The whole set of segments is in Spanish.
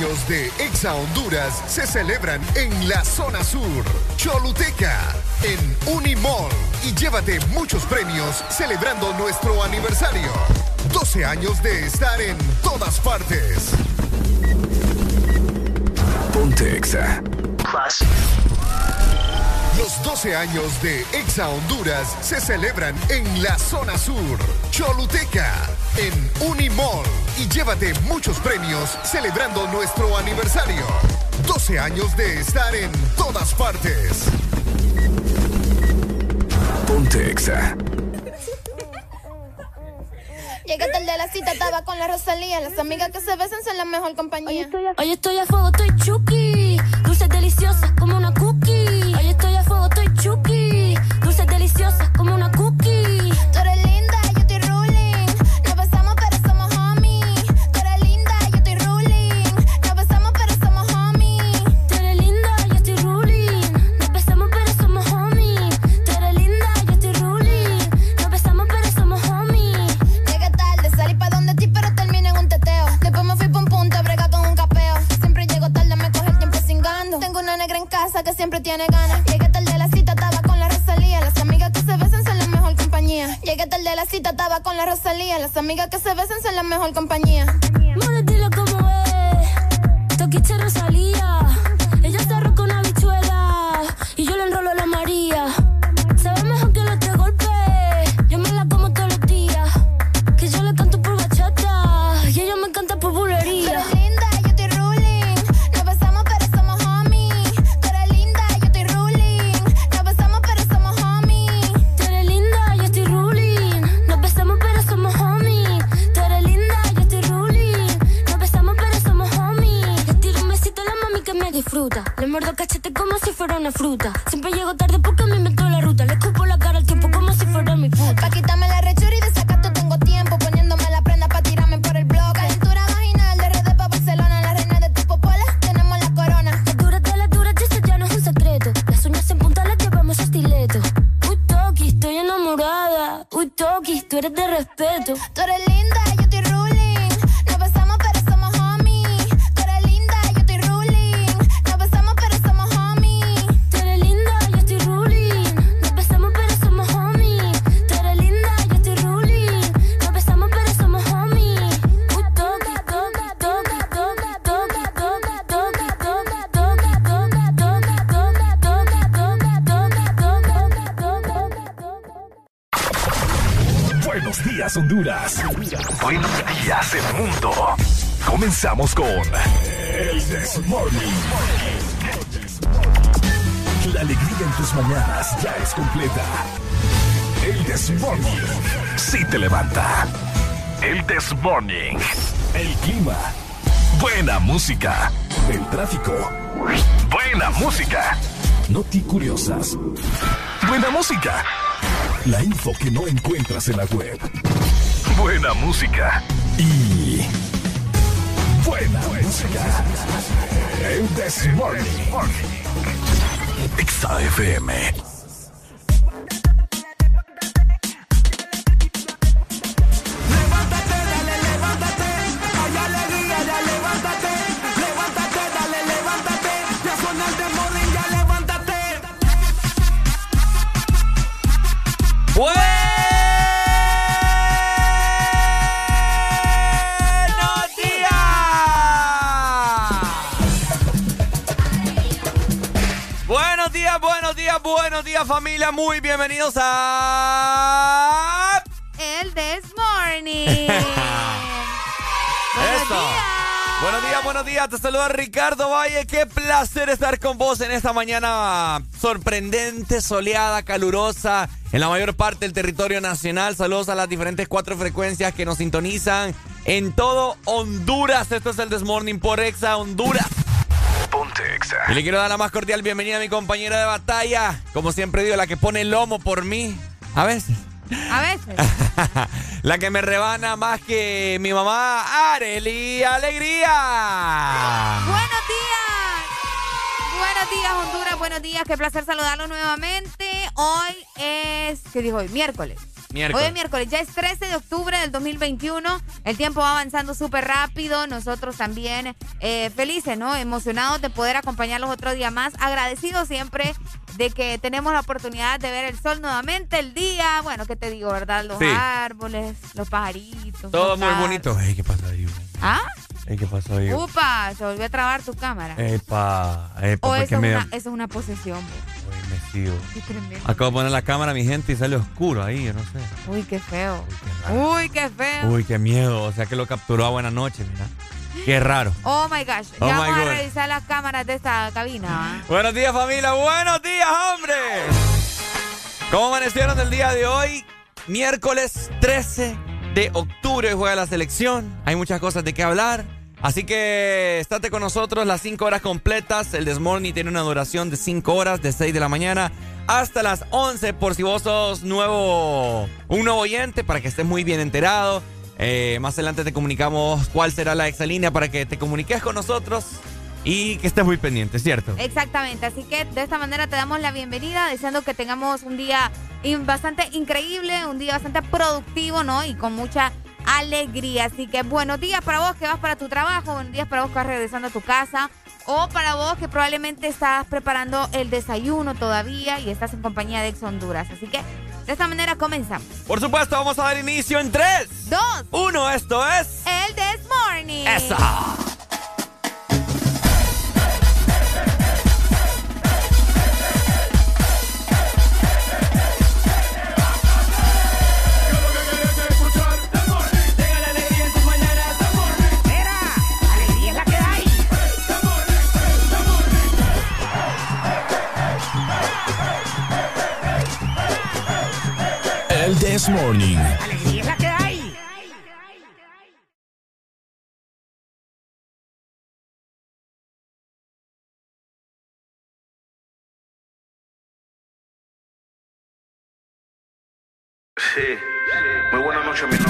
años de Exa Honduras se celebran en la zona sur, Choluteca, en Unimall. Y llévate muchos premios celebrando nuestro aniversario. 12 años de estar en todas partes. Ponte Exa. Los 12 años de Exa Honduras se celebran en la zona sur, Choluteca, en Unimall. Y llévate muchos premios celebrando nuestro aniversario. 12 años de estar en todas partes. Ponte Exa. Llegué tarde de la cita, estaba con la Rosalía. Las amigas que se besan son la mejor compañía. Hoy estoy a, Hoy estoy a fuego, estoy chuki. Dulces deliciosas como una cookie. Que no encuentras en la web. Buena música. Y. Buena, música. El This Morning. Exa familia, muy bienvenidos a... El This Morning. Buenos Eso. días. Buenos días, buenos días, te saluda Ricardo Valle, qué placer estar con vos en esta mañana sorprendente, soleada, calurosa, en la mayor parte del territorio nacional. Saludos a las diferentes cuatro frecuencias que nos sintonizan en todo Honduras. Esto es el Desmorning por Exa Honduras. Ponte Exa. Y le quiero dar la más cordial bienvenida a mi compañera de batalla. Como siempre digo, la que pone el lomo por mí. A veces. A veces. la que me rebana más que mi mamá, Areli Alegría. Buenos días. Buenos días, Honduras. Buenos días. Qué placer saludarlos nuevamente. Hoy es, ¿qué dijo hoy? Miércoles. Miércoles. Hoy es miércoles, ya es 13 de octubre del 2021. El tiempo va avanzando súper rápido. Nosotros también eh, felices, ¿no? Emocionados de poder acompañarlos otro día más. Agradecidos siempre de que tenemos la oportunidad de ver el sol nuevamente, el día. Bueno, ¿qué te digo, verdad? Los Sí. árboles, los pajaritos. Todo muy bonito. Ey, ¿qué pasó ahí? ¿Ah? ¿qué pasó ahí? Upa, se volvió a trabar tu cámara. Epa, epa, o ¿por eso es, me una, eso es una posesión. bo. Uy. Qué tremendo. Acabo de poner la cámara, mi gente, y sale oscuro ahí, yo no sé. Uy, qué feo. qué raro. Uy, qué feo. Uy, qué miedo. O sea que lo capturó a buena noche, mira. Qué raro. Oh my gosh. Oh ya my vamos a revisar las cámaras de esta cabina. Buenos días, familia. Buenos días, hombre. ¿Cómo amanecieron el día de hoy? Miércoles 13 de octubre juega la selección. Hay muchas cosas de qué hablar. Así que estate con nosotros las 5 horas completas. El Desmorning tiene una duración de 5 horas, de 6 de la mañana hasta las 11. Por si vos sos nuevo, un nuevo oyente, para que estés muy bien enterado. Eh, más adelante te comunicamos cuál será la exalínea para que te comuniques con nosotros y que estés muy pendiente, ¿cierto? Exactamente. Así que de esta manera te damos la bienvenida, deseando que tengamos un día bastante increíble, un día bastante productivo, ¿no? Y con mucha alegría. Así que buenos días para vos que vas para tu trabajo, buenos días para vos que vas regresando a tu casa. O para vos que probablemente estás preparando el desayuno todavía y estás en compañía de Ex Honduras. Así que de esta manera comenzamos. Por supuesto, vamos a dar inicio en 3, Dos, 1, esto es... el This Morning. ¡Esa! El This Morning. Sí, muy buenas noches, mi nombre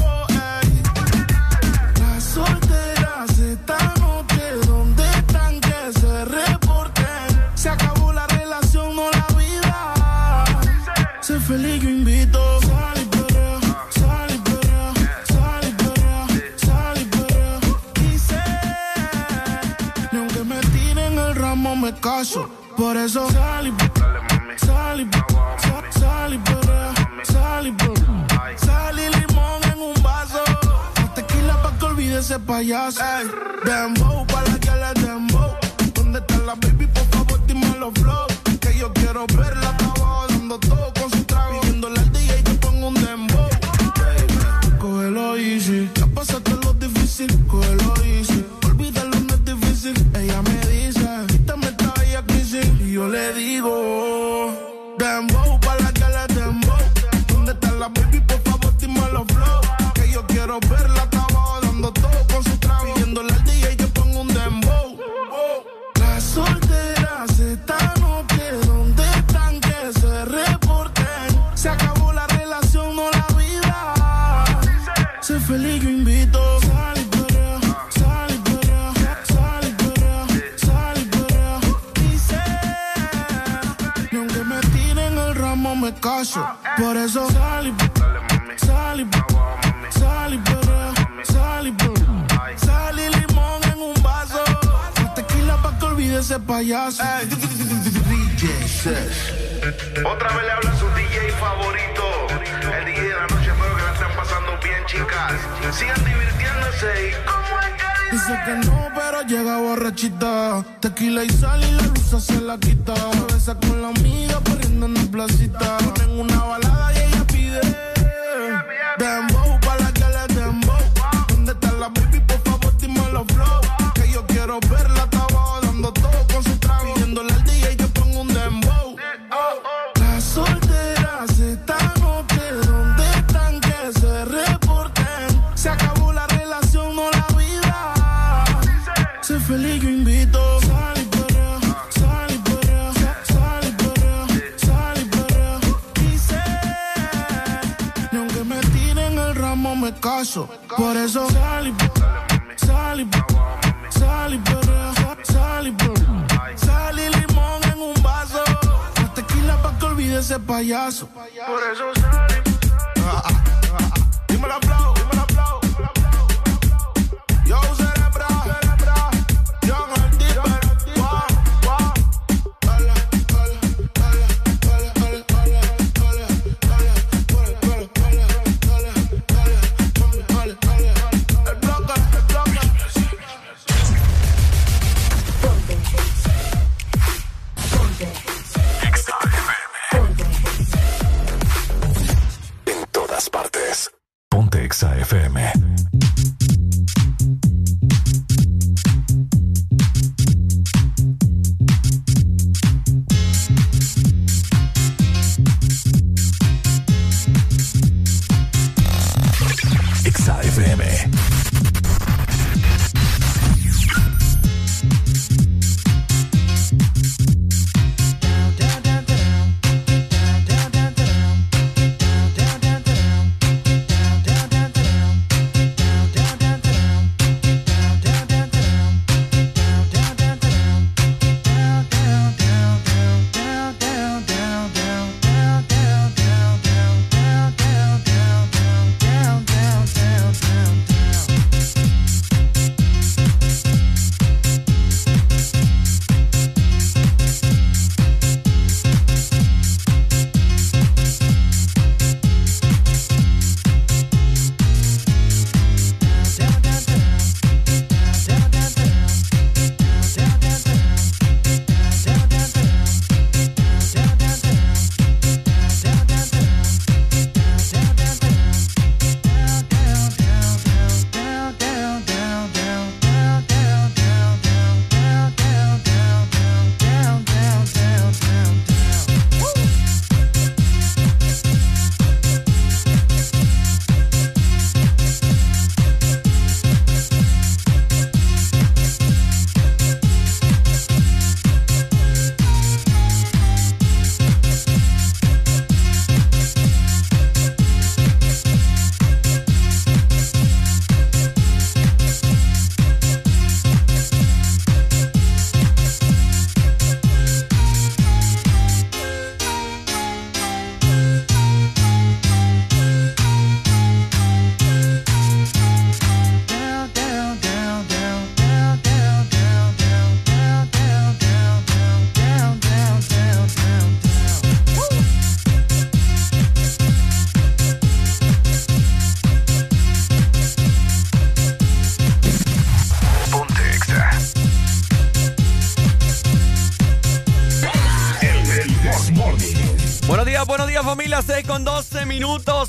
Feliz, yo invito. Sal y perrea, sal y perrea, sal y perrea, sal y perrea. Dice, ni aunque me tiren el ramo me caso. Por eso sal y mami. Sal y, sal, sal y perrea, sal y perrea. Sal y limón en un vaso. Más Tequila pa' que olvide ese payaso. Ey, dembow pa' la que le dembow. ¿Dónde está la baby? Por favor, dime los flow. Que yo quiero verla difícil, cógelo easy. Olvídalo, no es difícil. Ella me dice, quítame esta bella crisis. Y yo le digo, dembow pa' la que le dembow. ¿Dónde está la baby? Por favor, dime los flow. Que yo quiero verla hasta abajo dando todo con su trago. Pidiéndole al DJ que ponga un dembow. Las solteras esta noche, Por eso sal y sal y sal y sal y. Sal y limón en un vaso. Tequila pa' que olvide ese payaso. Otra vez le habla su DJ favorito. El DJ de la noche, espero que la estén pasando bien, chicas. Sigan divirtiéndose y Dice que no, pero llega borrachita. Tequila y sal y la luz se la quita. Besa con la amiga corriendo en la placita. Ponen una balada y ella pide. Dembow Por eso salí, salí, salí, salí, salí limón en un vaso. La tequila pa' que olvide ese payaso. Por eso salí.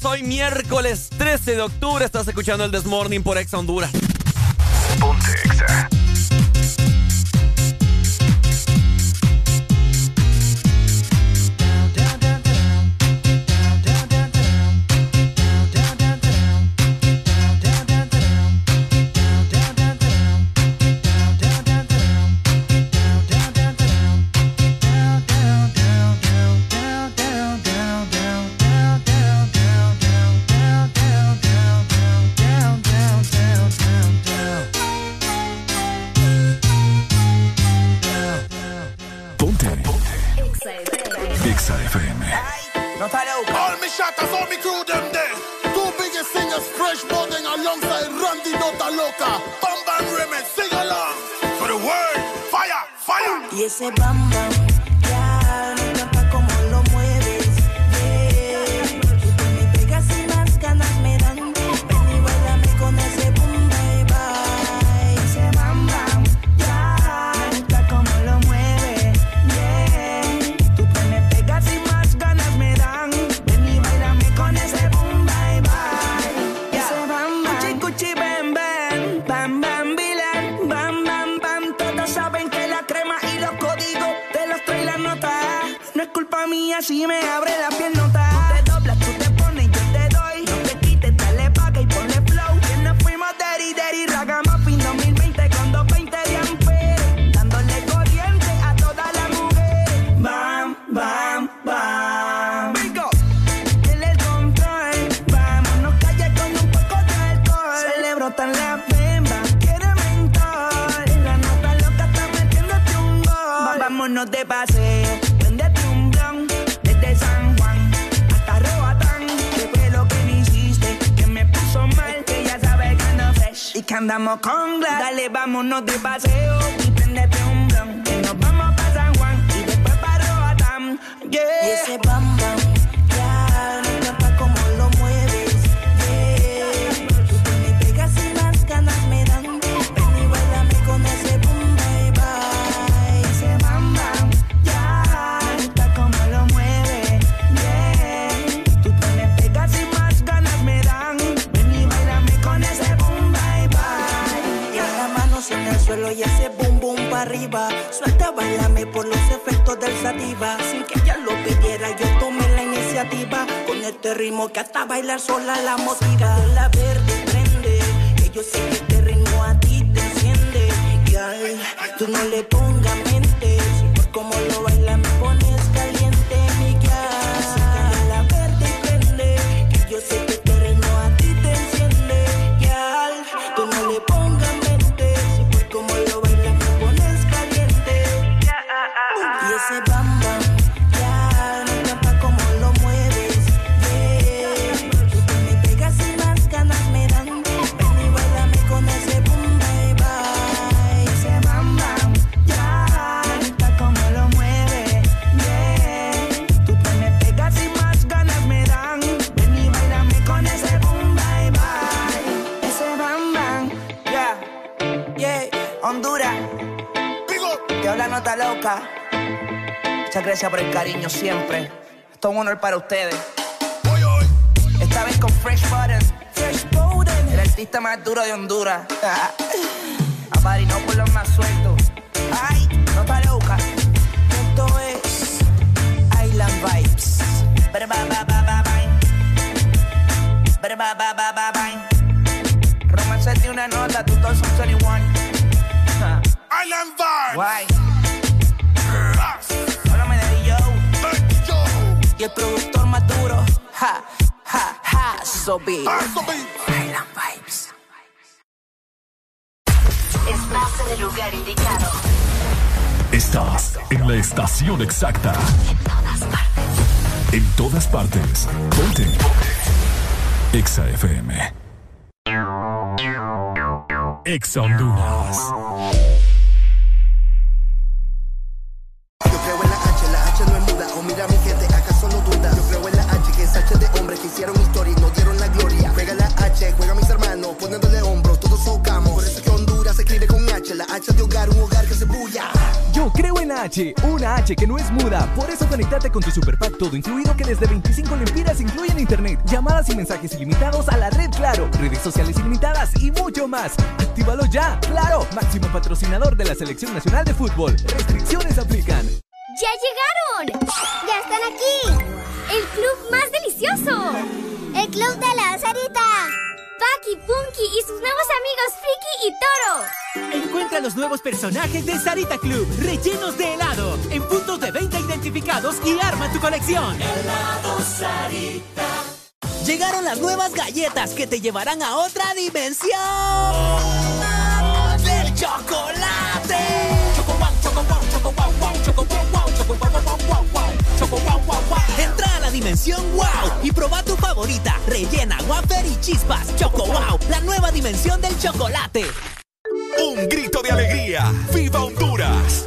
Hoy miércoles 13 de octubre. Estás escuchando el Desmorning por Ex Honduras. Para ustedes. Bulla. Yo creo en H, una H que no es muda. Por eso conectate con tu super pack todo incluido que desde 25 lempiras incluyen internet, llamadas y mensajes ilimitados a la red Claro, redes sociales ilimitadas y mucho más. Actívalo ya, Claro, máximo patrocinador de la Selección Nacional de Fútbol. Restricciones aplican. ¡Ya llegaron! ¡Ya están aquí! ¡El club más delicioso! ¡El club de la Sarita! Paki, Punky y sus nuevos amigos Friki y Toro. Encuentra los nuevos personajes de Sarita Club, rellenos de helado, en puntos de venta identificados y arma tu colección. Helado Sarita. Llegaron las nuevas galletas que te llevarán a otra dimensión del chocolate. Dimensión wow y proba tu favorita, rellena, wafer y chispas. Choco wow, la nueva dimensión del chocolate. Un grito de alegría. ¡Viva Honduras!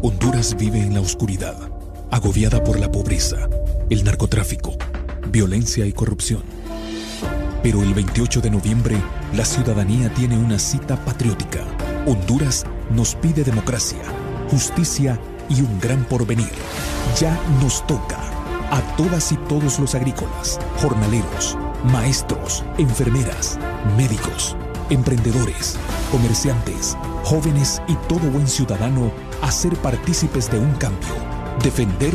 Honduras vive en la oscuridad, agobiada por la pobreza, el narcotráfico, violencia y corrupción. Pero el 28 de noviembre, la ciudadanía tiene una cita patriótica. Honduras nos pide democracia, justicia y un gran porvenir. Ya nos toca a todas y todos los agrícolas, jornaleros, maestros, enfermeras, médicos, emprendedores, comerciantes, jóvenes y todo buen ciudadano a ser partícipes de un cambio, defender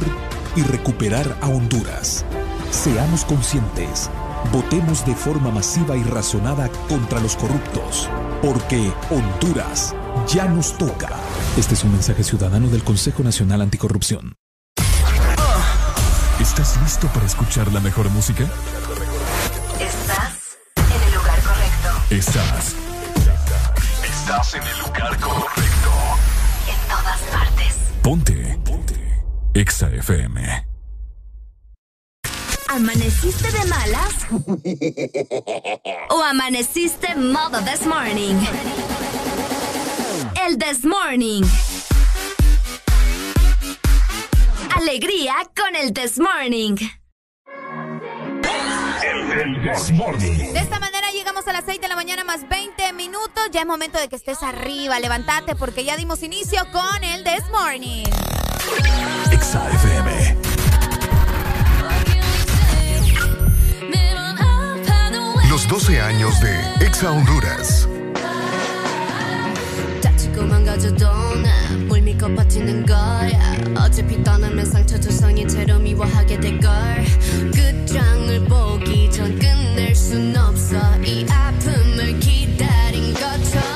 y recuperar a Honduras. Seamos conscientes, votemos de forma masiva y razonada contra los corruptos, porque Honduras ya nos toca. Este es un mensaje ciudadano del Consejo Nacional Anticorrupción. ¿Estás listo para escuchar la mejor música? Estás en el lugar correcto. Estás. Estás en el lugar correcto. Ponte. Ponte. Exa FM. ¿Amaneciste de malas? ¿O amaneciste modo this morning? El this morning. Alegría con el this morning. De esta manera llegamos a las 6 de la mañana más 20 minutos. Ya es momento de que estés arriba. Levántate porque ya dimos inicio con el This Morning. Exa FM. Los 12 años de Exa Honduras. 다치고 망가져도 난 물밀고 버티는 거야. 어차피 떠나면 상처 조성이 채로 미워하게 될걸. 끝장을 보기 전 끝낼 순 없어. 이 아픔을 기다린 것처럼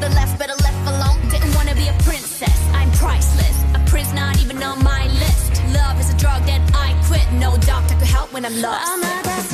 the left, better left alone. Didn't wanna be a princess, I'm priceless. A prince not even on my list. Love is a drug that I quit. No doctor could help when I'm lost.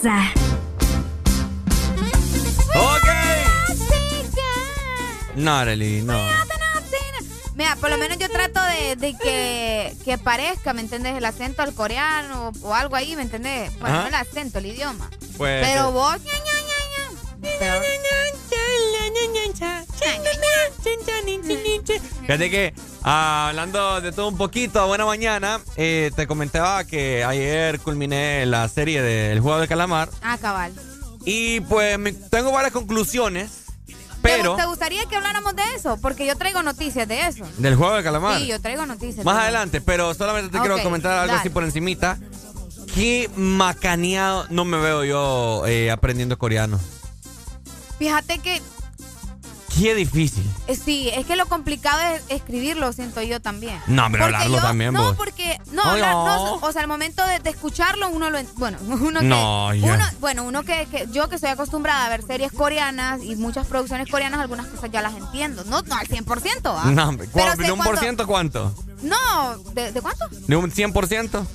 Exa. Ok. No, Arely, no. Mira, por lo menos yo trato de, de que, que parezca, ¿me entiendes? El acento al coreano o, o algo ahí, ¿me entiendes? Bueno, Ajá. no el acento, el idioma. Pues, Pero eh, vos... Pero- Fíjate que ah, hablando de todo un poquito, buena mañana, eh, te comentaba que ayer culminé la serie del juego de calamar Ah, cabal. y pues me- tengo varias conclusiones, ¿Te- pero ¿Te gustaría que habláramos de eso? Porque yo traigo noticias de eso. del juego de calamar. Sí, yo traigo noticias. Más adelante, pero solamente te quiero comentar algo dale. así por encimita. Qué macaneado no me veo yo eh, aprendiendo coreano. Fíjate que Qué difícil. Eh, Sí, es que lo complicado es escribirlo, siento yo también. No, pero Porque hablarlo yo- también, No, vos. porque. No, hablar- no. no, o sea, al momento de, de escucharlo, uno lo. en- Bueno, uno que. No, uno- bueno, uno que, que- Yo que estoy acostumbrada a ver series coreanas y muchas producciones coreanas, algunas cosas ya las entiendo. No, no al 100%, ¿va? No, hombre, Pero ¿cuál- sé ¿De un por ciento cuánto? No, ¿de, de cuánto? ¿De un 100%?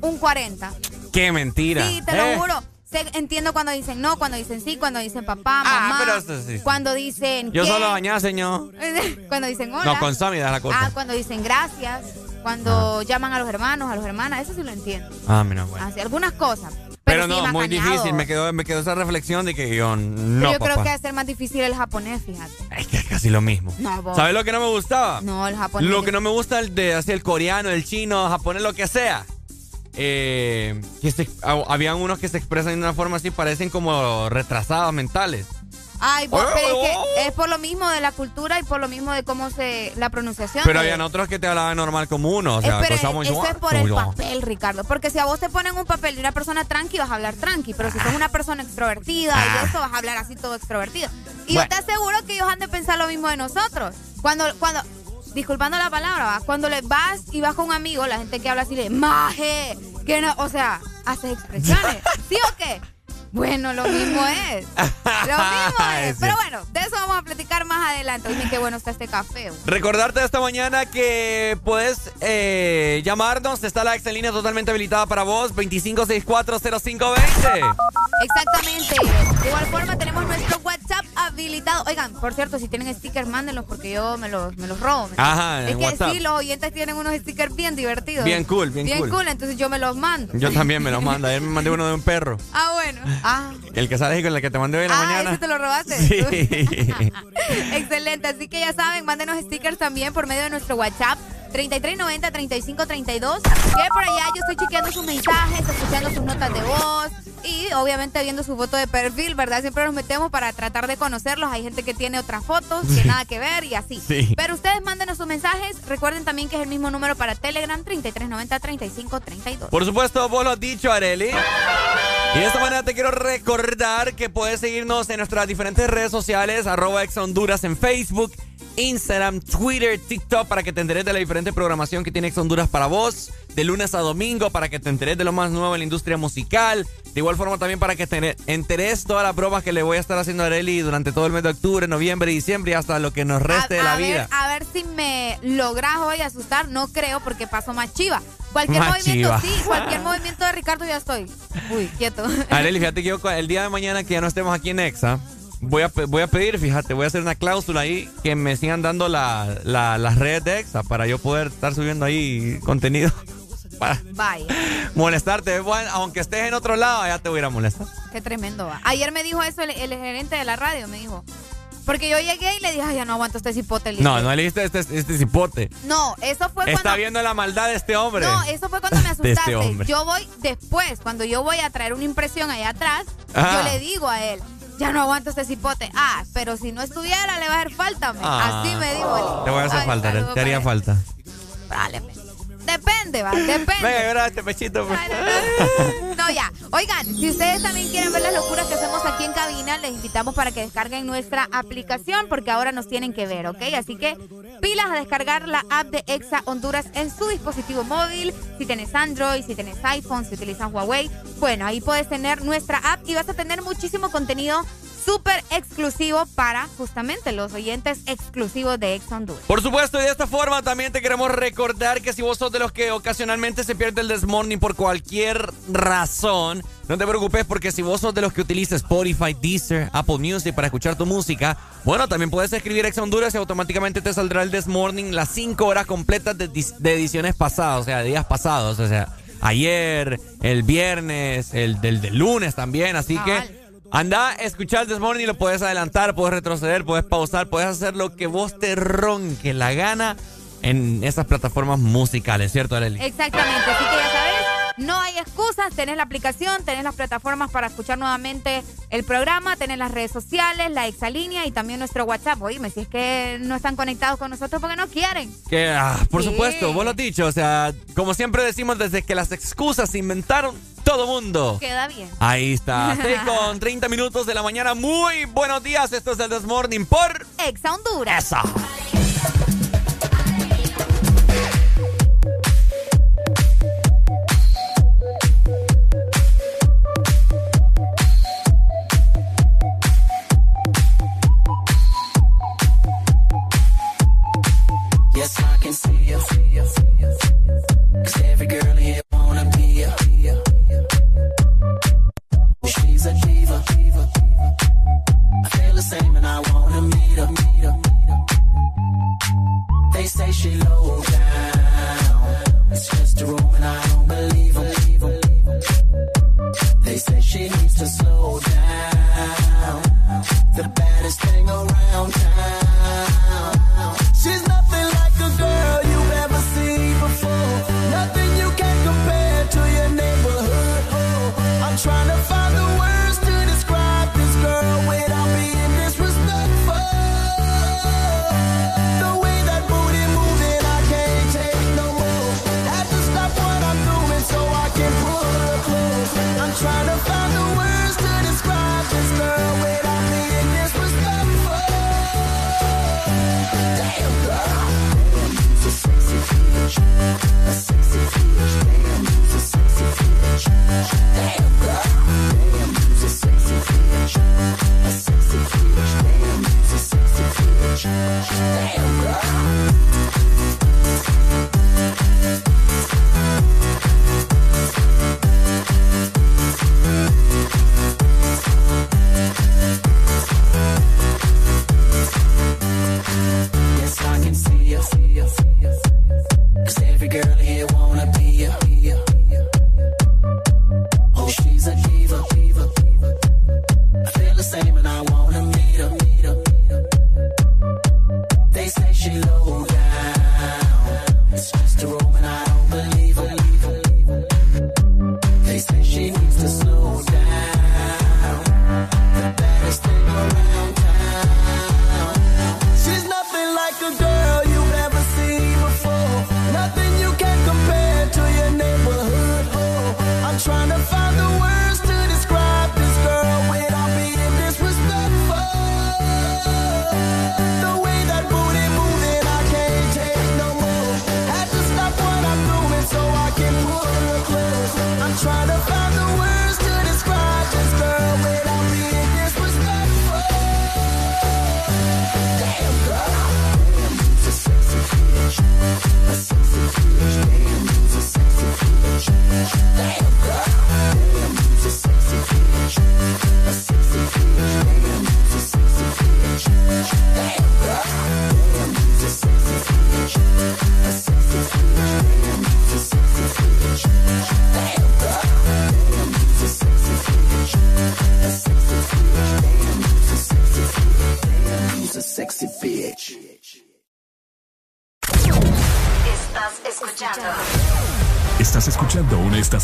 Un 40. ¡Qué mentira! Sí, te lo Eh, juro. Sé- entiendo cuando dicen no, cuando dicen sí, cuando dicen papá, Ah, mamá. pero eso sí. Cuando dicen. Yo ¿qué? solo bañaba, señor. cuando dicen hola. No, con Sammy da la Ah, cosa. cuando dicen gracias, cuando llaman a los hermanos, a los hermanas, eso sí lo entiendo. Ah, mira, bueno. Así, algunas cosas. Pero, sí, no, muy cañado. difícil. Me quedó, me quedó esa reflexión de que yo Pero no, yo creo que va a ser más difícil el japonés, fíjate. Es que es casi lo mismo. No, vos. ¿Sabes lo que no me gustaba? No, el japonés. Lo que no me gusta el de así el coreano, el chino, japonés, lo que sea. Eh, que se- ha- habían unos que se expresan de una forma así, parecen como retrasados mentales. Ay, vos, Oh, pero es que es por lo mismo de la cultura y por lo mismo de cómo se. la pronunciación. Pero habían otros que te hablaban normal como uno. O sea, cosas muy- eso es por el papel, Ricardo. Porque si a vos te ponen un papel de una persona tranqui, vas a hablar tranqui. Pero si sos una persona extrovertida y eso, vas a hablar así todo extrovertido. Y Bueno. yo te aseguro que ellos han de pensar lo mismo de nosotros. Cuando, cuando, disculpando la palabra, ¿va? cuando le vas y vas con un amigo, la gente que habla así de maje, que no, o sea, haces expresiones. ¿Sí o qué? Bueno, lo mismo es. Lo mismo es. Pero bueno, de eso vamos a platicar más adelante. Oye, qué bueno está este café. Recordarte esta mañana que puedes eh, llamarnos. Está la Excel línea totalmente habilitada para vos. 25640520. Exactamente. De igual forma tenemos nuestro WhatsApp habilitado. Oigan, por cierto, si tienen stickers, mándenlos porque yo me los, me los robo. ¿me Ajá, Es que WhatsApp. sí, los oyentes tienen unos stickers bien divertidos. Bien cool, bien cool. entonces yo me los mando. Yo también me lo mando. Ayer me mandé uno de un perro. Ah, bueno. Ah, El que sale ahí con el que te mandé hoy en la ah mañana. ese te lo robaste. Sí. Excelente. Así que ya saben, mándenos stickers también por medio de nuestro WhatsApp. 3390-3532. Que por allá yo estoy chequeando sus mensajes, escuchando sus notas de voz y obviamente viendo su foto de perfil, ¿verdad? Siempre nos metemos para tratar de conocerlos. Hay gente que tiene otras fotos que nada que ver y así. Sí. Pero ustedes mándenos sus mensajes. Recuerden también que es el mismo número para Telegram, 3390-3532. Por supuesto, vos lo has dicho, Areli. Y de esta manera te quiero recordar que puedes seguirnos en nuestras diferentes redes sociales, arroba Ex Honduras en Facebook, Instagram, Twitter, TikTok, para que te enteres de la diferente programación que tiene Ex Honduras para vos, de lunes a domingo, para que te enteres de lo más nuevo en la industria musical. De igual forma también para que te enteres todas las bromas que le voy a estar haciendo a Areli durante todo el mes de octubre, noviembre, diciembre y hasta lo que nos reste de la vida. A ver si me logras hoy asustar. No creo porque paso más chiva. Cualquier Más movimiento, chiva. sí. Cualquier movimiento de Ricardo ya estoy. Uy, quieto. Areli, fíjate que yo el día de mañana que ya no estemos aquí en Exa, voy a, voy a pedir, fíjate, voy a hacer una cláusula ahí que me sigan dando la- la- las redes de Exa para yo poder estar subiendo ahí contenido. Para Vaya, molestarte, bueno, aunque estés en otro lado, ya te voy a ir a molestar. qué tremendo va. Ayer me dijo eso el, el gerente de la radio, me dijo. Porque yo llegué y le dije, ay, ya no aguanto este cipote. le No, no le este, este cipote. No, eso fue Está cuando... viendo la maldad de este hombre. No, eso fue cuando me este asustaste. yo voy después, cuando yo voy a traer una impresión allá atrás, Ah. yo le digo a él, ya no aguanto este cipote. Ah, pero si no estuviera, le va a hacer falta. Ah. Así me dijo. Te voy a hacer Ay, falta, te haría falta. Dale, me. Depende, va, depende. Venga, llora este pechito. pues. No, ya. Oigan, si ustedes también quieren ver las locuras que hacemos aquí en cabina, les invitamos para que descarguen nuestra aplicación porque ahora nos tienen que ver, ¿ok? Así que pilas a descargar la app de Exa Honduras en su dispositivo móvil. Si tienes Android, si tienes iPhone, si utilizas Huawei, bueno, ahí puedes tener nuestra app y vas a tener muchísimo contenido súper exclusivo para justamente los oyentes exclusivos de Exa Honduras. Por supuesto, y de esta forma también te queremos recordar que si vos sos de los que ocasionalmente se pierde el Desmorning por cualquier razón, no te preocupes porque si vos sos de los que utiliza Spotify, Deezer, Apple Music para escuchar tu música, bueno, también puedes escribir Ex Honduras y automáticamente te saldrá el Desmorning las 5 horas completas de, ediciones pasadas, o sea, de días pasados, o sea, ayer, el viernes, el del, del lunes también, así que... Anda, escuchar el Desmorning, lo puedes adelantar, puedes retroceder, puedes pausar, puedes hacer lo que vos te ronque la gana en esas plataformas musicales, ¿cierto, Arely? Exactamente, así que ya sabes, no hay excusas, tenés la aplicación, tenés las plataformas para escuchar nuevamente el programa, tenés las redes sociales, la exalínea y también nuestro WhatsApp. Oíme, si es que no están conectados con nosotros porque no quieren. Que, ah, por supuesto, vos lo has dicho. O sea, como siempre decimos, desde que las excusas se inventaron, todo mundo. Queda bien. Ahí está. estoy con 30 minutos de la mañana. Muy buenos días. Esto es el Desmorning por Exa Honduras. They say she low down. It's just a room and I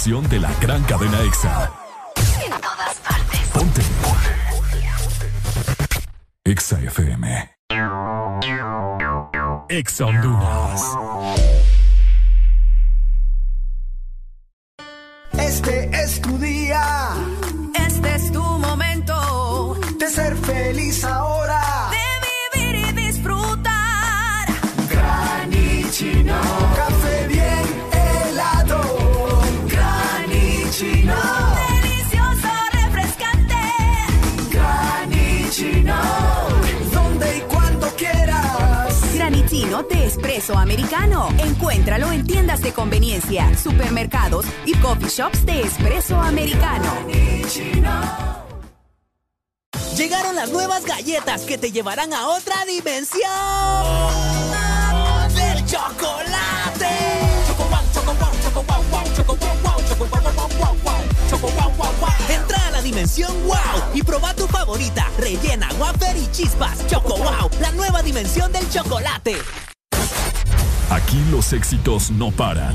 de la gran cadena EXA. éxitos no paran.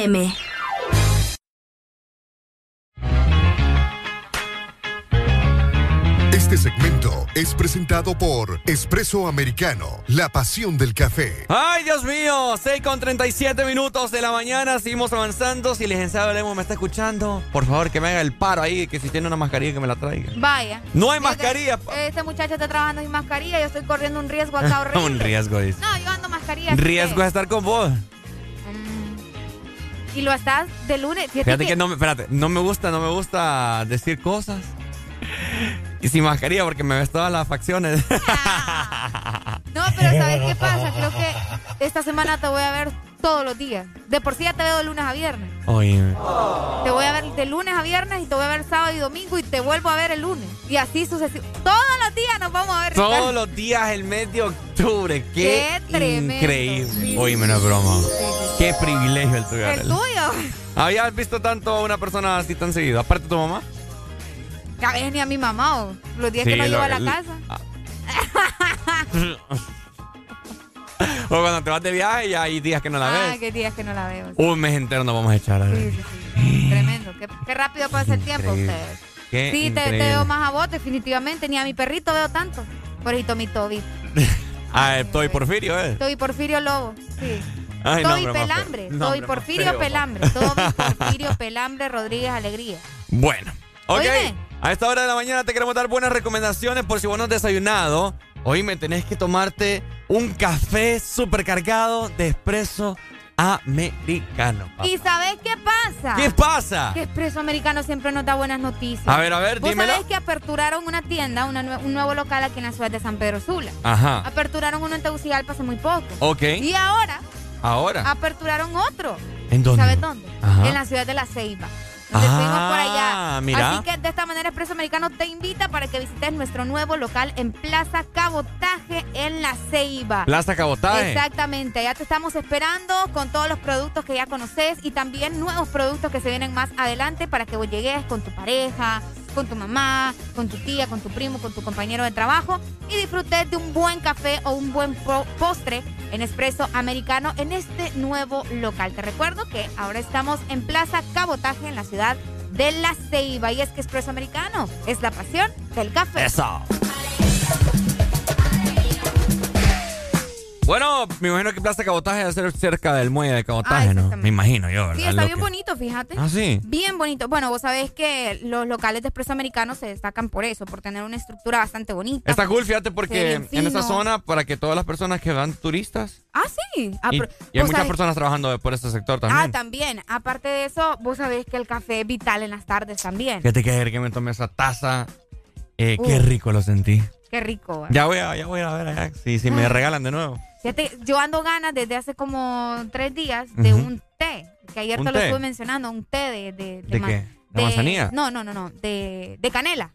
FM. Este segmento es presentado por Espresso Americano, la pasión del café. Ay, Dios mío, 6 con 37 minutos de la mañana, seguimos avanzando. Si el licenciado Lemo me está escuchando, por favor que me haga el paro ahí, que si tiene una mascarilla que me la traiga. Vaya. No hay mascarilla. Este muchacho está trabajando sin mascarilla. Yo estoy corriendo un riesgo acá horrible. Un riesgo, dice. No, yo ando mascarilla. Riesgo de estar con vos. Y lo estás de lunes. Fíjate, Fíjate que no me, espérate, no me gusta, no me gusta decir cosas. Y sin mascarilla porque me ves todas las facciones. No, pero ¿sabes qué pasa? Creo que esta semana te voy a ver todos los días. De por sí ya te veo de lunes a viernes. Oye. Te voy a ver de lunes a viernes y te voy a ver sábado y domingo y te vuelvo a ver el lunes. Y así sucesivamente. Todos los días nos vamos a ver. Todos Ricardo. los días el mes de octubre. Qué, Qué tremendo. increíble. Oye, no es broma. Qué privilegio el tuyo. El tuyo. ¿Habías visto tanto a una persona así tan seguido? Aparte de tu mamá. A veces ni a mi mamá o los días Sí, que no lo- llevo a la el- casa. o cuando te vas de viaje y hay días que no la Ah, ves. qué días que no la veo. Un mes entero nos vamos a echar. a ver. Sí, sí, sí. Tremendo. Qué, qué rápido pasa el tiempo ustedes. Qué Sí, te, te veo más a vos, definitivamente. Ni a mi perrito veo tanto. Porrito, mi Toby. Ah, estoy Porfirio, ¿eh? Toby Porfirio Lobo. Sí. Ay, Toby nombre. Pelambre. Toby Porfirio feo, Pelambre. Toby Porfirio Pelambre Rodríguez Alegría. Bueno, ok. Oíme. A esta hora de la mañana te queremos dar buenas recomendaciones por si vos no has desayunado. Hoy me tenés que tomarte un café súper cargado de espresso americano. papá. ¿Y sabes qué pasa? ¿Qué pasa? Que Expreso Americano siempre nos da buenas noticias. A ver, a ver, ¿Vos dímelo. sabés que aperturaron una tienda, una un nuevo local aquí en la ciudad de San Pedro Sula? Ajá. Aperturaron uno en Tegucigalpa hace muy poco. Ok. Y ahora Ahora. aperturaron otro. ¿En dónde? ¿Sabes dónde? Ajá. En la ciudad de La Ceiba. Ah, por allá. mira. Así que de esta manera Expreso Americano te invita para que visites nuestro nuevo local en Plaza Cabotaje en La Ceiba. Plaza Cabotaje. Exactamente, ya te estamos esperando con todos los productos que ya conoces y también nuevos productos que se vienen más adelante para que vos llegues con tu pareja, con tu mamá, con tu tía, con tu primo, con tu compañero de trabajo y disfrutes de un buen café o un buen po- postre en Espresso Americano en este nuevo local. Te recuerdo que ahora estamos en Plaza Cabotaje en la ciudad de La Ceiba y es que Espresso Americano es la pasión del café. Eso. Bueno, me imagino que Plaza Cabotaje debe ser cerca del muelle de Cabotaje, Ah, ¿no? Me imagino yo, ¿verdad? Sí, está Lo bien que- bonito, fíjate. Ah, sí. Bien bonito. Bueno, vos sabés que los locales de Expreso Americano se destacan por eso, por tener una estructura bastante bonita. Está cool, fíjate, porque en esa zona, para que todas las personas que van turistas, Ah, sí. Ah, y, hay muchas sabés- personas trabajando por este sector Ah, también. también. Aparte de eso, vos sabés que el café es vital en las tardes también. Fíjate que ayer que me tomé esa taza, eh, qué rico lo sentí. Qué rico. Ya voy a, ya voy a ver allá, si, si me regalan de nuevo. Fíjate, yo ando ganas desde hace como tres días de un té, que ayer ¿Un te lo estuve mencionando, un té de... ¿De, ¿De qué? ¿De manzanilla? No, no, no, no, de, de canela.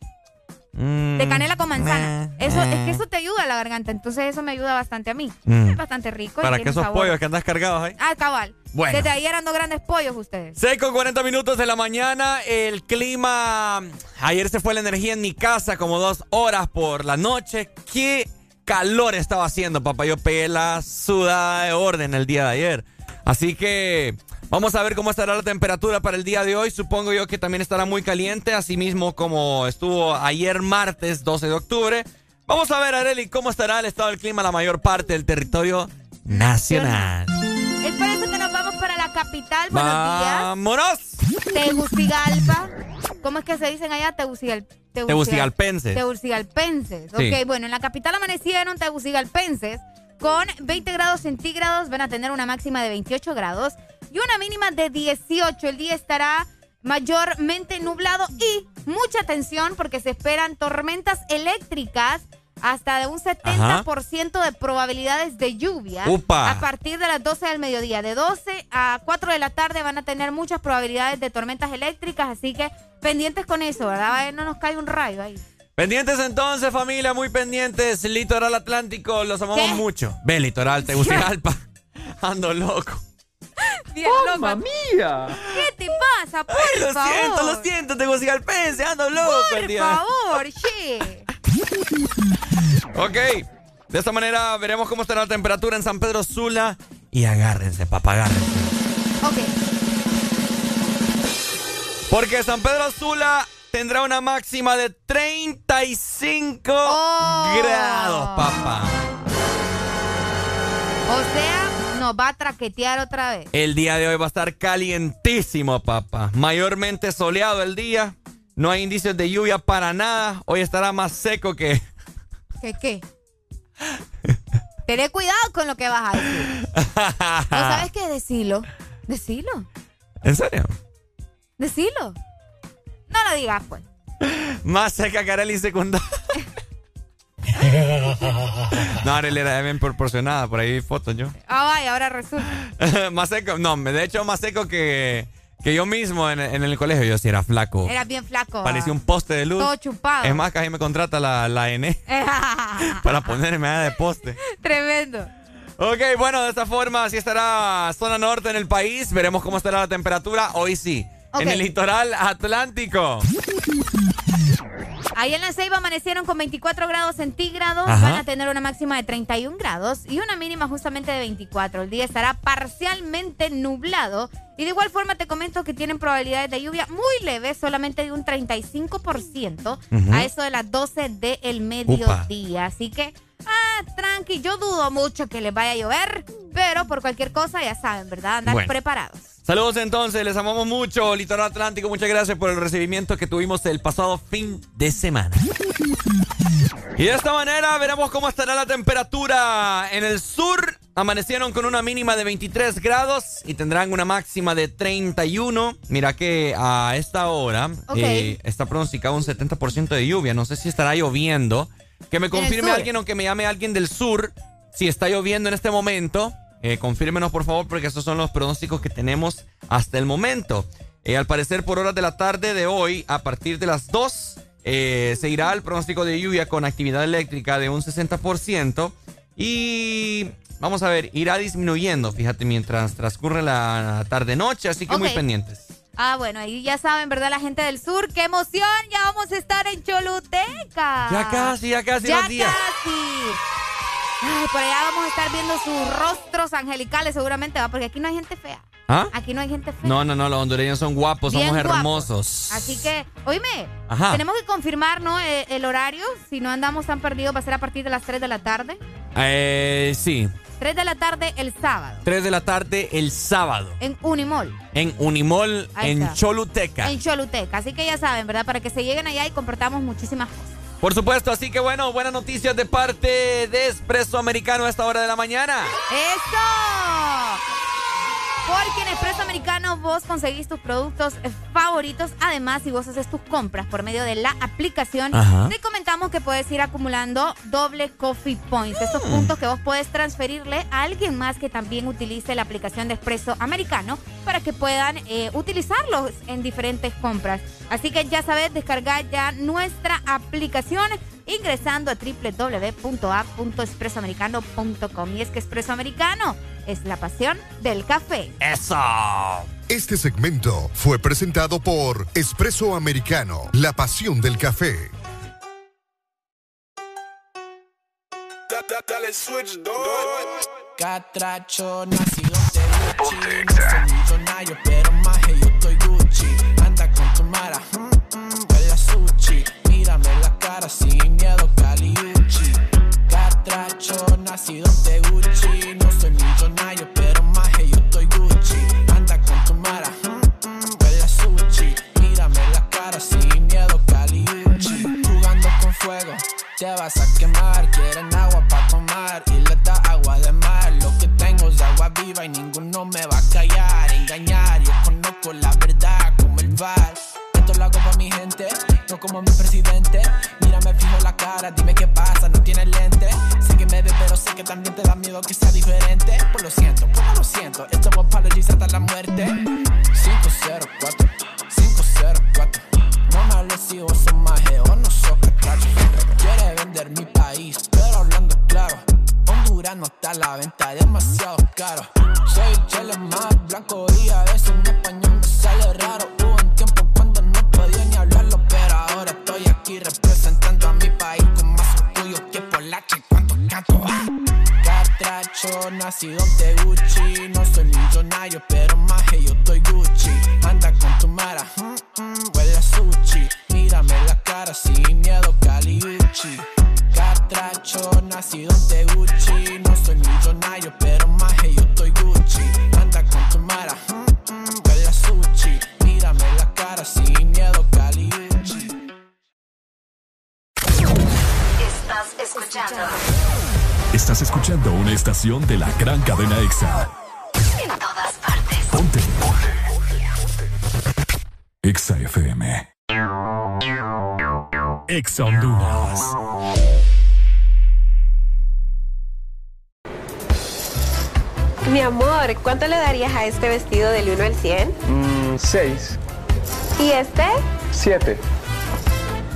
Mm, De canela con manzana. eh, Eso, es que eso te ayuda a la garganta, entonces eso me ayuda bastante a mí. Mm. Es bastante rico. Para que esos sabor. pollos que andas cargados ahí. Ah, cabal. Bueno. Desde ayer ando grandes pollos ustedes. 6 con 40 minutos de la mañana. El clima. Ayer se fue la energía en mi casa como dos horas por la noche. Qué calor estaba haciendo, papá. Yo pegué la sudada de orden el día de ayer. Así que vamos a ver cómo estará la temperatura para el día de hoy. Supongo yo que también estará muy caliente, así mismo como estuvo ayer martes 12 de octubre. Vamos a ver, Areli, cómo estará el estado del clima en la mayor parte del territorio nacional. Que capital. Buenos días. ¡Vámonos! Tegucigalpa. ¿Cómo es que se dicen allá? Tegucigal, Tegucigal- Tegucigalpenses. Tegucigalpenses. Sí. Ok, bueno, en la capital amanecieron tegucigalpenses con 20 grados centígrados. Van a tener una máxima de 28 grados y una mínima de 18. El día estará mayormente nublado y mucha atención porque se esperan tormentas eléctricas hasta de un 70% de probabilidades de lluvia Upa. a partir de las 12 del mediodía. De 12 a 4 de la tarde van a tener muchas probabilidades de tormentas eléctricas, así que pendientes con eso, ¿verdad? A ver, no nos cae un rayo ahí. Pendientes entonces, familia, muy pendientes. Litoral Atlántico, los amamos ¿Qué? mucho. Ve, Litoral, Tegucigalpa. Ando loco. Bien, ¡Mamma mía! ¿Qué te pasa? Por Ay, lo favor. siento, lo siento, Tegucigalpense, ando loco el Por día. favor, che. Ok, de esta manera veremos cómo estará la temperatura en San Pedro Sula. Y agárrense, papá, agárrense. Ok. Porque San Pedro Sula tendrá una máxima de 35 Oh. grados, papá. O sea, nos va a traquetear otra vez. El día de hoy va a estar calientísimo, papá. Mayormente soleado el día. No hay indicios de lluvia para nada. Hoy estará más seco que... ¿Qué qué? Tené cuidado con lo que vas a decir. ¿No sabes qué? Decilo. Decilo. ¿En serio? Decilo. No lo digas, pues. Más seca que Arely secundaria. no, Arely era bien proporcionada. Por ahí fotos yo. Ah, vaya, ahora resulta. más seco. No, de hecho más seco que, que yo mismo en, en el colegio. Yo sí era flaco. Eras bien flaco. Parecía ah. un poste de luz. Todo chupado. Es más, casi me contrata la, la N para ponerme de poste. Tremendo. Ok, bueno, de esta forma así estará zona norte en el país. Veremos cómo estará la temperatura. Hoy sí. En el litoral atlántico. Ahí en la Ceiba amanecieron con 24 grados centígrados. Ajá. Van a tener una máxima de 31 grados y una mínima justamente de 24. El día estará parcialmente nublado. Y de igual forma te comento que tienen probabilidades de lluvia muy leves, solamente de un 35% Ujú. a eso de las 12 del mediodía. Así que, ah, tranqui, yo dudo mucho que les vaya a llover, pero por cualquier cosa ya saben, ¿verdad? Andar Bueno. preparados. Saludos entonces, les amamos mucho, Litoral Atlántico. Muchas gracias por el recibimiento que tuvimos el pasado fin de semana. Y de esta manera veremos cómo estará la temperatura en el sur. Amanecieron con una mínima de 23 grados y tendrán una máxima de 31. Mira que a esta hora Ok. eh, está pronosticado un 70% de lluvia. No sé si estará lloviendo. Que me confirme alguien o que me llame alguien del sur si está lloviendo en este momento. Eh, confírmenos por favor porque estos son los pronósticos que tenemos hasta el momento. Eh, al parecer, por horas de la tarde de hoy, a partir de las 2, eh, se irá el pronóstico de lluvia con actividad eléctrica de un 60%. Y vamos a ver, irá disminuyendo, fíjate, mientras transcurre la tarde-noche, así que muy pendientes. Ah, bueno, ahí ya saben, ¿verdad? La gente del sur, qué emoción, ya vamos a estar en Choluteca. Ya casi, ya casi Ya los días. casi. Ay, por allá vamos a estar viendo sus rostros angelicales seguramente, ¿va? Porque aquí no hay gente fea. ¿Ah? Aquí no hay gente fea. No, no, no, los hondureños son guapos, Bien somos guapos. hermosos. Así que, oíme, Ajá. tenemos que confirmar, ¿no? Eh, el horario, si no andamos tan perdidos, va a ser a partir de las 3 de la tarde. Eh, sí, 3 de la tarde el sábado, 3 de la tarde el sábado en Unimol, en Unimol Ahí en está. Choluteca. en Choluteca. Así que ya saben, ¿verdad? Para que se lleguen allá y compartamos muchísimas cosas. Por supuesto, así que bueno, buenas noticias de parte de Espresso Americano a esta hora de la mañana. ¡Eso! Porque en Expreso Americano vos conseguís tus productos favoritos. Además, si vos haces tus compras por medio de la aplicación, Ajá. te comentamos que puedes ir acumulando doble coffee points. Estos Mm. puntos que vos puedes transferirle a alguien más que también utilice la aplicación de Expreso Americano para que puedan eh, utilizarlos en diferentes compras. Así que ya sabes, descargar ya nuestra aplicación ingresando a www.app.expresoamericano.com. Y es que Expreso Americano es la pasión del café. ¡Eso! Este segmento fue presentado por Espresso Americano, la pasión del café. Dale switch, Catracho, nacido de Gucci. No soy millonario, pero más yo estoy Gucci. Anda con tu mara, mm, mm, huele a sushi. Mírame la cara sin miedo, Caliucci. Catracho, nacido de Gucci. No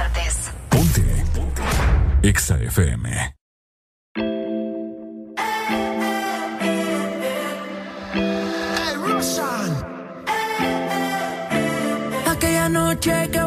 Partes. EXA FM. Aquella noche que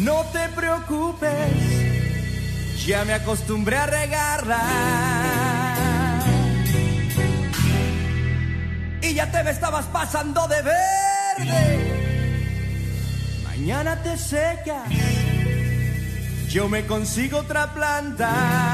no te preocupes, ya me acostumbré a regarla. Y ya te me estabas pasando de verde. Mañana te secas, yo me consigo otra planta.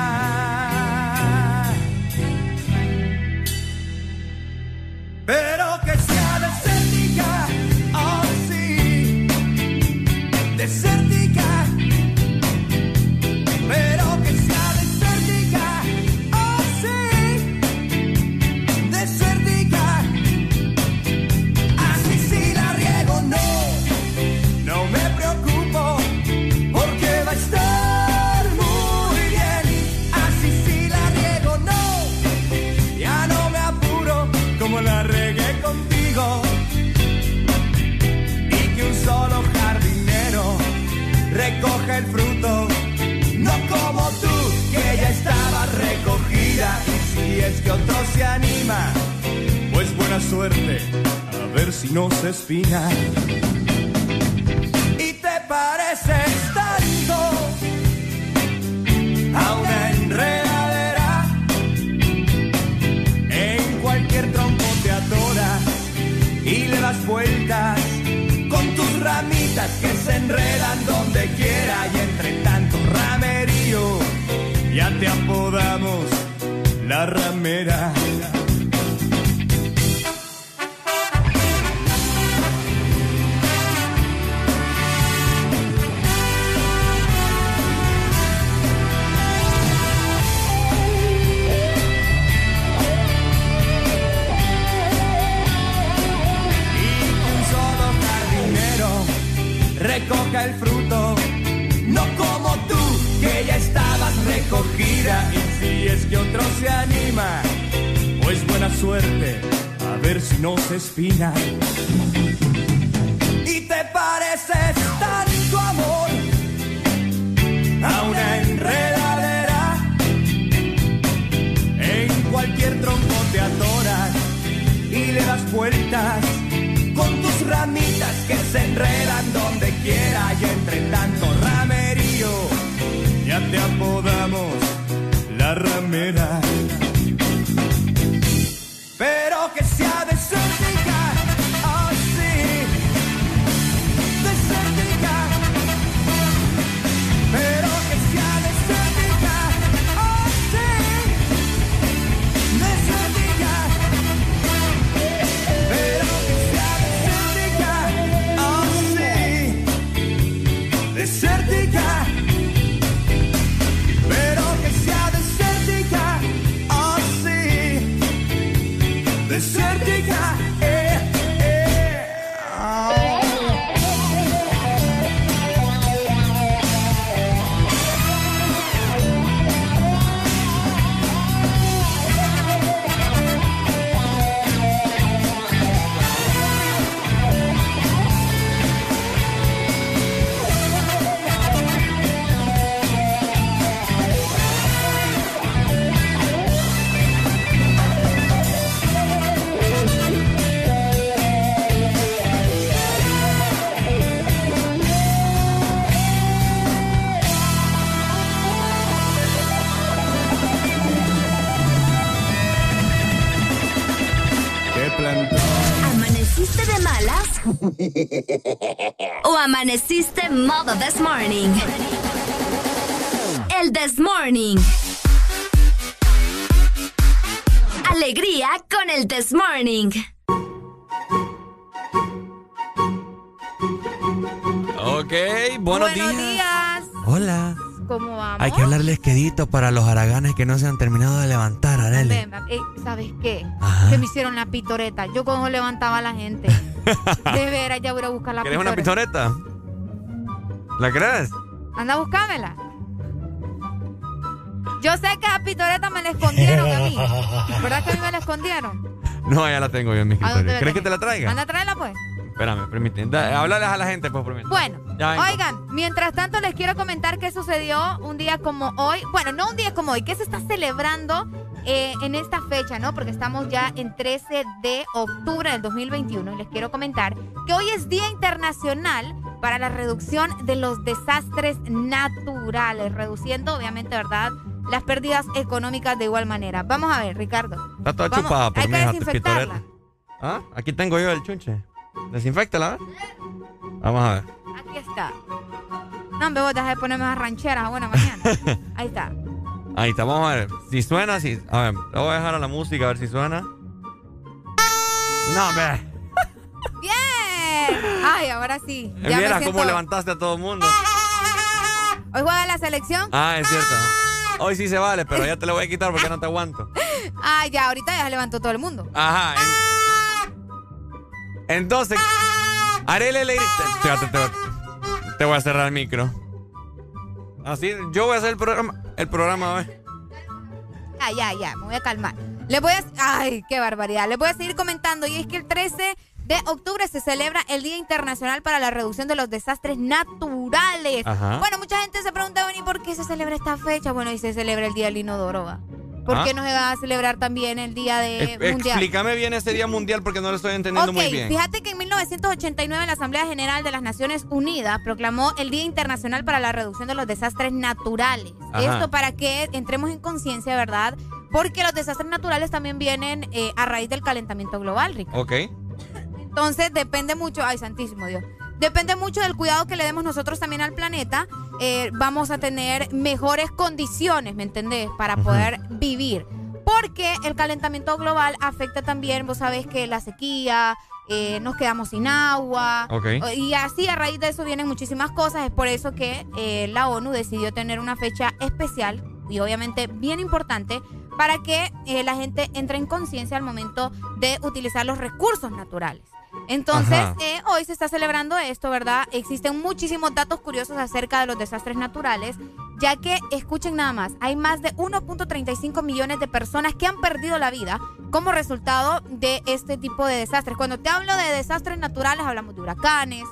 Modo this morning? El this morning. Alegría con el this morning. Ok, buenos, días. días. Hola. ¿Cómo vamos? Hay que hablarles quedito para los haraganes que no se han terminado de levantar, Arely. Ven, ven. ¿Sabes qué? Ajá. Que me hicieron la pitoreta. Yo como levantaba a la gente. De veras, ya voy a buscar la ¿Quieres pitoreta. una pistoreta? ¿La crees? Anda, búscamela. Yo sé que a pitoreta me la escondieron a mí. ¿Verdad que a mí me la escondieron? No, ya la tengo yo en mi ¿A dónde escritorio. ¿Crees que te la traiga? Anda, tráela pues. espérame, permíteme. Háblales a la gente, pues, permíteme. Bueno, oigan, mientras tanto les quiero comentar qué sucedió un día como hoy. Bueno, no un día como hoy, ¿qué se está celebrando eh, en esta fecha, no? Porque estamos ya en 13 de octubre del 2021 y les quiero comentar que hoy es Día Internacional para la reducción de los desastres naturales, reduciendo, obviamente, ¿verdad? Las pérdidas económicas de igual manera. Vamos a ver, Ricardo. Está toda Vamos, chupada por hay mí, que desinfectarla. ¿Ah? Aquí tengo yo el chunche. Desinfectala, ¿eh? Vamos a ver. Aquí está. No, hombre, vos deja de ponerme esas rancheras a buena mañana. Ahí está. Ahí está, vamos a ver. Si suena, si. A ver, le voy a dejar a la música a ver si suena. No, ve. ¡Bien! Ay, ahora sí. Ya Mira siento- cómo levantaste a todo el mundo. Hoy juega la selección. Ah, es cierto. Hoy sí se vale, pero ya te lo voy a quitar porque no te aguanto. Ah, ya, ahorita ya se levantó todo el mundo. Ajá. en- Entonces, te, te- te- te voy a cerrar el micro. Así, yo voy a hacer el programa. El programa, ver. Ah, ya, ya, me voy a calmar. Les voy a... Ay, qué barbaridad. Les voy a seguir comentando. Y es que el 13 de octubre se celebra el Día Internacional para la Reducción de los Desastres Naturales. Ajá. Bueno, mucha gente se pregunta, ¿y por qué se celebra esta fecha? Bueno, y se celebra el Día del Inodoro, ¿va? ¿Por Ah. qué no se va a celebrar también el Día de Mundial? Explícame bien ese día mundial porque no lo estoy entendiendo Ok, muy bien. fíjate que en 1989 la Asamblea General de las Naciones Unidas proclamó el Día Internacional para la Reducción de los Desastres Naturales. Ajá. Esto para que entremos en conciencia, ¿verdad? Porque los desastres naturales también vienen eh, a raíz del calentamiento global, Rick. Ok. Entonces depende mucho, ay santísimo Dios, depende mucho del cuidado que le demos nosotros también al planeta. eh, vamos a tener mejores condiciones, ¿me entendés? Para poder vivir. Porque el calentamiento global afecta también, vos sabés que la sequía, eh, nos quedamos sin agua. Ok. Y así a raíz de eso vienen muchísimas cosas. Es por eso que eh, la ONU decidió tener una fecha especial y obviamente bien importante para que eh, la gente entre en conciencia al momento de utilizar los recursos naturales. Entonces, eh, hoy se está celebrando esto, ¿verdad? Existen muchísimos datos curiosos acerca de los desastres naturales, ya que, escuchen nada más, hay más de 1.35 millones de personas que han perdido la vida como resultado de este tipo de desastres. Cuando te hablo de desastres naturales, hablamos de huracanes,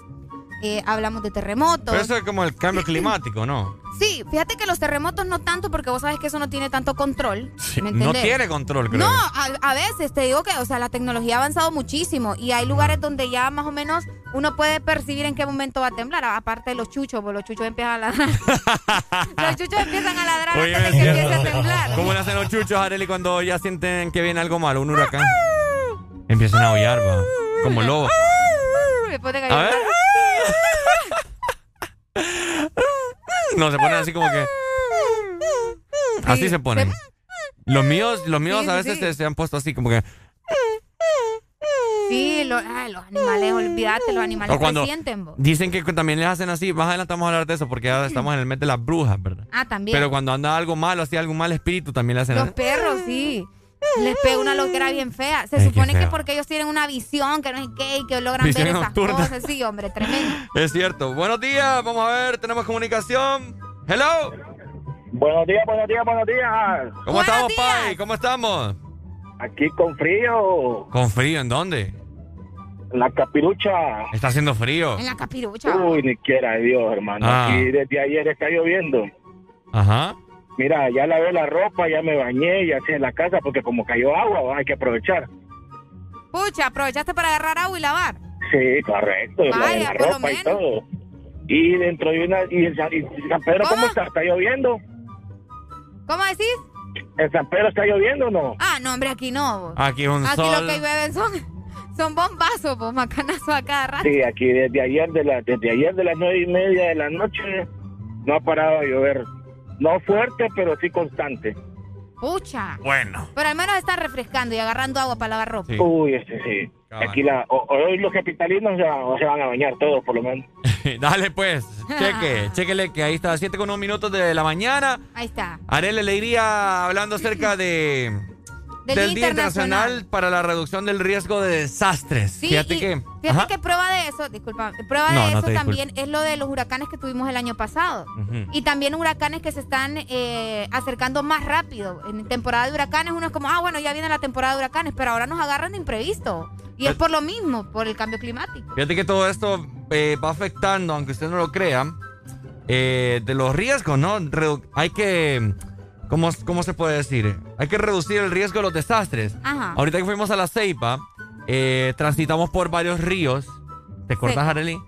eh, hablamos de terremotos. Pero eso es como el cambio climático, ¿no? Sí, fíjate que los terremotos no tanto porque vos sabes que eso no tiene tanto control. Sí, ¿me no tiene control, creo. No, a, a veces te digo que, o sea, la tecnología ha avanzado muchísimo y hay lugares donde ya más o menos uno puede percibir en qué momento va a temblar, aparte de los chuchos, porque los chuchos empiezan a ladrar. los chuchos empiezan a ladrar Oye, antes es de que empiece a temblar. ¿Cómo le hacen los chuchos, Areli, cuando ya sienten que viene algo malo, un huracán? Empiezan a aullar, va. Como lobo. Me pone A ver. No, se ponen así como que. Así se ponen. Los míos, los míos Sí, a veces sí. Se, se han puesto así como que. Sí, lo- ay, los animales, olvídate, los animales cuando presienten, vos. dicen que también les hacen así. Más adelante vamos a hablar de eso porque ya estamos en el mes de las brujas, ¿verdad? Ah, también. Pero cuando anda algo malo, así algún mal espíritu, también le hacen Los así. perros, sí. Les pega una loquera bien fea. Se Ay, supone que feo. porque ellos tienen una visión, que no es qué, y que logran Visión ver esas nocturna. cosas. Sí, hombre, tremendo. Es cierto. Buenos días, vamos a ver, tenemos comunicación. Hello. Buenos días, buenos días, buenos días. ¿Cómo estamos, Pai? ¿Cómo estamos? Aquí con frío, Con frío, ¿en dónde? en la capirucha. Está haciendo frío. En la capirucha. Uy, ni quiera Dios, hermano. Ah. Aquí desde ayer está lloviendo. Ajá. Mira, ya lavé la ropa, ya me bañé, ya sé en la casa, porque como cayó agua, hay que aprovechar. Pucha, aprovechaste para agarrar agua y lavar. Sí, correcto, lavé Vaya, la ropa y todo. Y dentro de una... ¿Y en San, y San Pedro cómo está? ¿Está lloviendo? ¿Cómo decís? ¿En San Pedro está lloviendo o no? Ah, no, hombre, aquí no. vos. Aquí un Aquí sol. lo que llueven son, son bombazos, pues, macanazos a cada rato. Sí, aquí desde ayer de la, desde ayer de las nueve y media de la noche no ha parado de llover. No fuerte, pero sí constante. Pucha. Bueno. Pero al menos están refrescando y agarrando agua para lavar ropa. Uy, este sí. Aquí la, o- hoy los capitalinos se van, se van a bañar todos, por lo menos. Dale pues, cheque, chequele que ahí está, 7 con 1 minutos de la mañana. Ahí está. Arele Alegría hablando acerca de Del Día Internacional. para la reducción del riesgo de desastres. Sí, Fíjate y que. Fíjate Ajá. que prueba de eso, disculpa, prueba No, de no eso también es lo de los huracanes que tuvimos el año pasado. Y también huracanes que se están eh, acercando más rápido. En temporada de huracanes uno es como, ah, bueno, ya viene la temporada de huracanes, pero ahora nos agarran de imprevisto. Y es por lo mismo, por el cambio climático. Fíjate que todo esto eh, va afectando, aunque usted no lo crea, eh, de los riesgos, ¿no? Redu- hay que, ¿cómo, ¿cómo se puede decir? Hay que reducir el riesgo de los desastres. Ajá. Ahorita que fuimos a la Ceiba, eh, transitamos por varios ríos. ¿Te acordás, Seco. Arely?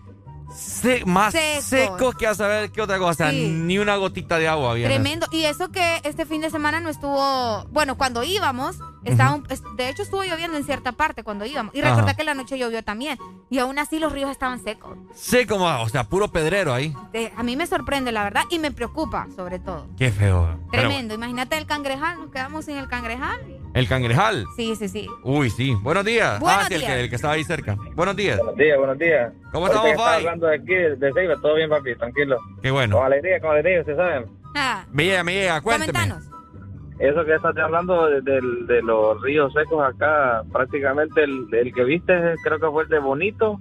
Se- más Secos. secos que a saber qué otra cosa. Sí. Ni una gotita de agua había. Tremendo. Y eso que este fin de semana no estuvo. Bueno, cuando íbamos, estaba un- de hecho estuvo lloviendo en cierta parte cuando íbamos. Y recordá que la noche llovió también. Y aún así los ríos estaban secos. Seco, o sea, puro pedrero ahí. De- a mí me sorprende, la verdad, y me preocupa, sobre todo. Qué feo. Tremendo. Imagínate el cangrejal, nos quedamos sin el cangrejal. El cangrejal. Sí, sí, sí. Uy, sí. Buenos días. Buenos ah, sí, el días. que, el que estaba ahí cerca. Buenos días. Buenos días, buenos días. ¿Cómo estamos, Pai? hablando de aquí, de Ceiba, todo bien, papi, tranquilo. Qué bueno. Con alegría, con alegría, ustedes saben. Ah, Me llega, me llega. Cuénteme. Coméntanos. Eso que estás hablando de, del- de los ríos secos acá, prácticamente el, el que viste creo que fue el de Bonito,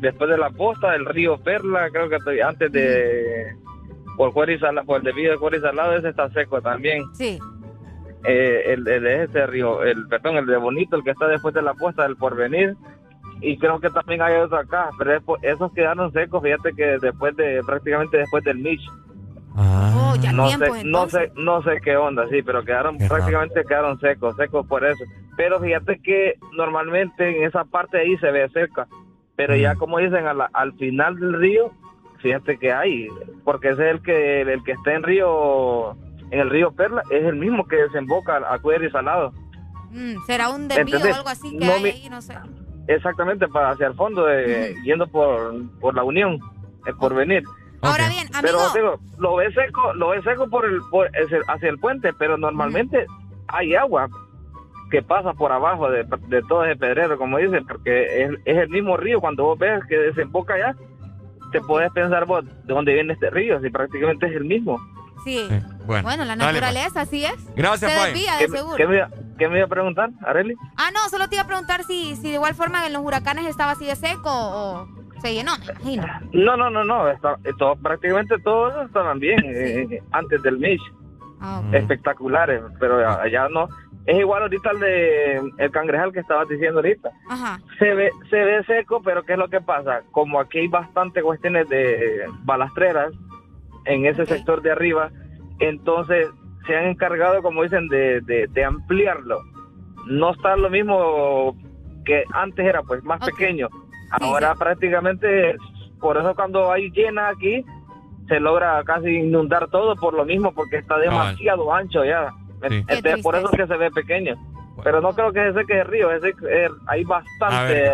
después de la posta, el río Perla, creo que estoy- antes de... Por Cuero y Salado, por el de de Cuero y Salado, ese está seco también. Sí. Eh, el, el de ese río, el perdón, el de Bonito, el que está después de la posta del Porvenir. Y creo que también hay otro acá, pero esos quedaron secos, fíjate que después de, prácticamente después del Mitch. Oh, ya no tiempo, sé, no sé, no sé qué onda, sí, pero quedaron prácticamente quedaron secos, secos por eso. Pero fíjate que normalmente en esa parte ahí se ve seca, pero ya como dicen la- al final del río, fíjate que hay, porque ese es el que el que está en río en el río Perla es el mismo que desemboca a Cuero y Salado. Mm, ¿Será un desvío o algo así que No hay me- ahí? No sé. Exactamente para hacia el fondo, de, yendo por, por la Unión, el porvenir. Ahora bien, Pero amigo. digo, lo ves seco, lo ves seco por el, por ese- hacia el puente, pero normalmente hay agua que pasa por abajo de, de todo ese pedrero, como dicen, porque es, es el mismo río. Cuando vos ves que desemboca allá, te puedes pensar vos de dónde viene este río, si prácticamente es el mismo. Sí. Bueno, Bueno, la dale, pues. naturaleza, así es. Gracias, Se desvía, ¿Qué, de me- seguro. qué me, iba- qué me iba a preguntar, Areli? Ah, no, solo te iba a preguntar si, si de igual forma en los huracanes estaba así de seco o se llenó, me imagino. No, no, no, no, está, todo, prácticamente todos estaban bien eh, antes del Mitch. Ah, Espectaculares, pero allá no. Es igual ahorita el de el cangrejal que estabas diciendo ahorita. Ajá. Se ve, se ve seco, pero ¿qué es lo que pasa? Como aquí hay bastante cuestiones de balastreras en ese sector de arriba, entonces se han encargado, como dicen, de, de, de ampliarlo. No está lo mismo que antes era, pues, más pequeño. Ahora prácticamente, por eso cuando hay llena aquí, se logra casi inundar todo por lo mismo, porque está demasiado ancho ya. Entonces, por eso es que se ve pequeño. Pero no creo que se seque el río, es de- eh, hay bastante...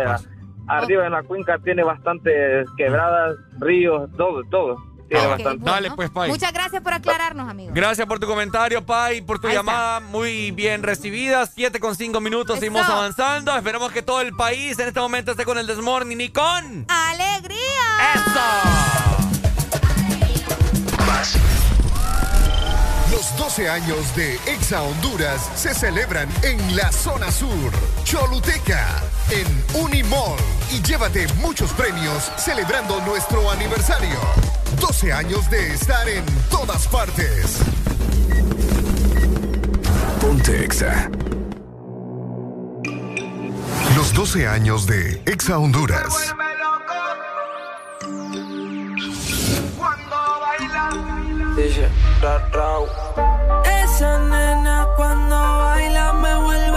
Arriba en la cuenca tiene bastantes quebradas, ríos, todo, todo. Tiene Ok, bastante. bueno. Dale, pues, Pai. Muchas gracias por aclararnos, amigo. Gracias por tu comentario, Pai, por tu Ahí llamada muy bien recibida. Siete con cinco minutos, seguimos Eso. avanzando. Esperamos que todo el país en este momento esté con el Desmorning y con... ¡Alegría! Los 12 años de Exa Honduras se celebran en la zona sur. Choluteca, en Unimall. Y llévate muchos premios celebrando nuestro aniversario. 12 años de estar en todas partes. Ponte Exa. Los 12 años de Exa Honduras. Dice. Esa nena cuando baila me vuelve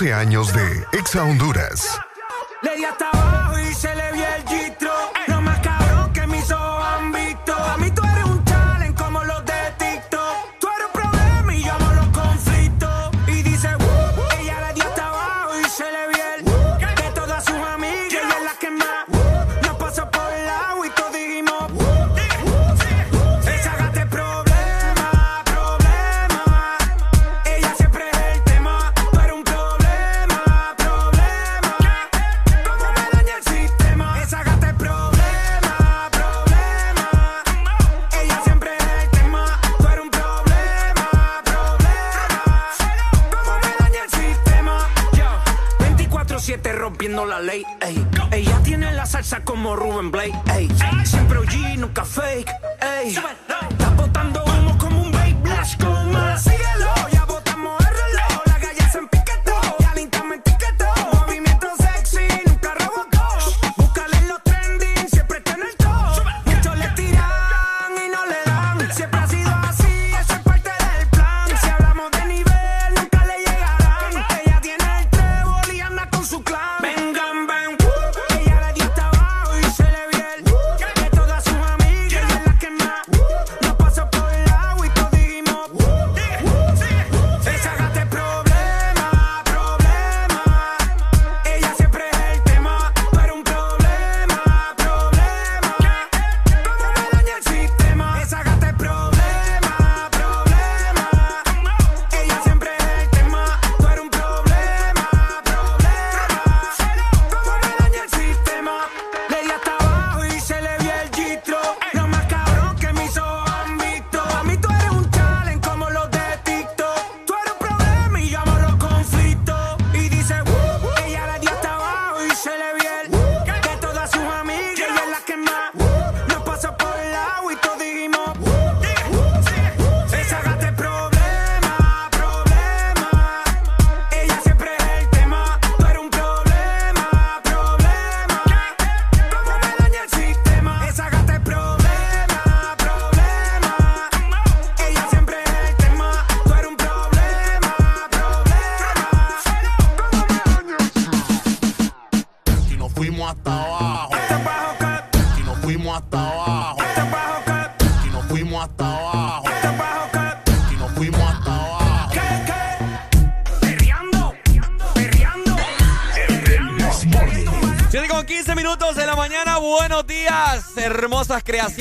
Los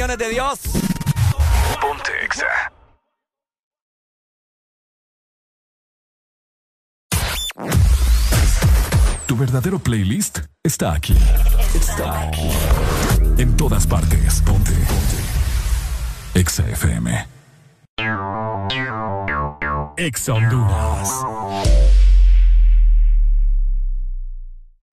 creaciones de Dios. Ponte Exa. Tu verdadero playlist está aquí. Está aquí. En todas partes. Ponte. Ponte. Exa FM. Exa Honduras.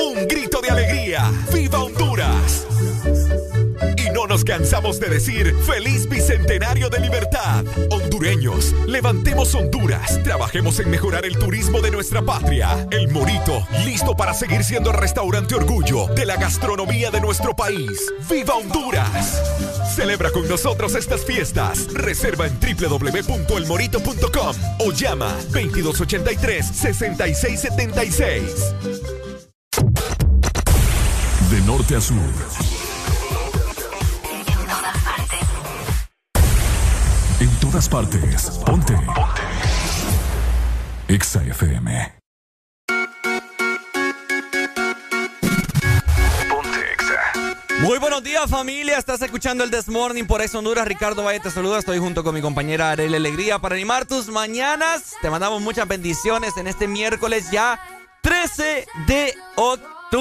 Un grito de alegría. ¡Viva Honduras! Y no nos cansamos de decir feliz bicentenario de libertad. Hondureños, levantemos Honduras. Trabajemos en mejorar el turismo de nuestra patria. El Morito, listo para seguir siendo el restaurante orgullo de la gastronomía de nuestro país. ¡Viva Honduras! Celebra con nosotros estas fiestas. Reserva en www.elmorito.com o llama 2283-6676. Norte a sur. En todas partes. Ponte. Ponte. Exa FM. Muy buenos días familia, estás escuchando el This Morning por Ex Honduras, Ricardo Valle te saluda, estoy junto con mi compañera Arely Alegría para animar tus mañanas, te mandamos muchas bendiciones en este miércoles ya 13 de octubre. We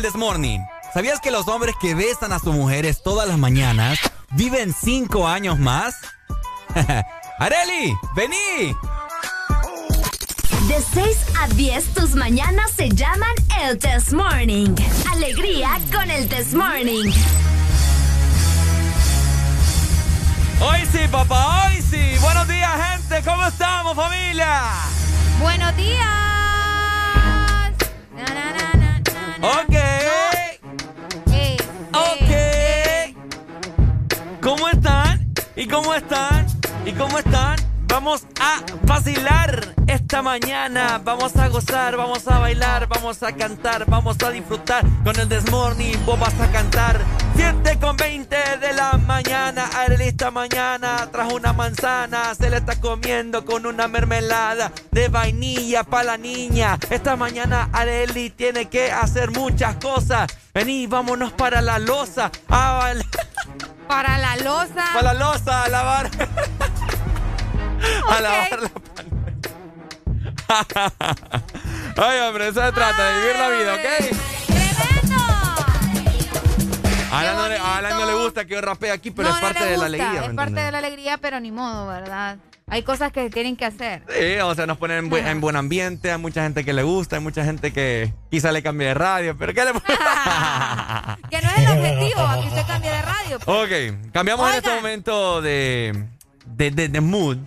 Del Desmorning. ¿Sabías que los hombres que besan a sus mujeres todas las mañanas viven cinco años más? ¡Areli! ¡Vení! De 6 a 10, tus mañanas se llaman el Test Morning. Alegría con el Test Morning. Hoy sí, papá, hoy sí. Buenos días, gente. ¿Cómo estamos, familia? Buenos días. Ok. Ok. ¿Y cómo están? ¿Y cómo están? Vamos a vacilar esta mañana. Vamos a gozar, vamos a bailar, vamos a cantar, vamos a disfrutar con el Desmorning. Vos vas a cantar 7 con 20 de la mañana. Arely esta mañana trajo una manzana. Se la está comiendo con una mermelada de vainilla para la niña. Esta mañana Areli tiene que hacer muchas cosas. Vení, vámonos para la loza. A bailar. Para la loza. Para la loza, a lavar. A lavar la Ay, hombre, eso se trata de vivir la vida, ¿ok? A Alan, no le, a Alan no le gusta que yo rapee aquí, pero No, es no parte de la alegría. ¿me Es parte de la alegría, pero ni modo, ¿verdad? Hay cosas que tienen que hacer. Sí, o sea, nos ponen en, buen- en buen ambiente, hay mucha gente que le gusta, hay mucha gente que quizá le cambie de radio, pero ¿qué le Que no es el objetivo, aquí usted cambia de radio. Ok, cambiamos en este momento de, de, de, de mood,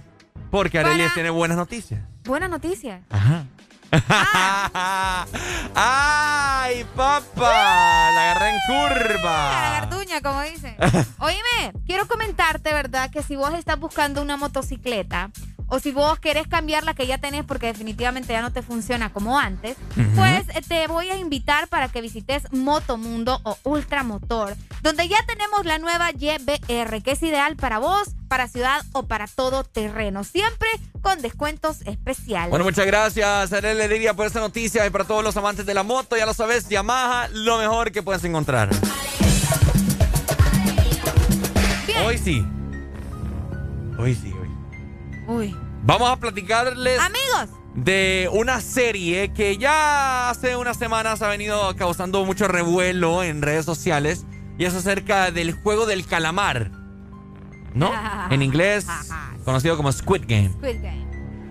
porque Arely tiene buenas noticias. Buena noticia. Ajá. ¡Ay, papá! La agarré en La curva. garduña, como dicen. Oíme, quiero comentarte, ¿verdad? Que si vos estás buscando una motocicleta o si vos querés cambiar la que ya tenés porque definitivamente ya no te funciona como antes, pues eh, te voy a invitar para que visites Motomundo o Ultramotor, donde ya tenemos la nueva YBR, que es ideal para vos, para ciudad o para todo terreno, siempre con descuentos especiales. Bueno, muchas gracias, Arely Alegría, por esta noticia y para todos los amantes de la moto. Ya lo sabes, Yamaha, lo mejor que puedes encontrar. Hoy sí. Hoy sí, hoy. Uy. Vamos a platicarles Amigos, de una serie que ya hace unas semanas ha venido causando mucho revuelo en redes sociales y es acerca del juego del calamar. ¿No? En inglés, conocido como Squid Game. Squid Game.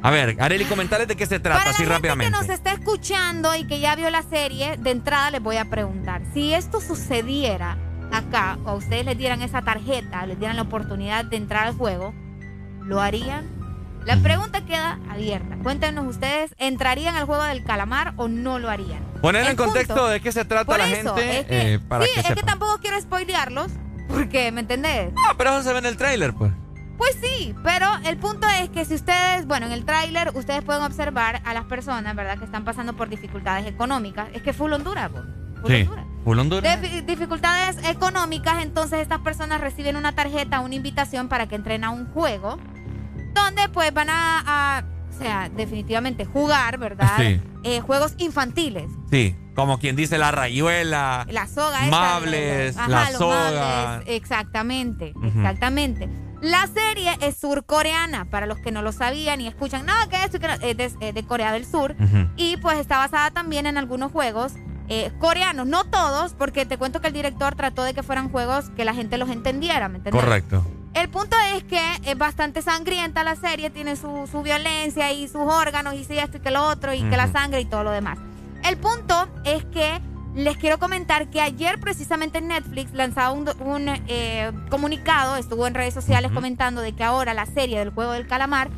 A ver, Areli, comentarles de qué se trata, Para así la gente rápidamente. que nos está escuchando y que ya vio la serie, de entrada les voy a preguntar, si esto sucediera acá, o a ustedes les dieran esa tarjeta, les dieran la oportunidad de entrar al juego, ¿lo harían? La pregunta queda abierta. Cuéntenos ustedes, ¿entrarían al juego del calamar o no lo harían? Poner en punto- contexto de qué se trata la eso, gente es que, eh, para sí, que es que tampoco quiero spoilearlos, porque, ¿me entendés? No, pero eso se ve en el tráiler, pues. Pues sí, pero el punto es que si ustedes, bueno, en el tráiler ustedes pueden observar a las personas, ¿verdad? Que están pasando por dificultades económicas. Es que full Honduras. Full Sí. Honduras. Full Honduras. Defi- dificultades económicas, entonces estas personas reciben una tarjeta, una invitación para que entren a un juego, donde pues van a, a, o sea, definitivamente jugar, ¿verdad? Sí. Eh, juegos infantiles. Sí, como quien dice la rayuela. La soga Mables, ajá, la soga. mables, exactamente, exactamente. La serie es surcoreana, para los que no lo sabían y escuchan, no, que no", es de, es de Corea del Sur. Y pues está basada también en algunos juegos eh, coreanos, no todos, porque te cuento que el director trató de que fueran juegos que la gente los entendiera, ¿me entiendes? Correcto. El punto es que es bastante sangrienta la serie, tiene su, su violencia y sus órganos y sí, esto y que lo otro y que la sangre y todo lo demás. El punto es que les quiero comentar que ayer precisamente Netflix lanzaba un, eh, comunicado, estuvo en redes sociales comentando de que ahora la serie del juego del calamar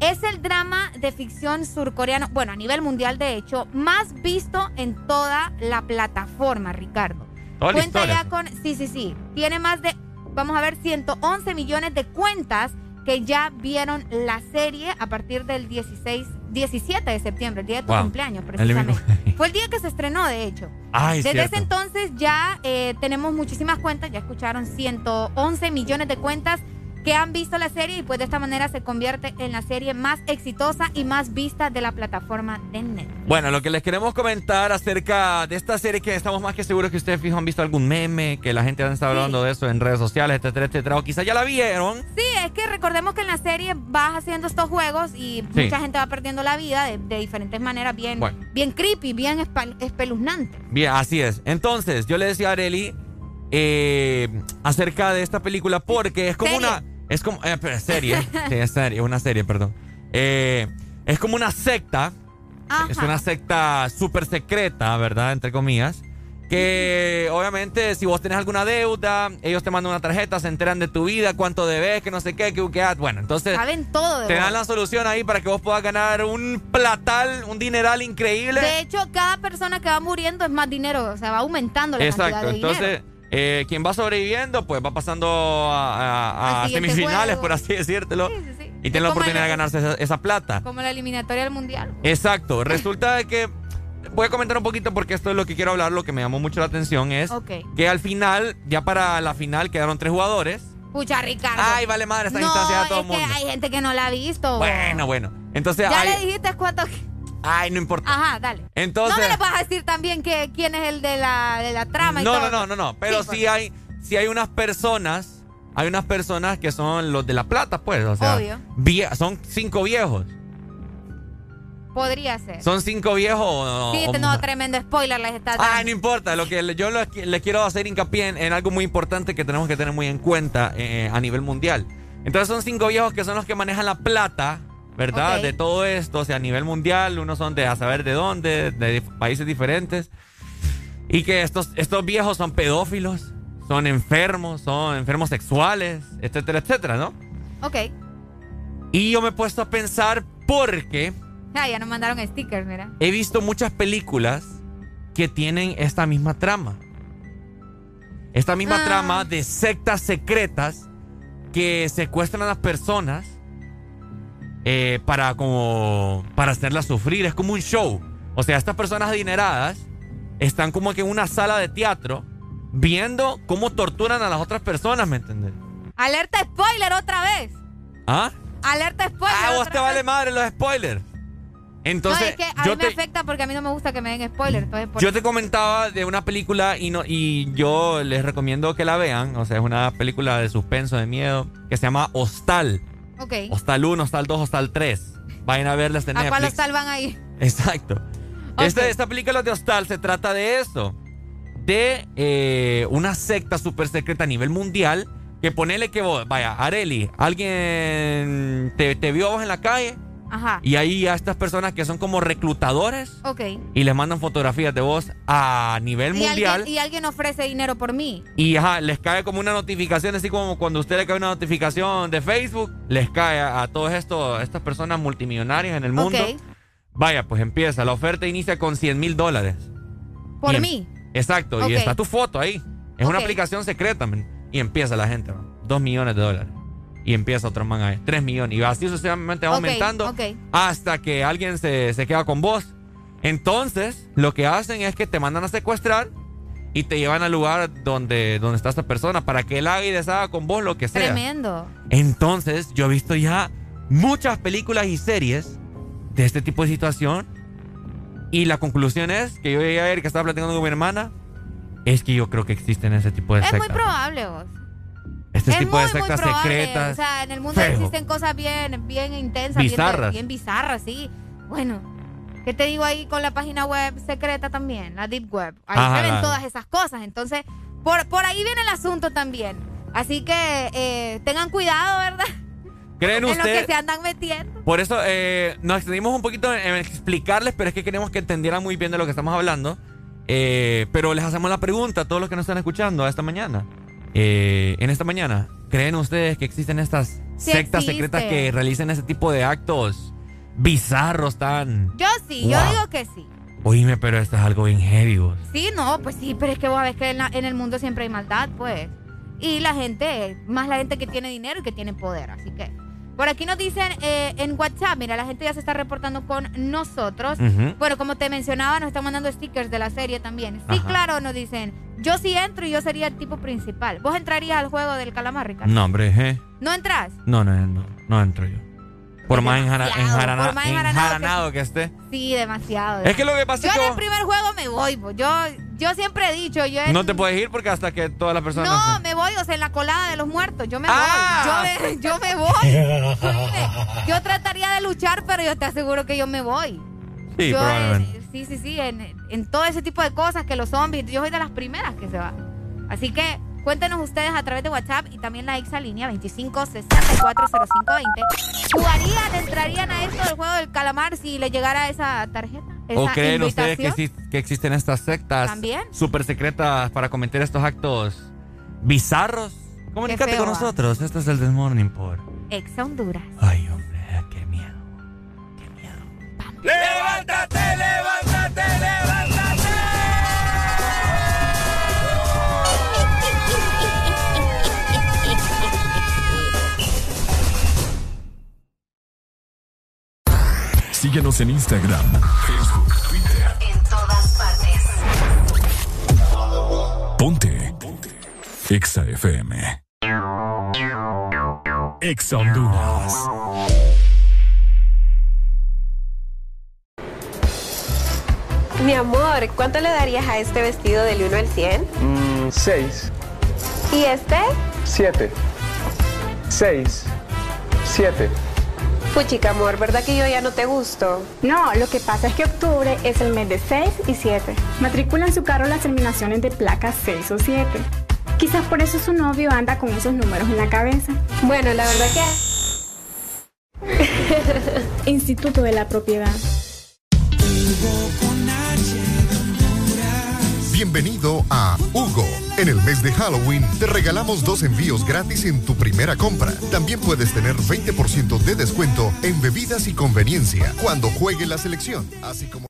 es el drama de ficción surcoreano, bueno, a nivel mundial de hecho, más visto en toda la plataforma, Ricardo. Toda Cuenta ya con, sí, sí, sí, tiene más de, vamos a ver, 111 millones de cuentas que ya vieron la serie a partir del 16, 17 de septiembre, el día de tu Wow. cumpleaños El precisamente. Fue el día que se estrenó, de hecho. Ay, Desde cierto. ese entonces ya eh, tenemos muchísimas cuentas, ya escucharon 111 millones de cuentas que han visto la serie y pues de esta manera se convierte en la serie más exitosa y más vista de la plataforma de Netflix. Bueno, lo que les queremos comentar acerca de esta serie que estamos más que seguros que ustedes fijo han visto algún meme, que la gente ha estado hablando de eso en redes sociales, etcétera, etcétera, o quizá ya la vieron. Sí, es que recordemos que en la serie vas haciendo estos juegos y Sí. mucha gente va perdiendo la vida de, de diferentes maneras, bien, Bueno. bien creepy, bien espeluznante. Bien, así es. Entonces, yo le decía a Areli eh, acerca de esta película porque es como Serie. una... Es como... eh, serie. sí, es serie, una serie, perdón. Eh, es como una secta. Es una secta súper secreta, ¿verdad? Entre comillas. Que obviamente si vos tenés alguna deuda, ellos te mandan una tarjeta, se enteran de tu vida, cuánto debes, que no sé qué, que, que ah, bueno, entonces Saben todo de te vos. dan la solución ahí para que vos puedas ganar un platal, un dineral increíble. De hecho, cada persona que va muriendo es más dinero, o sea, va aumentando la cantidad Exacto, dinero. Eh, quien va sobreviviendo pues va pasando a, semifinales, juego. por así decírtelo, y tiene la oportunidad de el- ganarse esa, esa plata. Como la eliminatoria del mundial. Exacto, resulta de que voy a comentar un poquito porque esto es lo que quiero hablar, lo que me llamó mucho la atención es Ok. que al final, ya para la final quedaron tres jugadores. Pucha, Ricardo. Ay, vale madre, esta no, instancia a todo es mundo. que hay gente que no la ha visto. Bueno, bueno. Entonces, Ya hay- le dijiste cuánto. Ay, no importa. Ajá, dale. Entonces, no me le vas a decir también que quién es el de la, de la trama y No, todo. no, no, no, no. Pero Sí, sí, pues. hay, sí hay unas personas, hay unas personas que son los de la plata, pues. O sea, Obvio. vie- son cinco viejos. Podría ser. Son cinco viejos. o- Sí, o- no, tremendo spoiler les está dando. Ay, no importa. Lo que yo le, le quiero hacer hincapié en, en algo muy importante que tenemos que tener muy en cuenta eh, a nivel mundial. Entonces son cinco viejos que son los que manejan la plata, ¿verdad? Ok. De todo esto, o sea, a nivel mundial, unos son de a saber de dónde, de países diferentes. Y que estos, estos viejos son pedófilos, son enfermos, son enfermos sexuales, etcétera, etcétera, ¿no? Ok. Y yo me he puesto a pensar porque Ah, ya nos mandaron stickers, mira. he visto muchas películas que tienen esta misma trama. Esta misma Ah. trama de sectas secretas que secuestran a las personas eh, para como para hacerlas sufrir. Es como un show. O sea, estas personas adineradas están como que en una sala de teatro viendo cómo torturan a las otras personas, ¿me entiendes? Alerta spoiler otra vez. ¿Ah? Alerta spoiler. Ah, vos te vez. vale madre los spoilers. Entonces, no, es que a yo mí me te, afecta porque a mí no me gusta que me den spoiler. Entonces, por Yo te comentaba de una película y no y yo les recomiendo que la vean. O sea, es una película de suspenso, de miedo, que se llama Hostal. Ok. Hostal 1, Hostal 2, Hostal 3. Vayan a verla en ¿A cuál Netflix. los salvan ahí? Exacto. Esta, esta película de Hostal se trata de eso. De eh, una secta súper secreta a nivel mundial. Que ponele que vos, vaya, Areli, alguien te, te vio a vos en la calle. Ajá. Y ahí a estas personas que son como reclutadores Ok. y les mandan fotografías de vos a nivel Y mundial alguien, y alguien ofrece dinero por mí. y ajá, les cae como una notificación, así como cuando a usted le cae una notificación de Facebook, les cae a, a todas estas personas multimillonarias en el mundo. Ok. Vaya, pues empieza, la oferta inicia con 100 mil dólares. Por Y mí. Exacto, y está tu foto ahí. Es una aplicación secreta, man. y empieza la gente, man. dos millones de dólares. Y empieza otro man ahí, tres millones. Y así sucesivamente va Ok, aumentando ok. hasta que alguien se, se queda con vos. Entonces, lo que hacen es que te mandan a secuestrar y te llevan al lugar donde, donde está esta persona para que él haga y deshaga con vos lo que sea. Tremendo. Entonces, yo he visto ya muchas películas y series de este tipo de situación. Y la conclusión es que yo llegué a ver que estaba platicando con mi hermana. Es que yo creo que existen ese tipo de Es muy probable, vos. Este es tipo muy, de muy sectas probable. secretas. O sea, en el mundo feo. existen cosas bien, bien intensas, Bizarras. Bien, bien bizarras, sí. Bueno, ¿qué te digo ahí con la página web secreta también? La Deep Web. Ahí Ajá, se ven todas esas cosas. Entonces, por, por ahí viene el asunto también. Así que eh, tengan cuidado, ¿verdad? ¿Creen en lo que ustedes? se andan metiendo. Por eso eh, nos extendimos un poquito en, en explicarles, pero es que queremos que entendieran muy bien de lo que estamos hablando. Eh, pero les hacemos la pregunta a todos los que nos están escuchando esta mañana. Eh, en esta mañana, ¿creen ustedes que existen estas Sí sectas existe. secretas que realicen ese tipo de actos bizarros tan... Yo sí, yo digo que sí. Oíme, pero esto es algo bien heavy, vos. Sí, no, pues sí, pero es que vos ves que en, la- en el mundo siempre hay maldad, pues. Y la gente, más la gente que tiene dinero y que tiene poder, así que. Por aquí nos dicen eh, en WhatsApp, mira, la gente ya se está reportando con nosotros. Bueno, como te mencionaba, nos están mandando stickers de la serie también. Sí, Ajá. claro, nos dicen, yo sí entro y yo sería el tipo principal. ¿Vos entrarías al juego del calamar, Ricardo? No, hombre, ¿eh? ¿No entras? No, no, no, no entro yo. Por más enjara- enjarana- por más enjaranado enjaranado que esté. Sí, demasiado. Es que lo que pasa yo es que en el primer juego me voy, pues. Yo, yo siempre he dicho, yo en- No te puedes ir porque hasta que todas las personas... No, me voy, o sea, en la colada de los muertos. Yo me Ah. voy. Yo me, yo me voy. Yo trataría de luchar, pero yo te aseguro que yo me voy. Sí, yo, probablemente. sí, sí, sí. En, en todo ese tipo de cosas que los zombies, yo soy de las primeras que se va. Así que cuéntenos ustedes a través de WhatsApp y también la exa línea 25640520. ¿Jugarían, entrarían a esto del juego del calamar si le llegara esa tarjeta? ¿O creen ustedes que, que existen estas sectas También. súper secretas para cometer estos actos bizarros? Comunícate feo, con ah. nosotros. Este es el This Morning por... Exa Honduras. Ay, hombre. ¡Levántate, levántate, levántate! Síguenos en Instagram, Facebook, Twitter. En todas partes. Ponte. Ponte. Exa FM. Exa Honduras. Mi amor, ¿cuánto le darías a este vestido del 1 al 100? 6, ¿Y este? 7, 6, 7. Puchica, amor, ¿verdad que yo ya no te gusto? No, lo que pasa es que octubre es el mes de 6 y 7. Matricula en su carro las terminaciones de placas 6 o 7. Quizás por eso su novio anda con esos números en la cabeza. Bueno, la verdad que... Instituto de la Propiedad. Bienvenido a Hugo. En el mes de Halloween te regalamos dos envíos gratis en tu primera compra. También puedes tener 20% de descuento en bebidas y conveniencia cuando juegue la selección, así como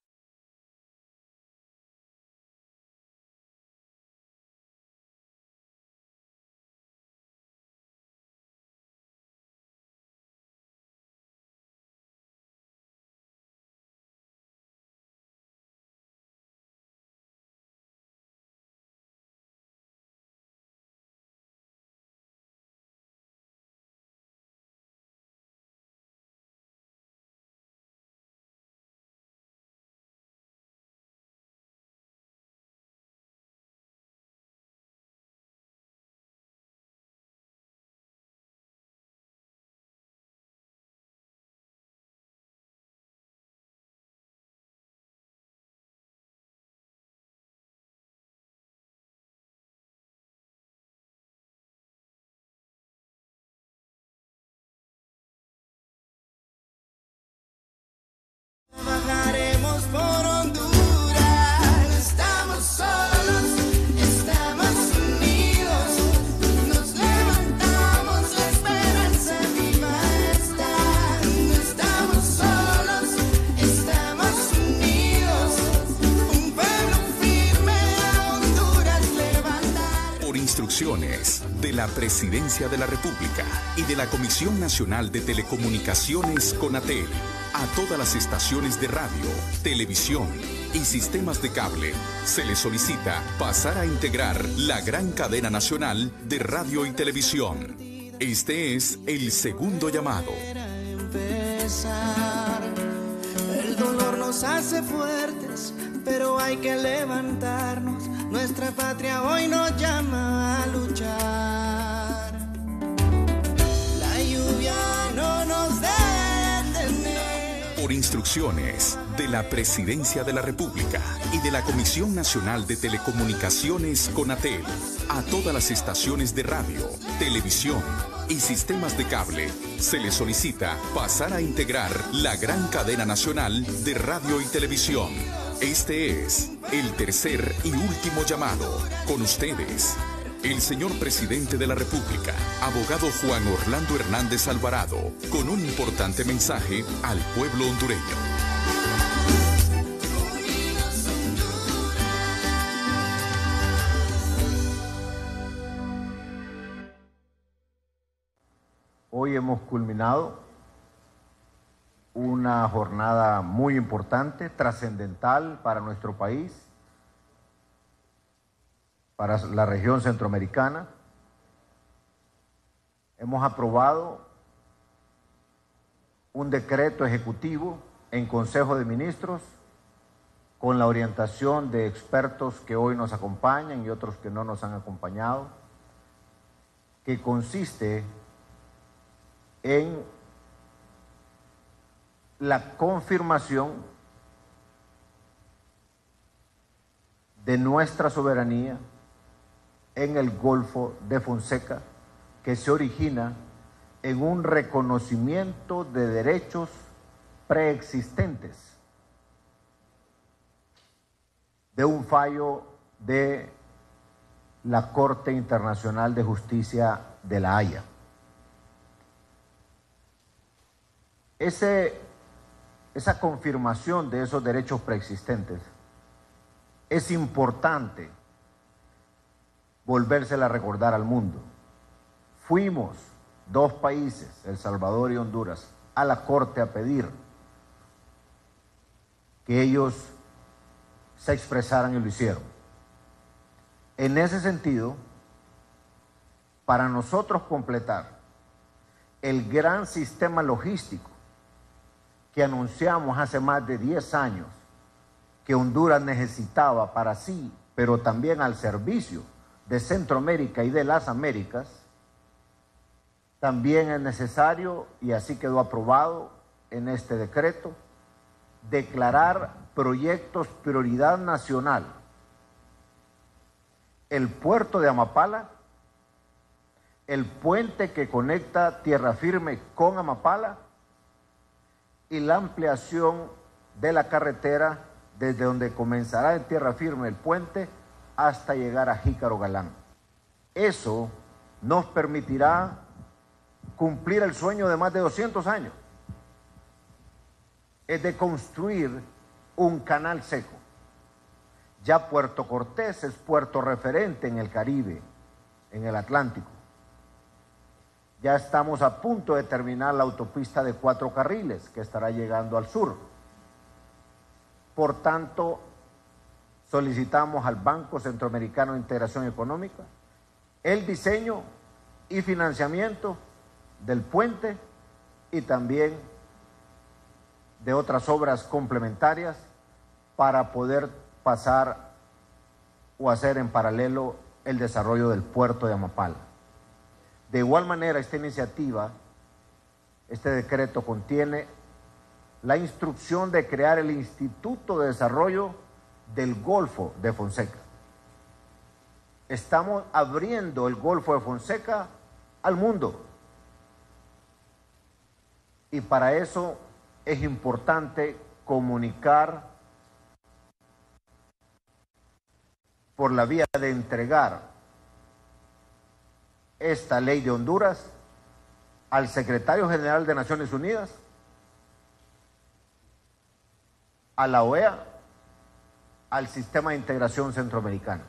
la Presidencia de la República y de la Comisión Nacional de Telecomunicaciones CONATEL, a todas las estaciones de radio, televisión y sistemas de cable se les solicita pasar a integrar la gran cadena nacional de radio y televisión. Este es el segundo llamado. El dolor nos hace fuertes, pero hay que levantarnos. Nuestra patria hoy nos llama a luchar. Instrucciones de la Presidencia de la República y de la Comisión Nacional de Telecomunicaciones CONATEL, a todas las estaciones de radio, televisión y sistemas de cable, se les solicita pasar a integrar la gran cadena nacional de radio y televisión. Este es el tercer y último llamado. Con ustedes, el señor presidente de la República, abogado Juan Orlando Hernández Alvarado, con un importante mensaje al pueblo hondureño. Hoy hemos culminado una jornada muy importante, trascendental para nuestro país, para la región centroamericana. Hemos aprobado un decreto ejecutivo en Consejo de Ministros con la orientación de expertos que hoy nos acompañan y otros que no nos han acompañado, que consiste en la confirmación de nuestra soberanía en el Golfo de Fonseca, que se origina en un reconocimiento de derechos preexistentes de un fallo de la Corte Internacional de Justicia de La Haya. Esa confirmación de esos derechos preexistentes es importante volvérsela a recordar al mundo. Fuimos dos países, El Salvador y Honduras, a la Corte a pedir que ellos se expresaran y lo hicieron. En ese sentido, para nosotros completar el gran sistema logístico que anunciamos hace más de 10 años que Honduras necesitaba para sí, pero también al servicio de Centroamérica y de las Américas, también es necesario, y así quedó aprobado en este decreto, declarar proyectos prioridad nacional. El puerto de Amapala, el puente que conecta Tierra Firme con Amapala y la ampliación de la carretera desde donde comenzará en Tierra Firme el puente hasta llegar a Jícaro Galán. Eso nos permitirá cumplir el sueño de más de 200 años, es de construir un canal seco. Ya Puerto Cortés es puerto referente en el Caribe, en el Atlántico. Ya estamos a punto de terminar la autopista de cuatro carriles que estará llegando al sur. Por tanto, solicitamos al Banco Centroamericano de Integración Económica el diseño y financiamiento del puente y también de otras obras complementarias para poder pasar o hacer en paralelo el desarrollo del puerto de Amapala. De igual manera, esta iniciativa, este decreto contiene la instrucción de crear el Instituto de Desarrollo del Golfo de Fonseca. Estamos abriendo el Golfo de Fonseca al mundo. Y para eso es importante comunicar por la vía de entregar esta ley de Honduras al secretario general de Naciones Unidas, a la OEA, al sistema de integración centroamericano.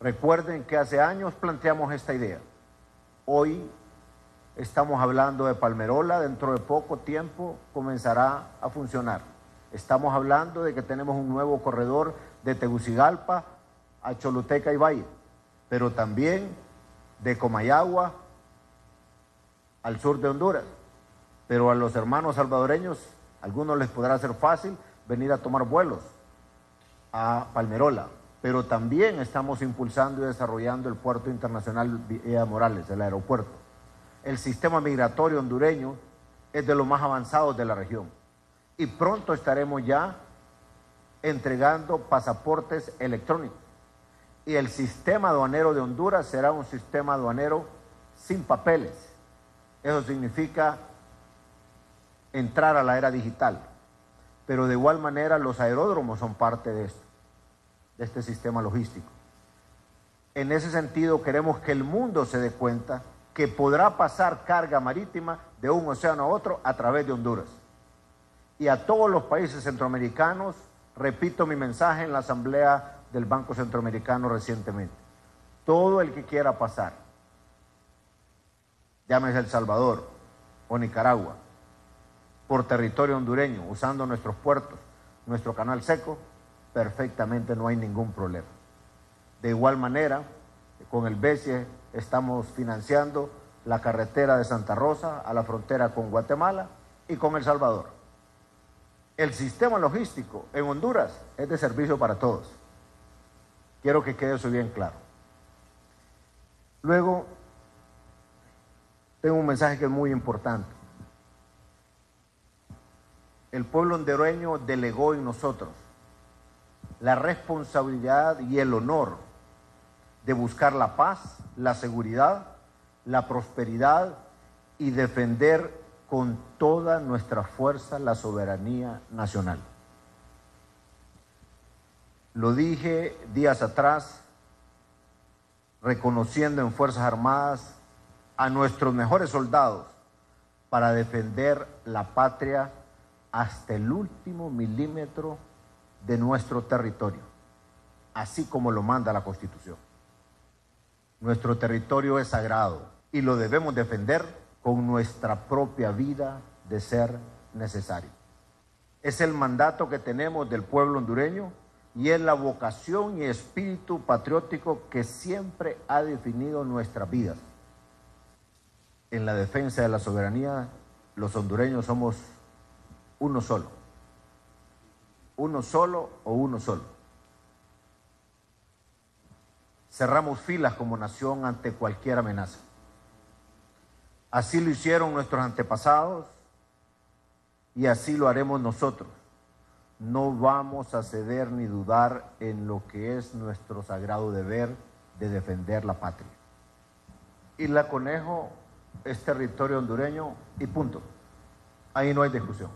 Recuerden que hace años planteamos esta idea. Hoy estamos hablando de Palmerola, dentro de poco tiempo comenzará a funcionar. Estamos hablando de que tenemos un nuevo corredor de Tegucigalpa a Choluteca y Valle, pero también de Comayagua al sur de Honduras. Pero a los hermanos salvadoreños, algunos les podrá ser fácil venir a tomar vuelos a Palmerola, pero también estamos impulsando y desarrollando el puerto internacional Villa Morales, el aeropuerto. El sistema migratorio hondureño es de los más avanzados de la región y pronto estaremos ya entregando pasaportes electrónicos. Y el sistema aduanero de Honduras será un sistema aduanero sin papeles. Eso significa entrar a la era digital. Pero de igual manera los aeródromos son parte de esto, de este sistema logístico. En ese sentido queremos que el mundo se dé cuenta que podrá pasar carga marítima de un océano a otro a través de Honduras. Y a todos los países centroamericanos, repito mi mensaje en la Asamblea del Banco Centroamericano recientemente, todo el que quiera pasar, llámese El Salvador o Nicaragua, por territorio hondureño, usando nuestros puertos, nuestro canal seco, perfectamente no hay ningún problema. De igual manera, con el BESIE estamos financiando la carretera de Santa Rosa a la frontera con Guatemala y con El Salvador. El sistema logístico en Honduras es de servicio para todos. Quiero que quede eso bien claro. Luego, tengo un mensaje que es muy importante. El pueblo hondureño delegó en nosotros la responsabilidad y el honor de buscar la paz, la seguridad, la prosperidad y defender con toda nuestra fuerza la soberanía nacional. Lo dije días atrás, reconociendo en Fuerzas Armadas a nuestros mejores soldados para defender la patria hasta el último milímetro de nuestro territorio, así como lo manda la Constitución. Nuestro territorio es sagrado y lo debemos defender con nuestra propia vida de ser necesario. Es el mandato que tenemos del pueblo hondureño y es la vocación y espíritu patriótico que siempre ha definido nuestras vidas. En la defensa de la soberanía, los hondureños somos uno solo. Uno solo o uno solo. Cerramos filas como nación ante cualquier amenaza. Así lo hicieron nuestros antepasados y así lo haremos nosotros. No vamos a ceder ni dudar en lo que es nuestro sagrado deber de defender la patria. Y la conejo es territorio hondureño y punto. Ahí no hay discusión.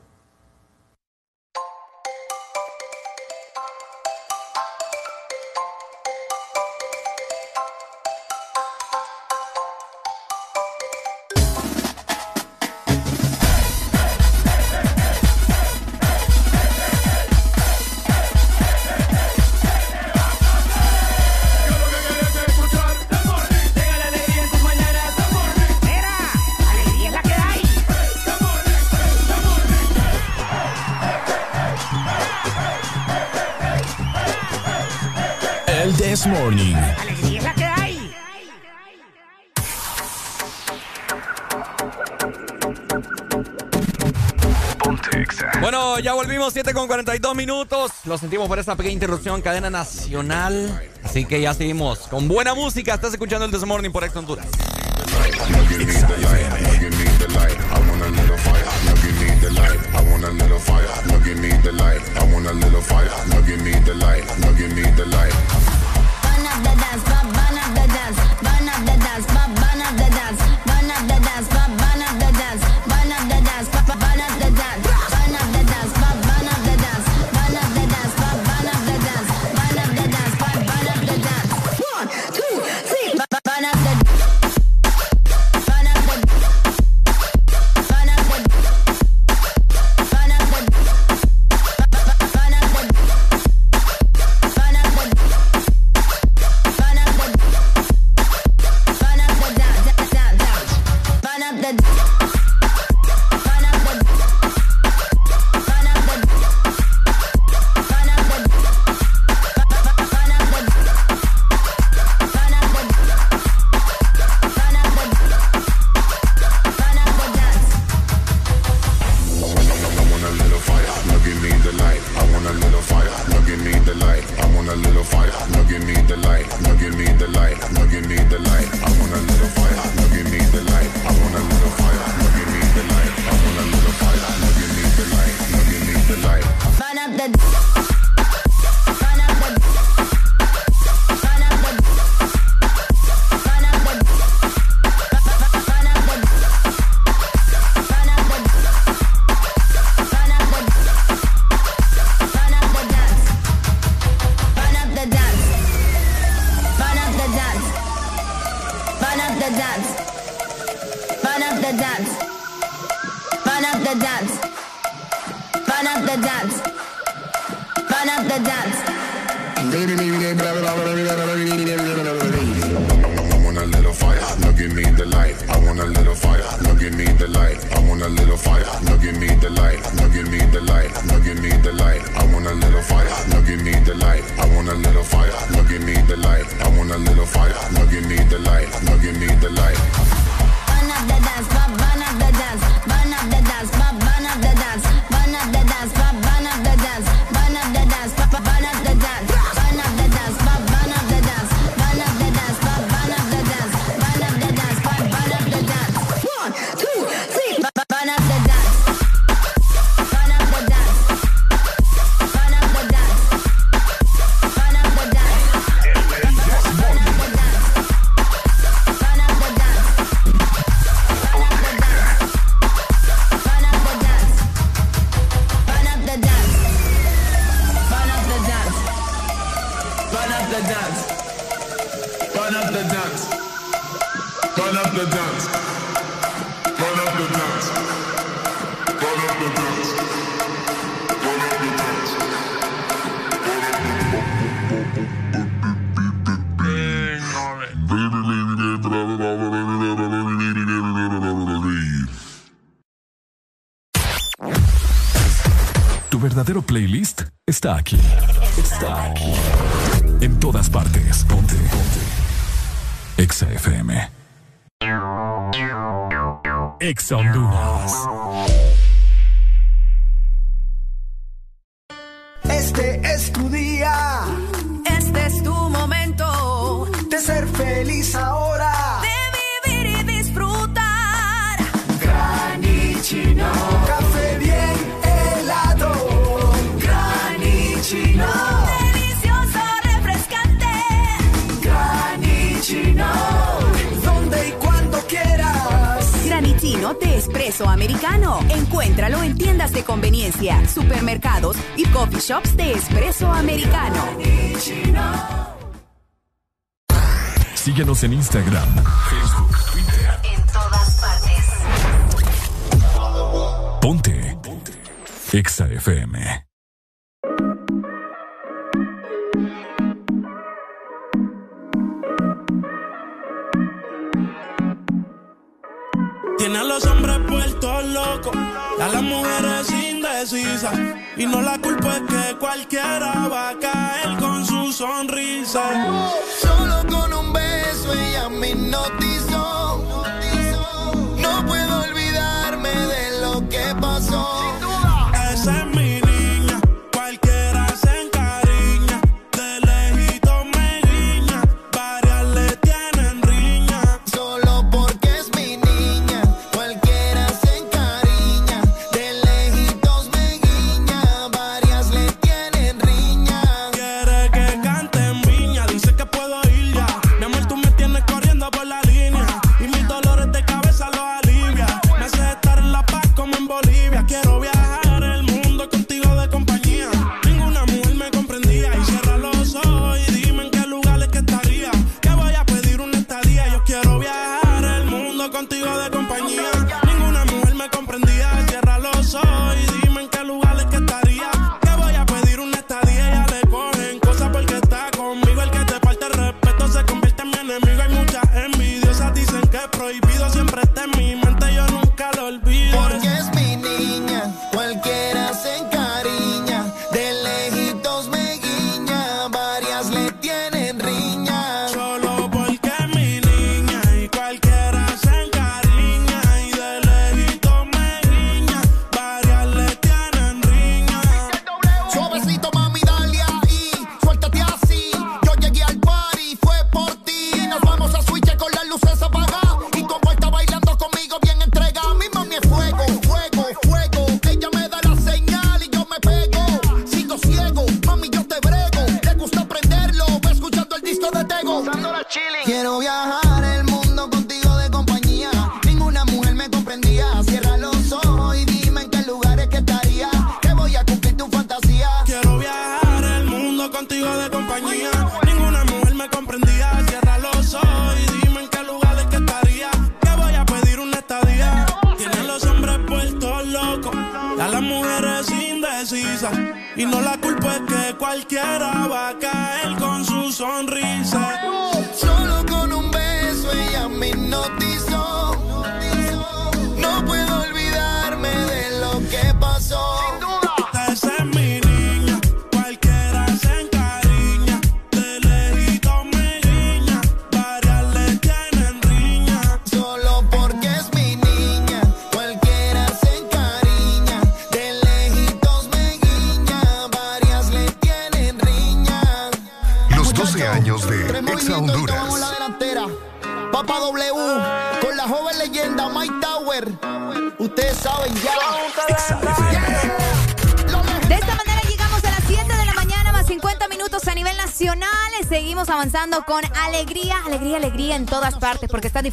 7 con 42 minutos. Lo sentimos por esta pequeña interrupción, cadena nacional. Así que ya seguimos con buena música. Estás escuchando el This Morning por Ex Honduras. Burn up the dance, burn up the dance, burn up the dance, burn up the dance, playlist está aquí.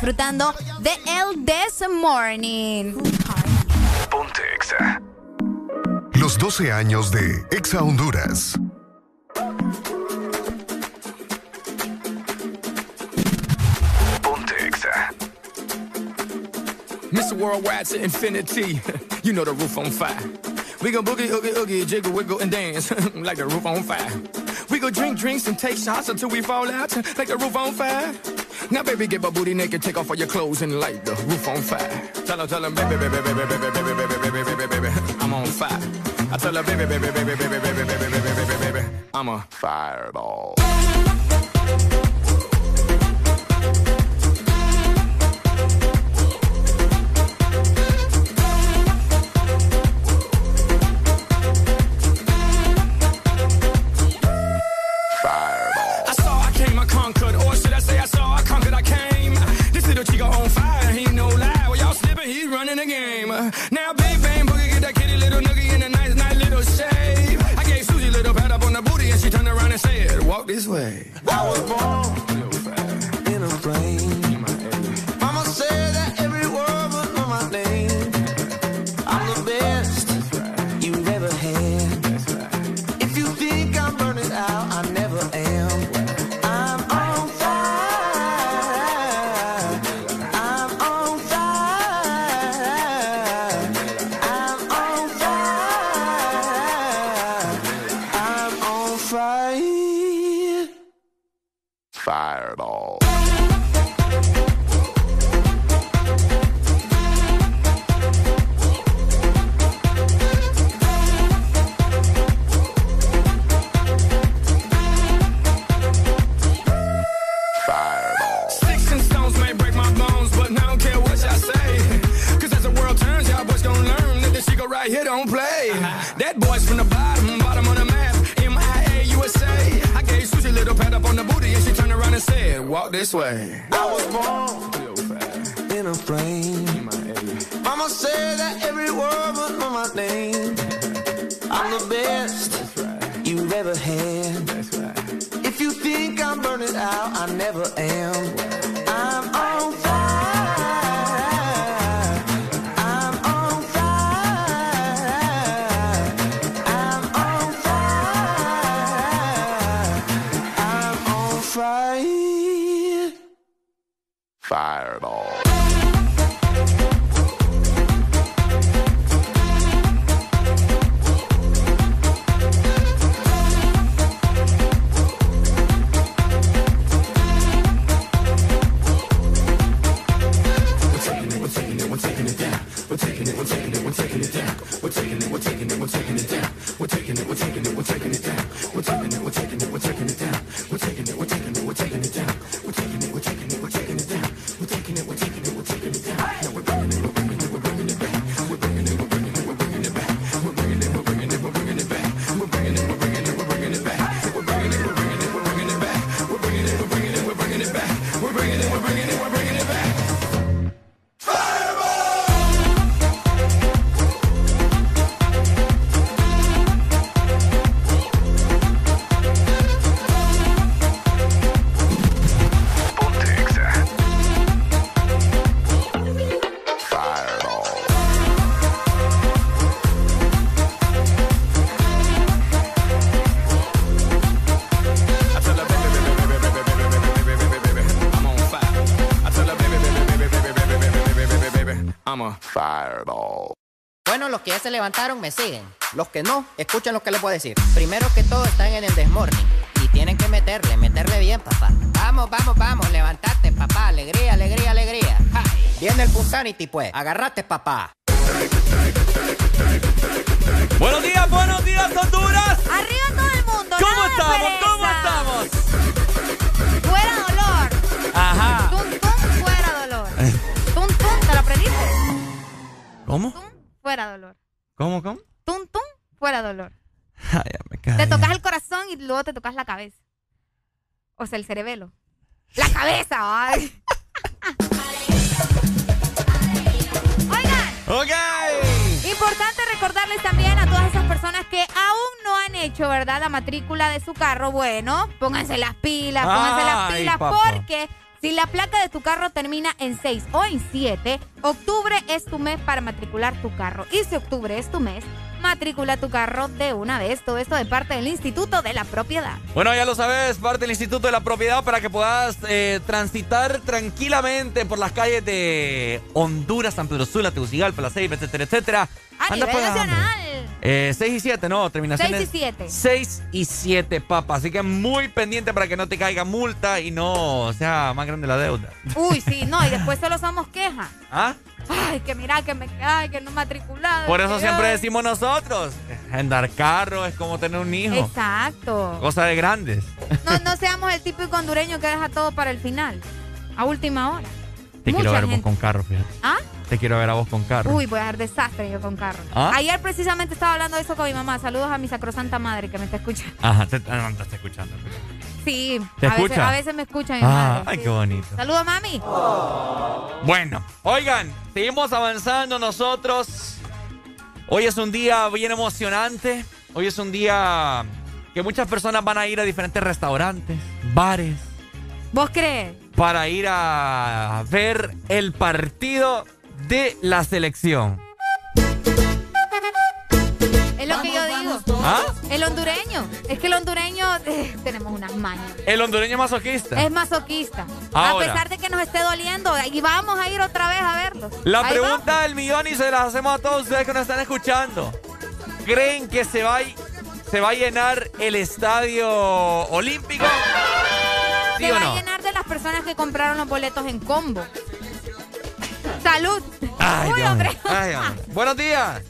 disfrutando de El This Morning. Ponte Exa. Los 12 años de Exa Honduras. Ponte Exa. Mr. Worldwide to infinity. You know the roof on fire. We go boogie, oogie, oogie, jiggle, wiggle, and dance like the roof on fire. We go drink drinks and take shots until we fall out like the roof on fire. Now, baby, get my booty naked, take off all your clothes and light the roof on fire. Tell her, tell her, baby, baby, baby, baby, baby, baby, baby, baby, baby, baby, I'm on fire. I tell her, baby, baby, baby, baby, baby, baby, baby, baby, baby, baby, I'm a fireball. Fireball. Bueno, los que ya se levantaron me siguen. Los que no, escuchen lo que les voy a decir. Primero que todo están en el desmorning. Y tienen que meterle, meterle bien, papá. Vamos, vamos, vamos, levantate, papá. Alegría, alegría, alegría. Ja. Viene el Punsanity, pues. Agarrate, papá. Buenos días, buenos días, Honduras. Arriba todo el mundo. ¿Cómo estamos? ¿Cómo estamos? Fuera dolor. Ajá. Tum, tum, ¿Cómo? Fuera dolor. ¿Cómo, cómo? Tum, tum, fuera dolor. Ay, me cae. Te tocas el corazón y luego te tocas la cabeza. O sea, el cerebelo. La cabeza, ay. Oigan. Ok. Importante recordarles también a todas esas personas que aún no han hecho, ¿verdad? La matrícula de su carro. Bueno, pónganse las pilas, pónganse las Ay, pilas papá. porque si la placa de tu carro termina en 6 o en 7, octubre es tu mes para matricular tu carro. Y si octubre es tu mes, matricula tu carro de una vez. Todo esto de parte del Instituto de la Propiedad. Bueno, ya lo sabes, parte del Instituto de la Propiedad para que puedas eh, transitar tranquilamente por las calles de Honduras, San Pedro Sula, Tegucigalpa, La Ceiba, etcétera, etcétera. A Anda nivel pagando. nacional. Eh, 6 y 7, no, terminaciones. 6 y 7. 6 y 7, papá. Así que muy pendiente para que no te caiga multa y no sea más grande la deuda. Uy, sí, no, y después solo somos quejas. ¿Ah? Ay, que mira, que me ay, que no matriculado. Por eso siempre ay. decimos nosotros, andar carro es como tener un hijo. Exacto. Cosa de grandes. No, no seamos el típico hondureño que deja todo para el final. A última hora. Te Mucha quiero ver vos gente. con carro, fíjate. ¿Ah? Te quiero ver a vos con carro. Uy, voy a dar desastre yo con carro. ¿Ah? Ayer precisamente estaba hablando de eso con mi mamá. Saludos a mi sacrosanta madre que me está escuchando. Ajá, te, ah, no, te está escuchando. Sí, ¿Te a, veces, escucha? a veces me escucha mi Ah, madre. ay, sí. qué bonito. Saludos, mami. Bueno, oigan, seguimos avanzando nosotros. Hoy es un día bien emocionante. Hoy es un día que muchas personas van a ir a diferentes restaurantes, bares, ¿Vos crees? Para ir a ver el partido de la selección. Es lo que yo digo. ¿Ah? El hondureño. Es que el hondureño eh, tenemos unas mañas. El hondureño masoquista. Es masoquista. Ahora. A pesar de que nos esté doliendo. Y vamos a ir otra vez a verlo. La Ahí pregunta del millón y se las hacemos a todos ustedes que nos están escuchando. ¿Creen que se va, a- se va a llenar el estadio olímpico? vamos. ¿Sí Se o va no? a llenar de las personas que compraron los boletos en combo. ¡Salud! Ay, Uy, Dios hombre. mío. Ay, hombre. Buenos días.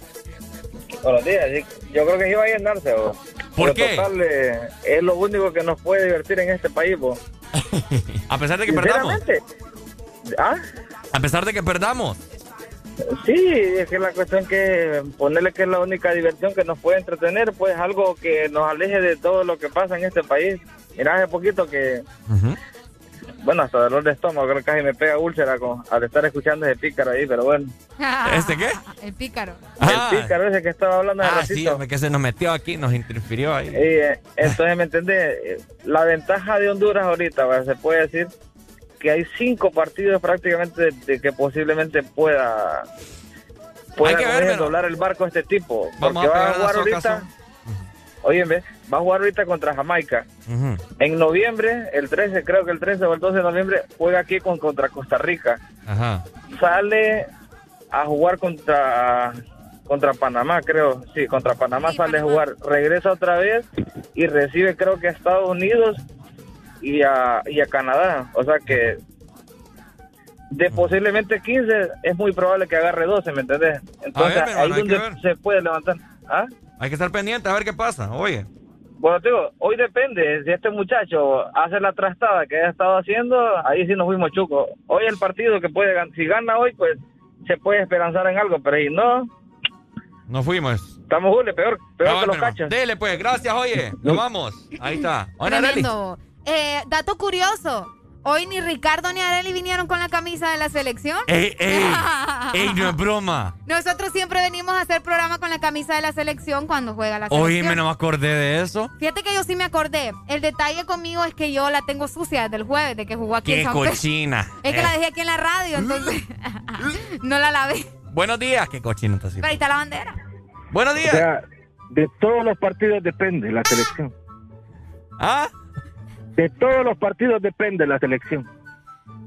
Buenos días, yo creo que sí va a llenarse. vos. ¿Por Pero qué? Total, eh, es lo único que nos puede divertir en este país. vos. A pesar de que perdamos. ¿Ah? A pesar de que perdamos. Sí, es que la cuestión que ponerle que es la única diversión que nos puede entretener, pues algo que nos aleje de todo lo que pasa en este país. Mira, hace poquito que, bueno, hasta dolor de estómago, creo que casi me pega úlcera con, al estar escuchando ese pícaro ahí, pero bueno. ¿Este qué? El pícaro. El pícaro ese que estaba hablando de Ah, ratito. sí, hombre, que se nos metió aquí, nos interfirió ahí. Eh, entonces, ¿me entendés? Eh, La ventaja de Honduras ahorita, se puede decir que hay cinco partidos prácticamente de, de que posiblemente pueda, pueda Hay que como ver, dicen, pero- doblar el barco este tipo. Vamos porque a va a jugar ahorita, ¿ves? va a jugar ahorita contra Jamaica. En noviembre, el 13, creo que el 13 o el 12 de noviembre, juega aquí con, contra Costa Rica. Ajá. Sale a jugar contra contra Panamá, creo. Sí, contra Panamá sale a jugar. Regresa otra vez y recibe, creo que a Estados Unidos y a, y a Canadá. O sea que de posiblemente 15 es muy probable que agarre 12, ¿me entendés? Entonces hermano, ahí donde se puede levantar. ¿Ah? Hay que estar pendiente a ver qué pasa. Oye. Bueno, te digo, hoy depende. Si este muchacho hace la trastada que ha estado haciendo, ahí sí nos fuimos chucos. Hoy el partido que puede ganar, si gana hoy, pues se puede esperanzar en algo, pero si no, Nos fuimos. estamos Jule, peor, peor que los cachos. Dele, pues, gracias, oye. Nos vamos. Ahí está. Hola. Eh, dato curioso. Hoy ni Ricardo ni Areli vinieron con la camisa de la selección. ¡Ey, ey! ¡Ey, no es broma! Nosotros siempre venimos a hacer programa con la camisa de la selección cuando juega la selección. Oíme, no me acordé de eso. Fíjate que yo sí me acordé. El detalle conmigo es que yo la tengo sucia desde el jueves, de que jugó aquí ¡Qué en San cochina! Es que Eh, la dejé aquí en la radio, entonces no la lavé. Buenos días. ¡Qué cochina está así! Pero ahí está la bandera. Buenos días. O sea, de todos los partidos depende la selección. ¿Ah? De todos los partidos depende la selección.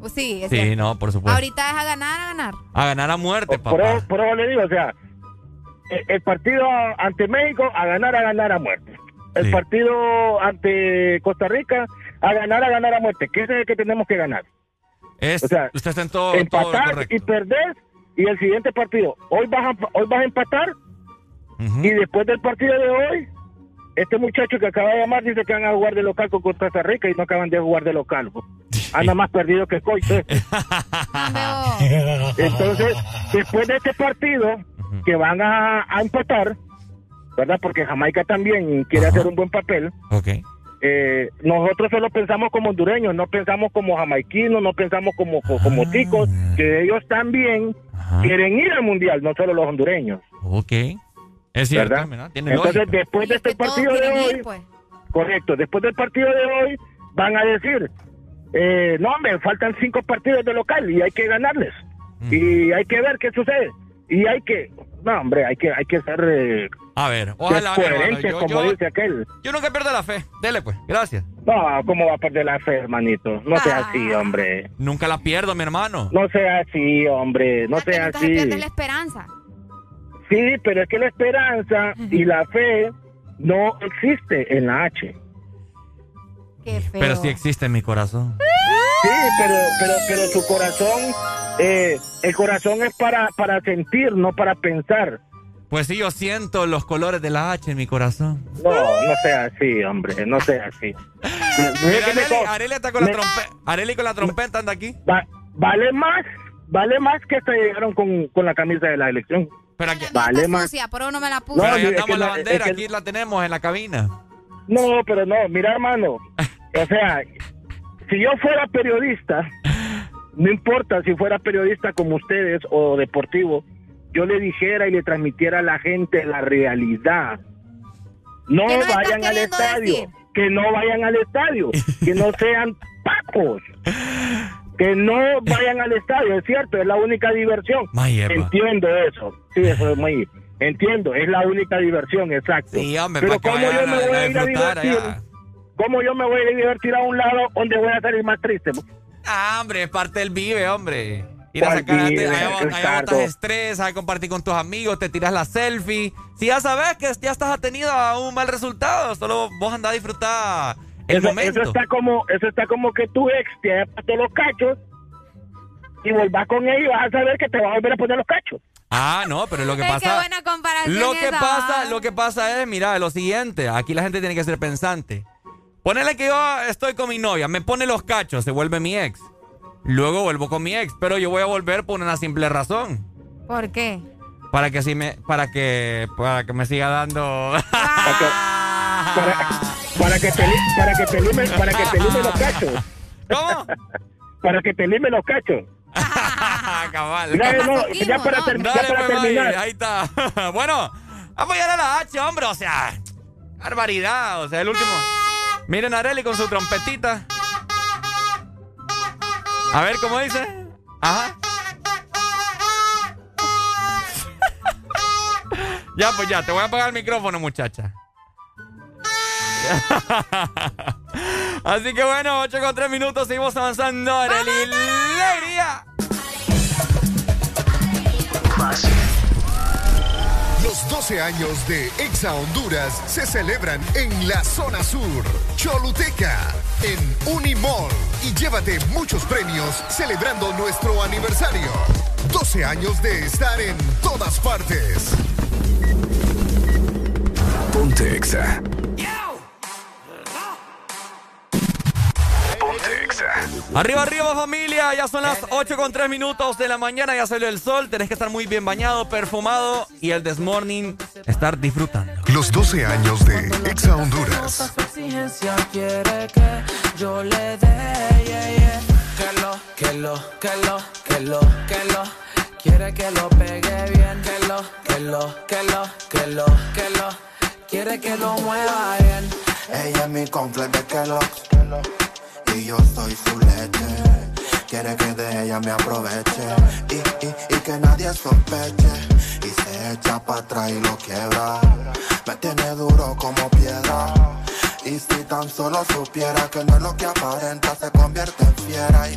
Pues sí, es Sí, cierto. no, por supuesto. Ahorita es a ganar, a ganar. A ganar a muerte, Por papá. eso, por eso le digo, o sea, el, el partido ante México a ganar, a ganar a muerte. El Sí. partido ante Costa Rica a ganar, a ganar a muerte. ¿Qué es el que tenemos que ganar? Es, o sea, usted está en todo, todo empatar correcto. y perder y el siguiente partido. Hoy vas a, hoy vas a empatar y después del partido de hoy, este muchacho que acaba de llamar dice que van a jugar de local con Costa Rica y no acaban de jugar de local. bo. Anda más perdido que coite. Entonces, después de este partido, que van a, a empatar, ¿verdad? Porque Jamaica también quiere hacer un buen papel. Ok. Eh, nosotros solo pensamos como hondureños, no pensamos como jamaiquinos, no pensamos como, co- como ticos, que ellos también quieren ir al mundial, no solo los hondureños. Ok. Es cierto, ¿verdad? tiene Entonces, lógica. después de este partido de hoy, ir, pues. correcto, después del partido de hoy, van a decir, eh, no, hombre, faltan cinco partidos de local y hay que ganarles. Y hay que ver qué sucede. Y hay que, no, hombre, hay que, hay que ser eh, A ver, ojalá. Coherente, Yo, como yo- dice aquel. yo nunca pierdo la fe. Dele, pues. Gracias. No, ¿cómo va a perder la fe, hermanito? No sea así, hombre. Nunca la pierdo, mi hermano. No sea así, hombre. No sea Nunca se así. pierde la esperanza. Sí, pero es que la esperanza y la fe no existe en la H. Qué feo. Pero sí existe en mi corazón. Sí, pero, pero, pero su corazón, eh, el corazón es para, para sentir, no para pensar. Pues sí, yo siento los colores de la H en mi corazón. No, no sea así, hombre, no sea así. Mira Areli, Areli está con la trompeta. Areli con la trompeta anda aquí. va- vale más, vale más que hasta llegaron con, con la camisa de la elección. Pero aquí, Vale más. Sucia, pero no me la puse. No, Pero ya es que andamos la no- es bandera, que- aquí la tenemos en la cabina. No, pero no, mira, hermano. O sea, si yo fuera periodista, no importa si fuera periodista como ustedes o deportivo, yo le dijera y le transmitiera a la gente la realidad. No ¿Qué nos estás vayan al estadio, decir? que no vayan al estadio, que no sean pacos. Que no vayan al estadio, es cierto, es la única diversión. Entiendo eso. Sí, eso es muy. Entiendo, es la única diversión, exacto. Sí, hombre, Pero ¿cómo yo me voy a ir a divertir? allá. ¿Cómo yo me voy a divertir a un lado donde voy a salir más triste? Ah, hombre, es parte del vive, hombre. Ir a ¿Cuál sacar, allá, botas estrés, a compartir con tus amigos, te tiras la selfie. Si ya sabes que ya estás atenido a un mal resultado, solo vos andás a disfrutar el eso, momento. eso está como, eso está como que tu ex te haya puesto los cachos y volvás con ella y vas a saber que te va a volver a poner los cachos. Ah, no, pero lo que Ay, qué pasa. buena comparación Lo que esa. pasa, lo que pasa es, mira, lo siguiente, aquí la gente tiene que ser pensante. Ponele que yo estoy con mi novia, me pone los cachos, se vuelve mi ex. Luego vuelvo con mi ex, pero yo voy a volver por una simple razón. ¿Por qué? Para que así me, para que, para que me siga dando. Para, para que te, para que te lime, para que te lime los cachos. ¿Cómo? para que te lime los cachos. Cabal. Ya, no, ya para, ter- ya Dale, para pues, terminar. Maggie, ahí está. bueno, apoyar a la H, hombre, o sea, barbaridad, o sea, el último. Miren a Areli con su trompetita. A ver cómo dice. Ajá. ya, pues ya, te voy a apagar el micrófono, muchacha. Así que bueno, 8 con 3 minutos, seguimos avanzando. Alegría. Los 12 años de Exa Honduras se celebran en la zona sur, Choluteca, en Unimall. Y llévate muchos premios celebrando nuestro aniversario. 12 años de estar en todas partes. Ponte Exa. Arriba, arriba familia, ya son las 8 con 3 minutos de la mañana, ya salió el sol, tenés que estar muy bien bañado, perfumado y el desmorning estar disfrutando. Los 12 años de Exa Honduras. Que yo le dé, yeah, yeah. Que lo, que lo, que lo, que lo, que lo. Quiere que lo pegue bien, que lo, que lo, que lo, que lo, que lo. Quiere que lo mueva bien. Ella es mi completo de Kellogg's y yo soy su leche. Quiere que de ella me aproveche y, y, y que nadie sospeche. Y se echa para atrás y lo quiebra. Me tiene duro como piedra. Y si tan solo supiera que no es lo que aparenta, se convierte en fiera y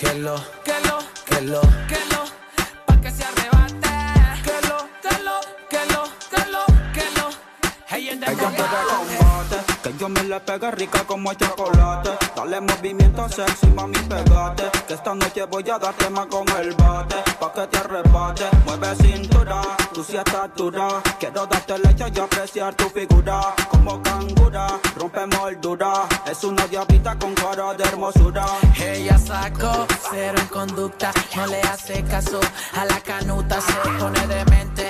Que lo, que lo, que lo, que lo. Pa' que se arrebate. Que lo, que lo, que lo, que lo, que lo. Ella quiere yo me le pegue rica como chocolate. Dale movimiento sexy, mami, pegate. Que esta noche voy a darte más con el bate. Pa' que te arrebate, mueve cintura, tú sí estás dura. Quiero darte leche y apreciar tu figura. Como cangura, rompe moldura. Es una diablita con cara de hermosura. Ella sacó cero en conducta, no le hace caso a la canuta, se pone demente.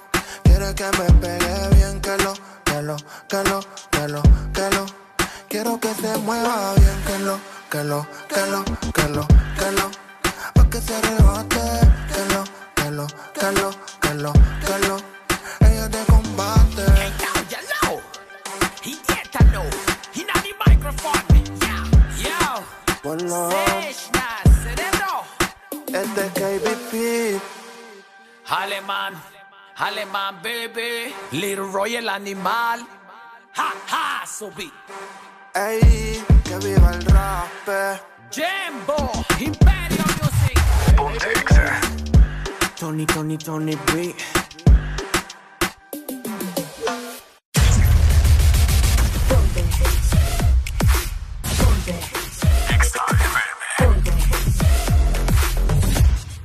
Quiere que me pegue bien, que lo, que lo, que lo, que lo, que lo. Quiero que se mueva bien, que lo, que lo, que lo, que lo, que lo. Pa' que se rebote, que lo, que lo, que lo, que lo, que lo. Ella de combate. Ponlo. Este es KBP. Alemán, alemán, baby. Little Roy el animal. Ha, ha, subí. Ey, que viva el rap. Jimbo, Imperio Music. Tony, Tony, Tony B.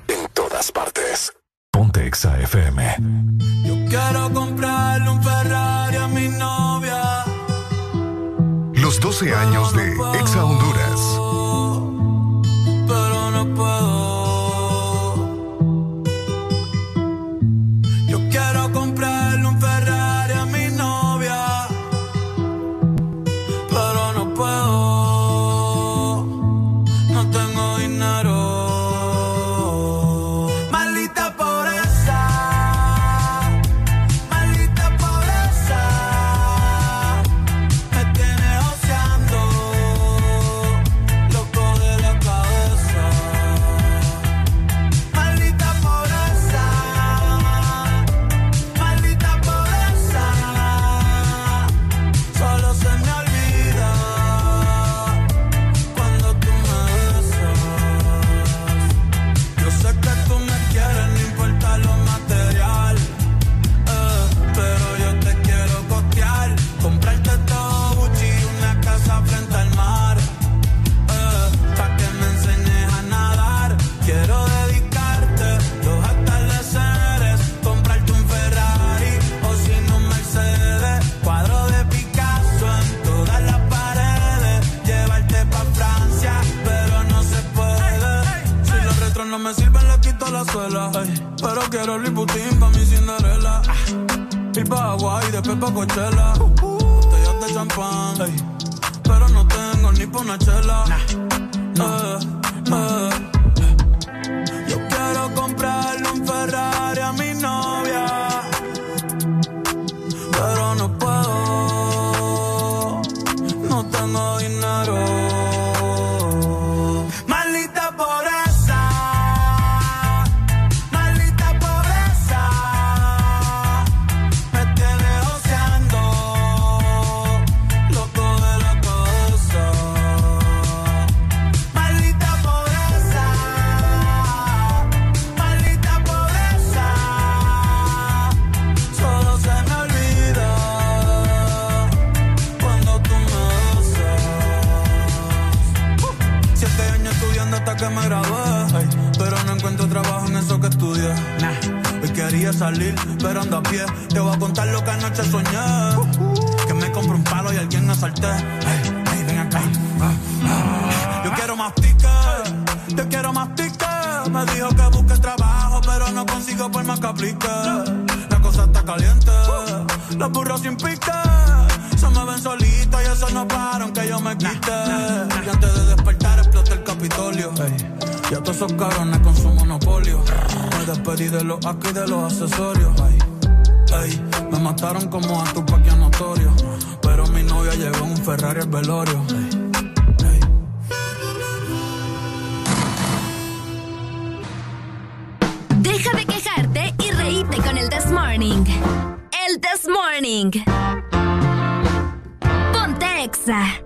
En todas partes. Ponte Exa FM. Quiero comprarle un Ferrari a mi novia. Los 12 años de Exa Honduras. La suela. Pero quiero Louis Vuitton pa' mi Cinderella. Y pa' Hawaii, después pa' Coachella. Botellas de champán, pero no tengo ni pa' una chela. Eh, eh. Pero ando a pie. Te voy a contar lo que anoche soñé. Que me compro un palo y alguien asalté. Ey, ey, ven acá. Ah. Yo quiero más yo quiero más. Me dijo que busque trabajo, pero no consigo por más que aplique. La cosa está caliente, los burros sin pique. Se me ven solitos y eso no paran que yo me quite. Y antes de despertar explota el Capitolio. Ya todos esos cabrones con su monopolio. Despedí de los aquí de los accesorios. Ey, ey, me mataron como a tu paquia notorio. Pero mi novia llegó en un Ferrari al velorio. Ey, Deja de quejarte y reíte con el This Morning. El This Morning. Ponte Exa.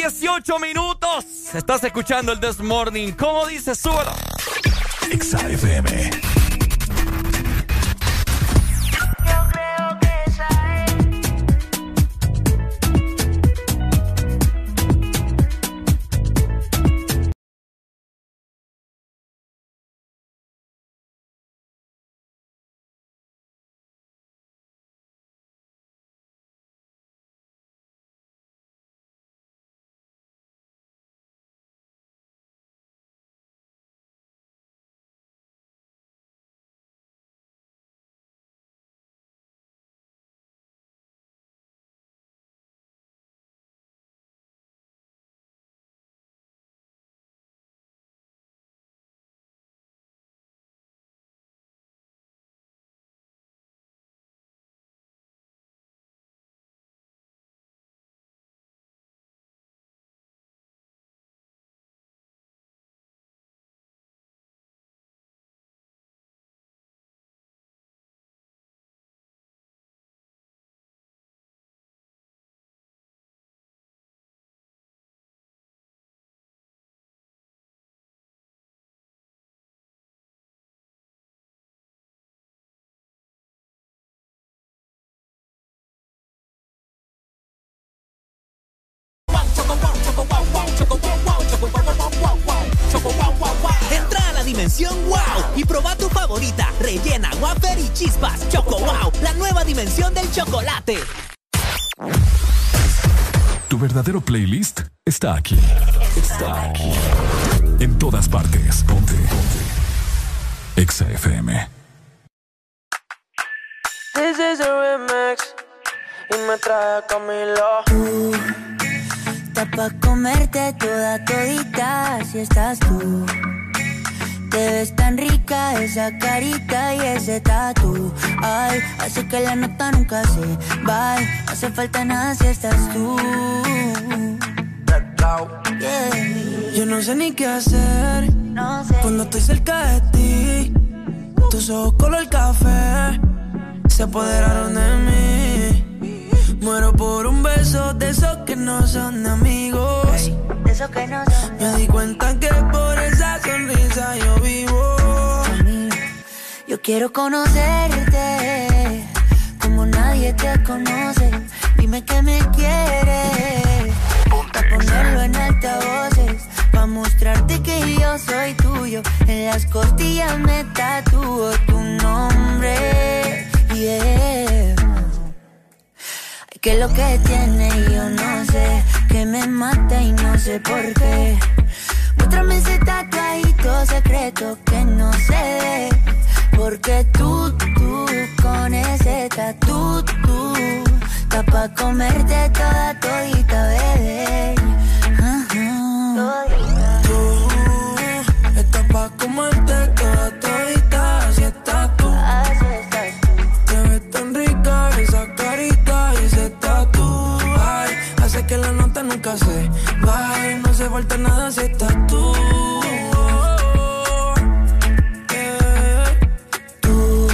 18 minutos. Estás escuchando el This Morning. ¿Cómo dice? Súbelo. XAFM. Dimensión wow y proba tu favorita, rellena, wafer y chispas. Choco wow, la nueva dimensión del chocolate. Tu verdadero playlist está aquí. Está aquí. En todas partes. Ponte. Ponte. Exa FM. This is a remix y me trae Camilo. Está pa' comerte toda todita si estás tú. Te ves tan rica esa carita y ese tatu. Ay, hace que la nota nunca se va. No hace falta nada si estás tú. Yeah. Yo no sé ni qué hacer cuando estoy cerca de ti. Tus ojos color café se apoderaron de mí. Muero por un beso de esos que no son amigos. De esos que no son. Me di cuenta que por esa sonrisa yo vivo. Yo quiero conocerte como nadie te conoce. Dime que me quieres. Pa' ponerlo en altavoces. Pa' mostrarte que yo soy tuyo. En las costillas me tatúo tu nombre. Yeah. Ay, que lo que tiene yo no sé. Que me sé por qué. Muéstrame ese tatuajito secreto que no sucede. Porque tú, tú, con ese tatu, tú, está pa' comerte toda todita, bebé. Nunca se. No hace falta nada si estás tú. Tú,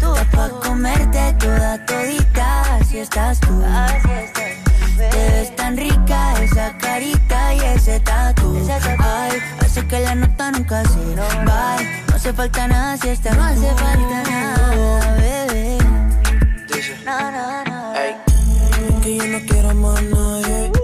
estás pa' comerte toda todita, así estás tú. Te ves tan rica esa carita y ese tatu. Ay, hace que la nota nunca se vaya. No hace falta nada si estás No hace falta nada, bebé. No, no, no. Que yo no quiero más nadie.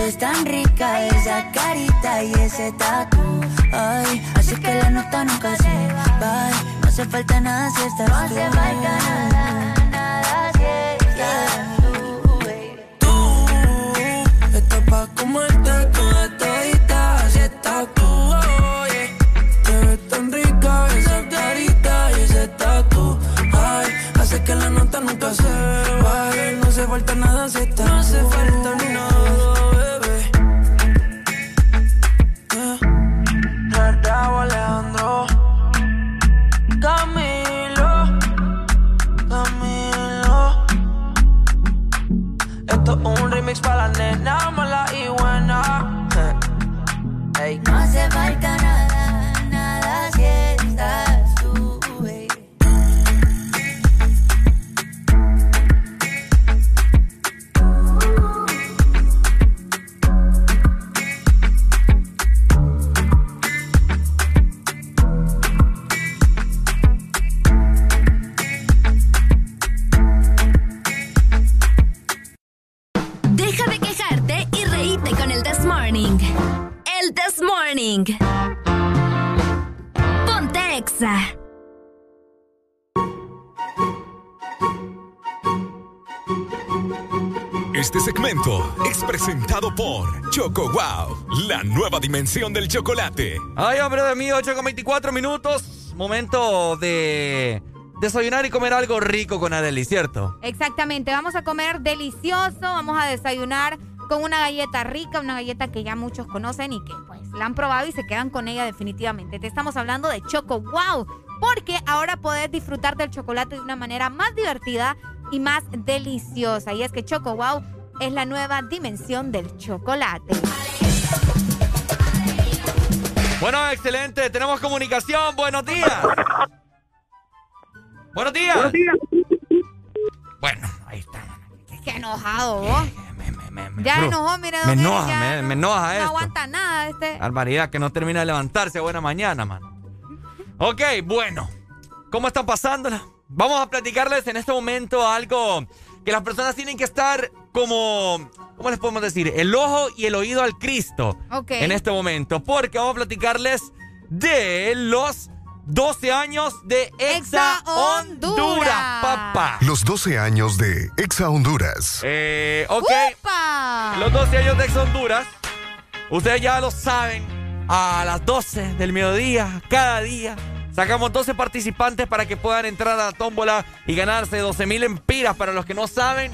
Ves tan rica esa carita y ese tatu. Ay, así que la nota nunca se va. No hace falta nada si estás No hace falta nada, nada si estás Tú estás pa' comerte toda todita, así estás tú. oye. Te ves tan rica esa carita y ese tatu. Ay, hace que la nota nunca se baje. No hace falta nada si estás un remix para la nena Morning. Ponte Exa. Este segmento es presentado por Choco Wow, la nueva dimensión del chocolate. Ay, hombre de mí, 8 con 24 minutos. Momento de desayunar y comer algo rico con Adeli, ¿cierto? Exactamente, vamos a comer delicioso, vamos a desayunar con una galleta rica, una galleta que ya muchos conocen y que pues la han probado y se quedan con ella definitivamente. Te estamos hablando de Choco Wow, porque ahora podés disfrutar del chocolate de una manera más divertida y más deliciosa. Y es que Choco Wow es la nueva dimensión del chocolate. Bueno, excelente. Tenemos comunicación. Buenos días. Buenos días. Buenos días. Qué enojado vos. ya bro, enojó, mire, me enoja, ya me- no- me enoja No esto. aguanta nada este. Barbaridad, que no termina de levantarse buena mañana, man. Ok, bueno. ¿Cómo están pasándola? Vamos a platicarles en este momento algo que las personas tienen que estar como, ¿cómo les podemos decir? El ojo y el oído al Cristo. Ok. En este momento. Porque vamos a platicarles de los 12 años de Exa Honduras, papá. Los 12 años de Exa Honduras. Eh, ok. ¡Upa! Los 12 años de Ex Honduras. Ustedes ya lo saben. A las 12 del mediodía, cada día. Sacamos 12 participantes para que puedan entrar a la tómbola y ganarse 12 mil empiras. Para los que no saben,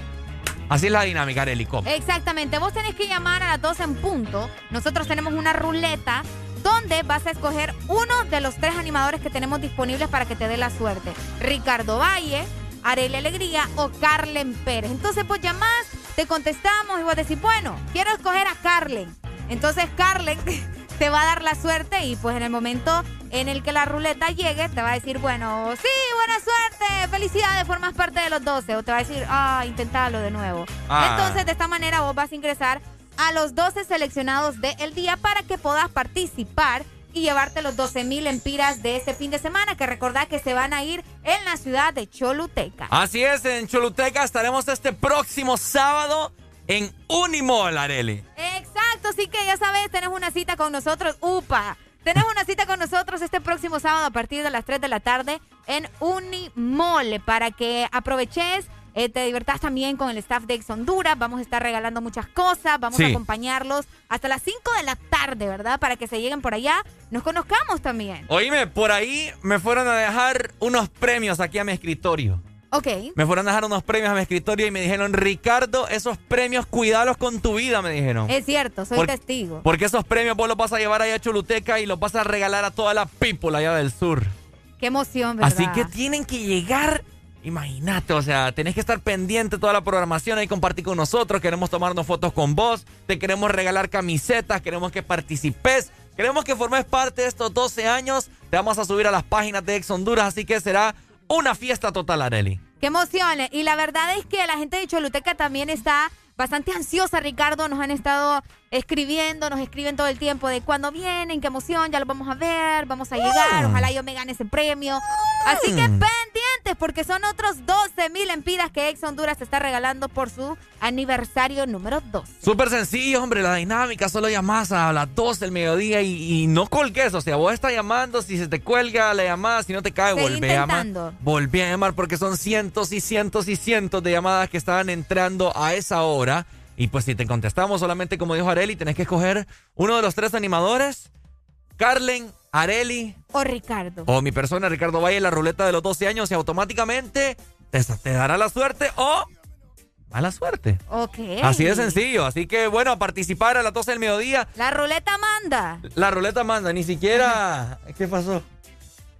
así es la dinámica, Arely. Exactamente, vos tenés que llamar a las 12 en punto. Nosotros tenemos una ruleta donde vas a escoger uno de los tres animadores que tenemos disponibles para que te dé la suerte. Ricardo Valle, Arely Alegría o Carlen Pérez. Entonces vos llamás, te contestamos y vos decís, bueno, quiero escoger a Carlen. Entonces Carlen te va a dar la suerte y pues en el momento en el que la ruleta llegue te va a decir, bueno, sí, buena suerte, felicidades, formas parte de los 12. O te va a decir, ah, intentalo de nuevo. Ah. Entonces de esta manera vos vas a ingresar a los 12 seleccionados del día para que puedas participar y llevarte los 12 mil empiras de este fin de semana, que recordad que se van a ir en la ciudad de Choluteca. Así es, en Choluteca estaremos este próximo sábado en Unimall, Areli. Exacto, así que ya sabes, tenés una cita con nosotros, UPA. Tenés una cita con nosotros este próximo sábado a partir de las 3 de la tarde en Unimall para que aproveches, eh, te divertas también con el staff de Ex Honduras. Vamos a estar regalando muchas cosas, vamos Sí. a acompañarlos hasta las 5 de la tarde, ¿verdad? Para que se lleguen por allá, nos conozcamos también. Oíme, por ahí me fueron a dejar unos premios aquí a mi escritorio. Ok. Me fueron a dejar unos premios a mi escritorio y me dijeron, Ricardo, esos premios cuídalos con tu vida, me dijeron. Es cierto, soy Por- testigo. Porque esos premios vos los vas a llevar allá a Choluteca y los vas a regalar a toda la people allá del sur. Qué emoción, ¿verdad? Así que tienen que llegar. Imagínate, o sea, tenés que estar pendiente toda la programación ahí, compartir con nosotros. Queremos tomarnos fotos con vos. Te queremos regalar camisetas. Queremos que participes. Queremos que formes parte de estos 12 años. Te vamos a subir a las páginas de Ex Honduras. Así que será una fiesta total, Areli. Qué emociones. Y la verdad es que la gente de Choluteca también está bastante ansiosa, Ricardo. Nos han estado escribiendo, nos escriben todo el tiempo de cuándo vienen, qué emoción, ya lo vamos a ver, vamos a llegar, ojalá yo me gane ese premio. Así que Mm. pendientes, porque son otros 12 mil empiras que Ex Honduras te está regalando por su aniversario número 2. Súper sencillo, hombre, la dinámica. Solo llamas a las 2 del mediodía y, y no colgues. O sea, vos estás llamando, si se te cuelga la llamada, si no te cae, volvé a llamar. Volví a llamar porque son cientos y cientos y cientos de llamadas que estaban entrando a esa hora. Y pues si te contestamos solamente como dijo Areli, tenés que escoger uno de los tres animadores. Carlen, Areli O Ricardo. o mi persona, Ricardo Valle, la ruleta de los 12 años y automáticamente te, te dará la suerte o mala suerte. Ok. Así de sencillo. Así que bueno, a participar a las 12 del mediodía. La ruleta manda. La ruleta manda, ni siquiera. ¿Qué pasó?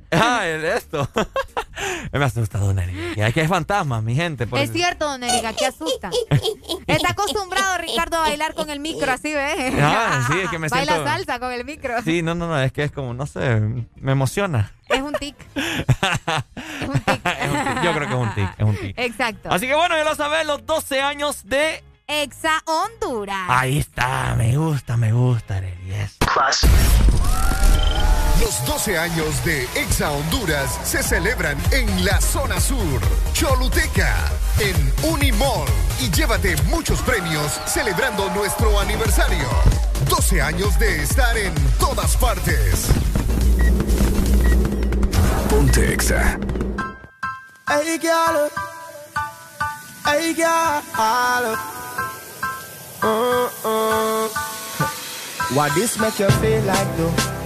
Ah, el- esto. Me ha asustado una niña. que es fantasma, mi gente. por Es eso- cierto, don Erika, que asusta. Está acostumbrado Ricardo a bailar con el micro, así, ¿ves? Ah, sí, es que me Baila siento- salsa con el micro. Sí, no, no, no, es que es como, no sé, me emociona. Es un tic. Es un tic, Yo creo que es un tic, es un tic. Exacto. Así que bueno, ya lo sabes, los 12 años de... Exa Honduras. Ahí está, me gusta, me gusta, eso. Los 12 años de Exa Honduras se celebran en la zona sur, Choluteca, en Unimall. Y llévate muchos premios celebrando nuestro aniversario. 12 años de estar en todas partes. Ponte Exa. Hey, girl. Hey, girl. Uh, uh. Why this make you feel like though?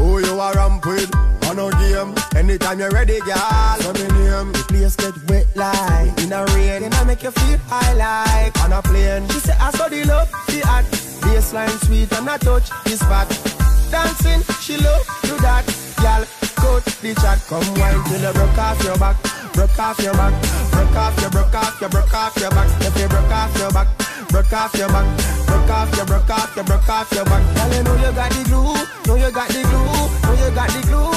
Who you are ramp with? On a game. Anytime you're ready, girl. So me name. The place get wet like in a rain. And I make you feel high like on a plane. She say I saw the love, the art. Baseline sweet and I touch this spot. Dancing, she love do that. Girl, coat the chat. Come wine till you broke off your back. Broke off your back. Broke off your, broke off your, broke off your back. If you broke off your back. Broke off your back. Broke off your, broke off your, broke off your back. Girl, you know you got the glue. Know you got the glue. Know you got the glue.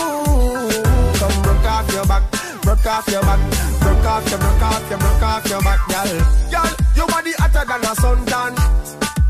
Come broke off your back. Broke off your back. Broke off your, broke off your, broke off your back, girl. Girl, your body hotter than a suntan.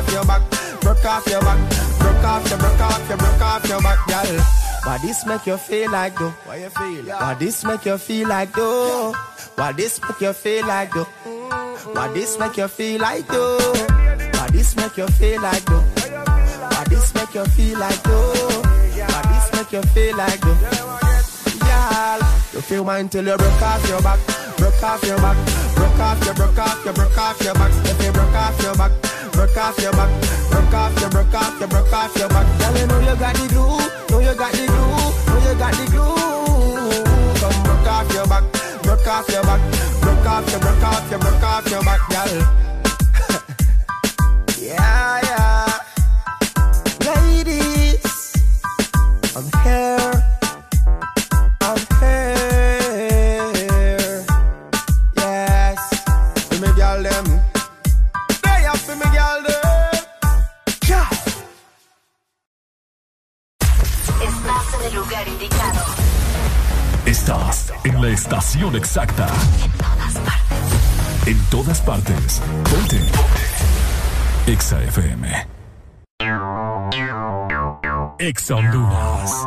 Off your back, broke off your back, broke off your, broke off your, broke off your back, girl. Why this make you feel like though? Why you feel? Why this make you feel like though? Why this make you feel like though? Why this make you feel like though? Why this make you feel like though? Why this make you feel like though? Why this make you feel like though? girl. You feel mine till you broke off your back, broke off your back, broke off your, broke off your, broke off your back. If you broke off your back, broke off your back, broke off your, broke off your, broke off your back. Girl, you know you got the glue, know you got the glue, know you got the glue. Come broke off your back, broke off your back, broke off your, broke off your, broke off your back, girl. Yeah, yeah. Ladies, I'm here. En la estación exacta. En todas partes. Ponte. Exa FM. Exa Honduras.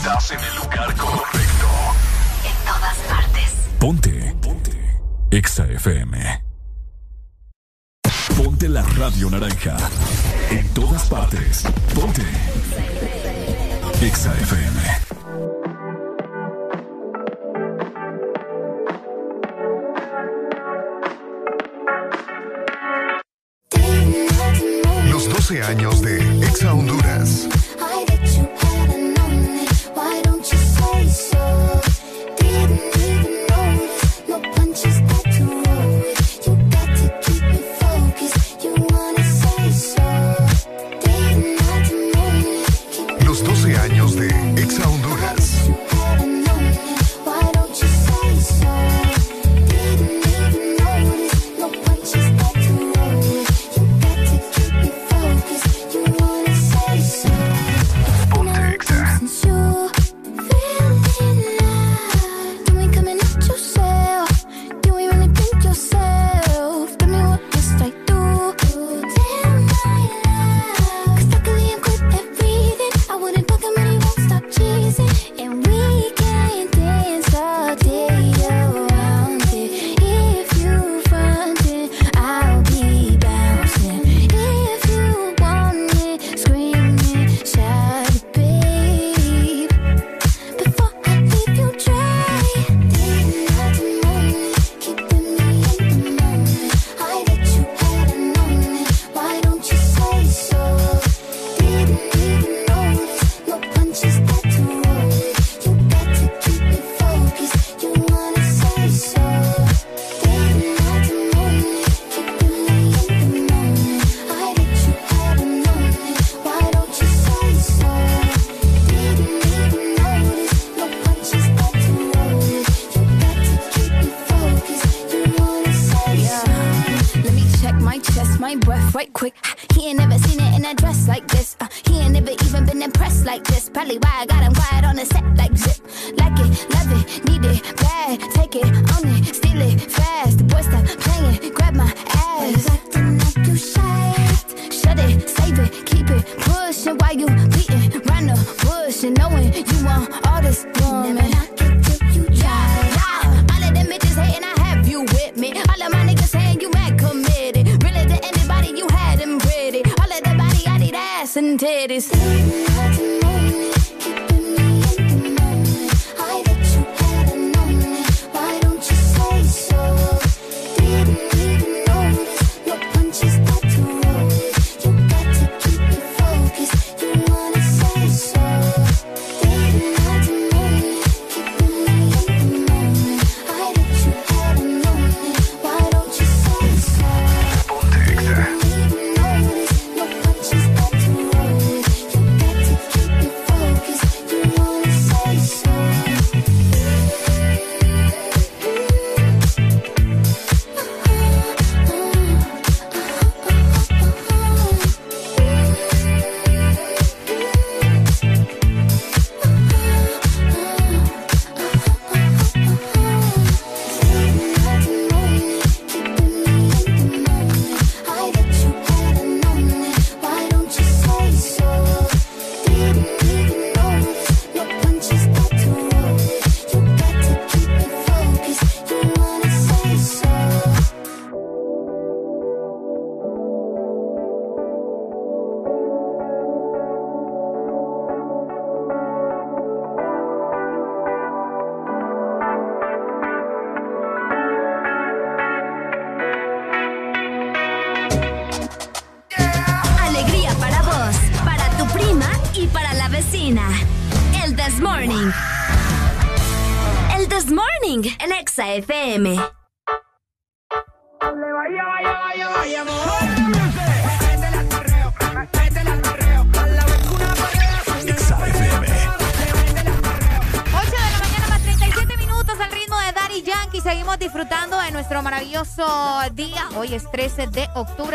Estás en el lugar correcto. En todas partes. Ponte. Ponte. Exa FM. Ponte la radio naranja. En todas partes. Ponte. Exa FM. Los 12 años de Exa Honduras.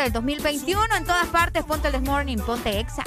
del 2021. En todas partes, ponte el This Morning, ponte Exa.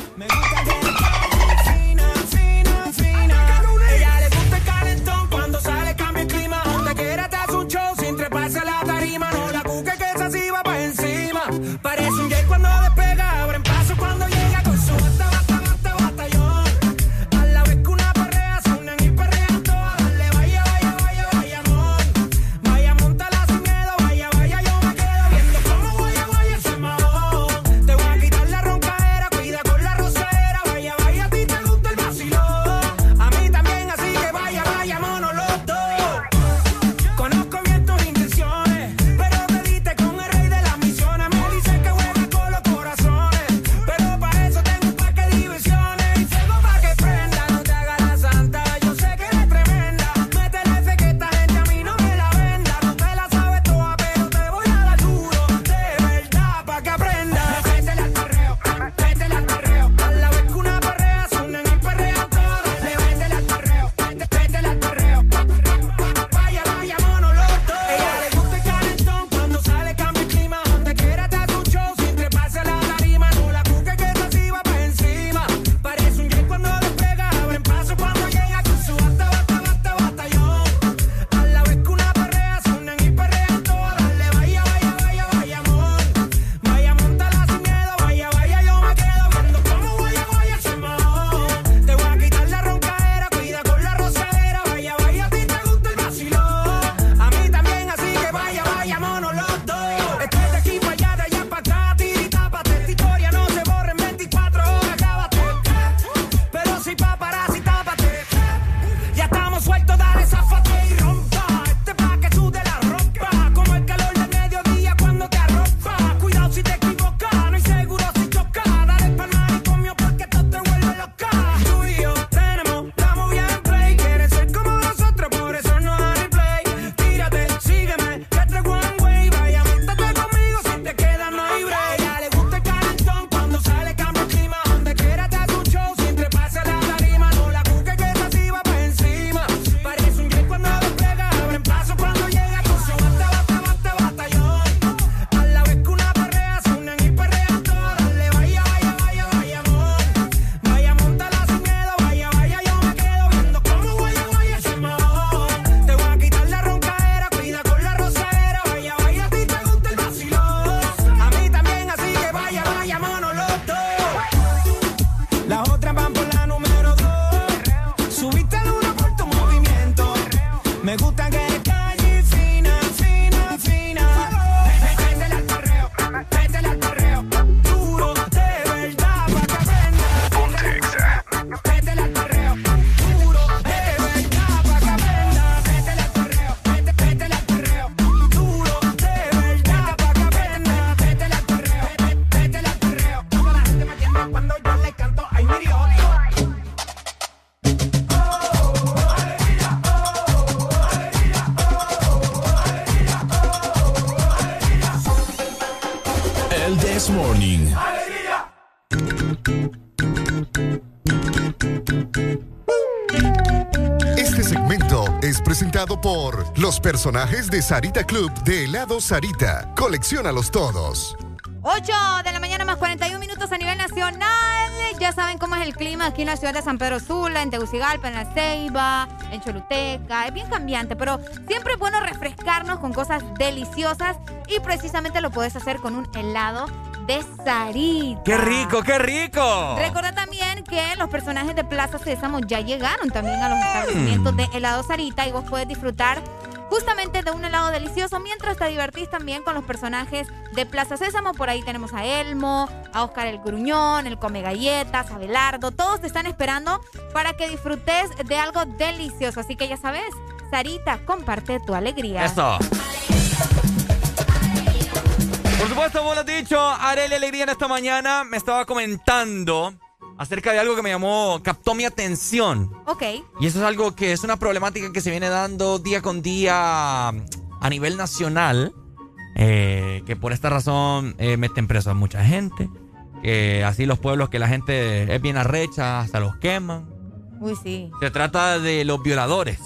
Los personajes de Sarita Club de helado Sarita. Colecciónalos todos. 8 de la mañana más 41 minutos a nivel nacional. Ya saben cómo es el clima aquí en la ciudad de San Pedro Sula, en Tegucigalpa, en La Ceiba, en Choluteca. Es bien cambiante, pero siempre es bueno refrescarnos con cosas deliciosas y precisamente lo puedes hacer con un helado de Sarita. ¡Qué rico, qué rico! Recuerda también que los personajes de Plaza Sésamo ya llegaron también a los establecimientos mm. de helado Sarita y vos puedes disfrutar de un helado delicioso mientras te divertís también con los personajes de Plaza Sésamo. Por ahí tenemos a Elmo, a Oscar el Gruñón, el Come Galletas, a Belardo. Todos te están esperando para que disfrutes de algo delicioso. Así que ya sabes, Sarita, comparte tu alegría. Eso. Por supuesto, vos lo has dicho, Arely Alegría en esta mañana me estaba comentando acerca de algo que me llamó, captó mi atención. Ok. Y eso es algo que es una problemática que se viene dando día con día a nivel nacional. eh, que por esta razón eh, meten preso a mucha gente. Que así los pueblos que la gente es bien arrecha, hasta los queman. Uy, sí. Se trata de los violadores.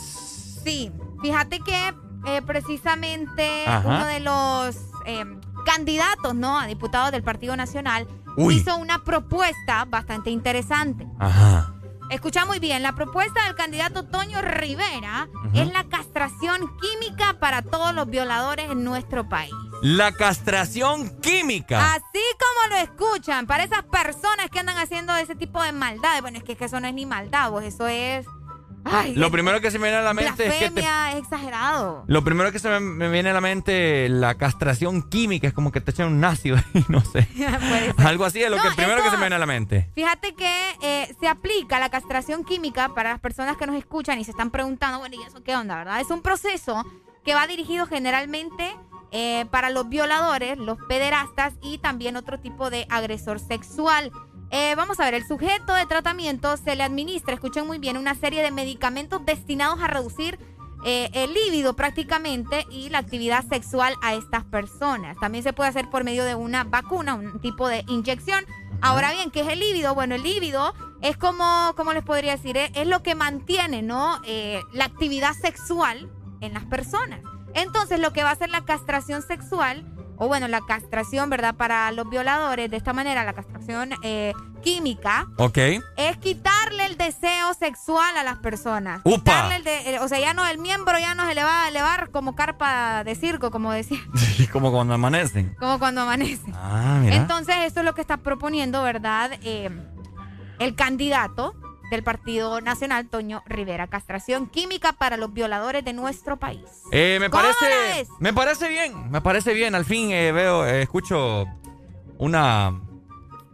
Sí, fíjate que eh, precisamente Ajá. uno de los eh, candidatos ¿no? a diputados del Partido Nacional Uy. hizo una propuesta bastante interesante. Ajá. Escucha muy bien, la propuesta del candidato Toño Rivera es la castración química para todos los violadores en nuestro país. La castración química. Así como lo escuchan, para esas personas que andan haciendo ese tipo de maldades. Bueno, es que, es que eso no es ni maldad, pues eso es... Ay, Lo primero que se me viene a la mente es que te es exagerado. Lo primero que se me, me viene a la mente, la castración química, es como que te echan un ácido y no sé. Algo así es lo No, que primero eso- que se me viene a la mente. Fíjate que eh, se aplica la castración química para las personas que nos escuchan y se están preguntando, bueno, ¿y eso qué onda, verdad? Es un proceso que va dirigido generalmente eh, para los violadores, los pederastas y también otro tipo de agresor sexual. Eh, vamos a ver, el sujeto de tratamiento se le administra, escuchen muy bien, una serie de medicamentos destinados a reducir eh, el líbido prácticamente y la actividad sexual a estas personas. También se puede hacer por medio de una vacuna, un tipo de inyección. Ahora bien, ¿qué es el líbido? Bueno, el líbido es como, ¿cómo les podría decir? Es, es lo que mantiene, ¿no? Eh, la actividad sexual en las personas. Entonces, lo que va a hacer la castración sexual, o bueno, la castración, ¿verdad? Para los violadores, de esta manera, la castración eh, química, Ok. es quitarle el deseo sexual a las personas. ¡Upa! Quitarle el de- eh, o sea, ya no, el miembro ya no se le va a elevar como carpa de circo, como decía, como cuando amanecen. como cuando amanece. Ah, mira. Entonces, eso es lo que está proponiendo, ¿verdad? Eh, el candidato del Partido Nacional, Toño Rivera. Castración química para los violadores de nuestro país. Eh, me ¿Cómo la parece. ves? Me parece bien. Me parece bien. Al fin eh, veo, eh, escucho una.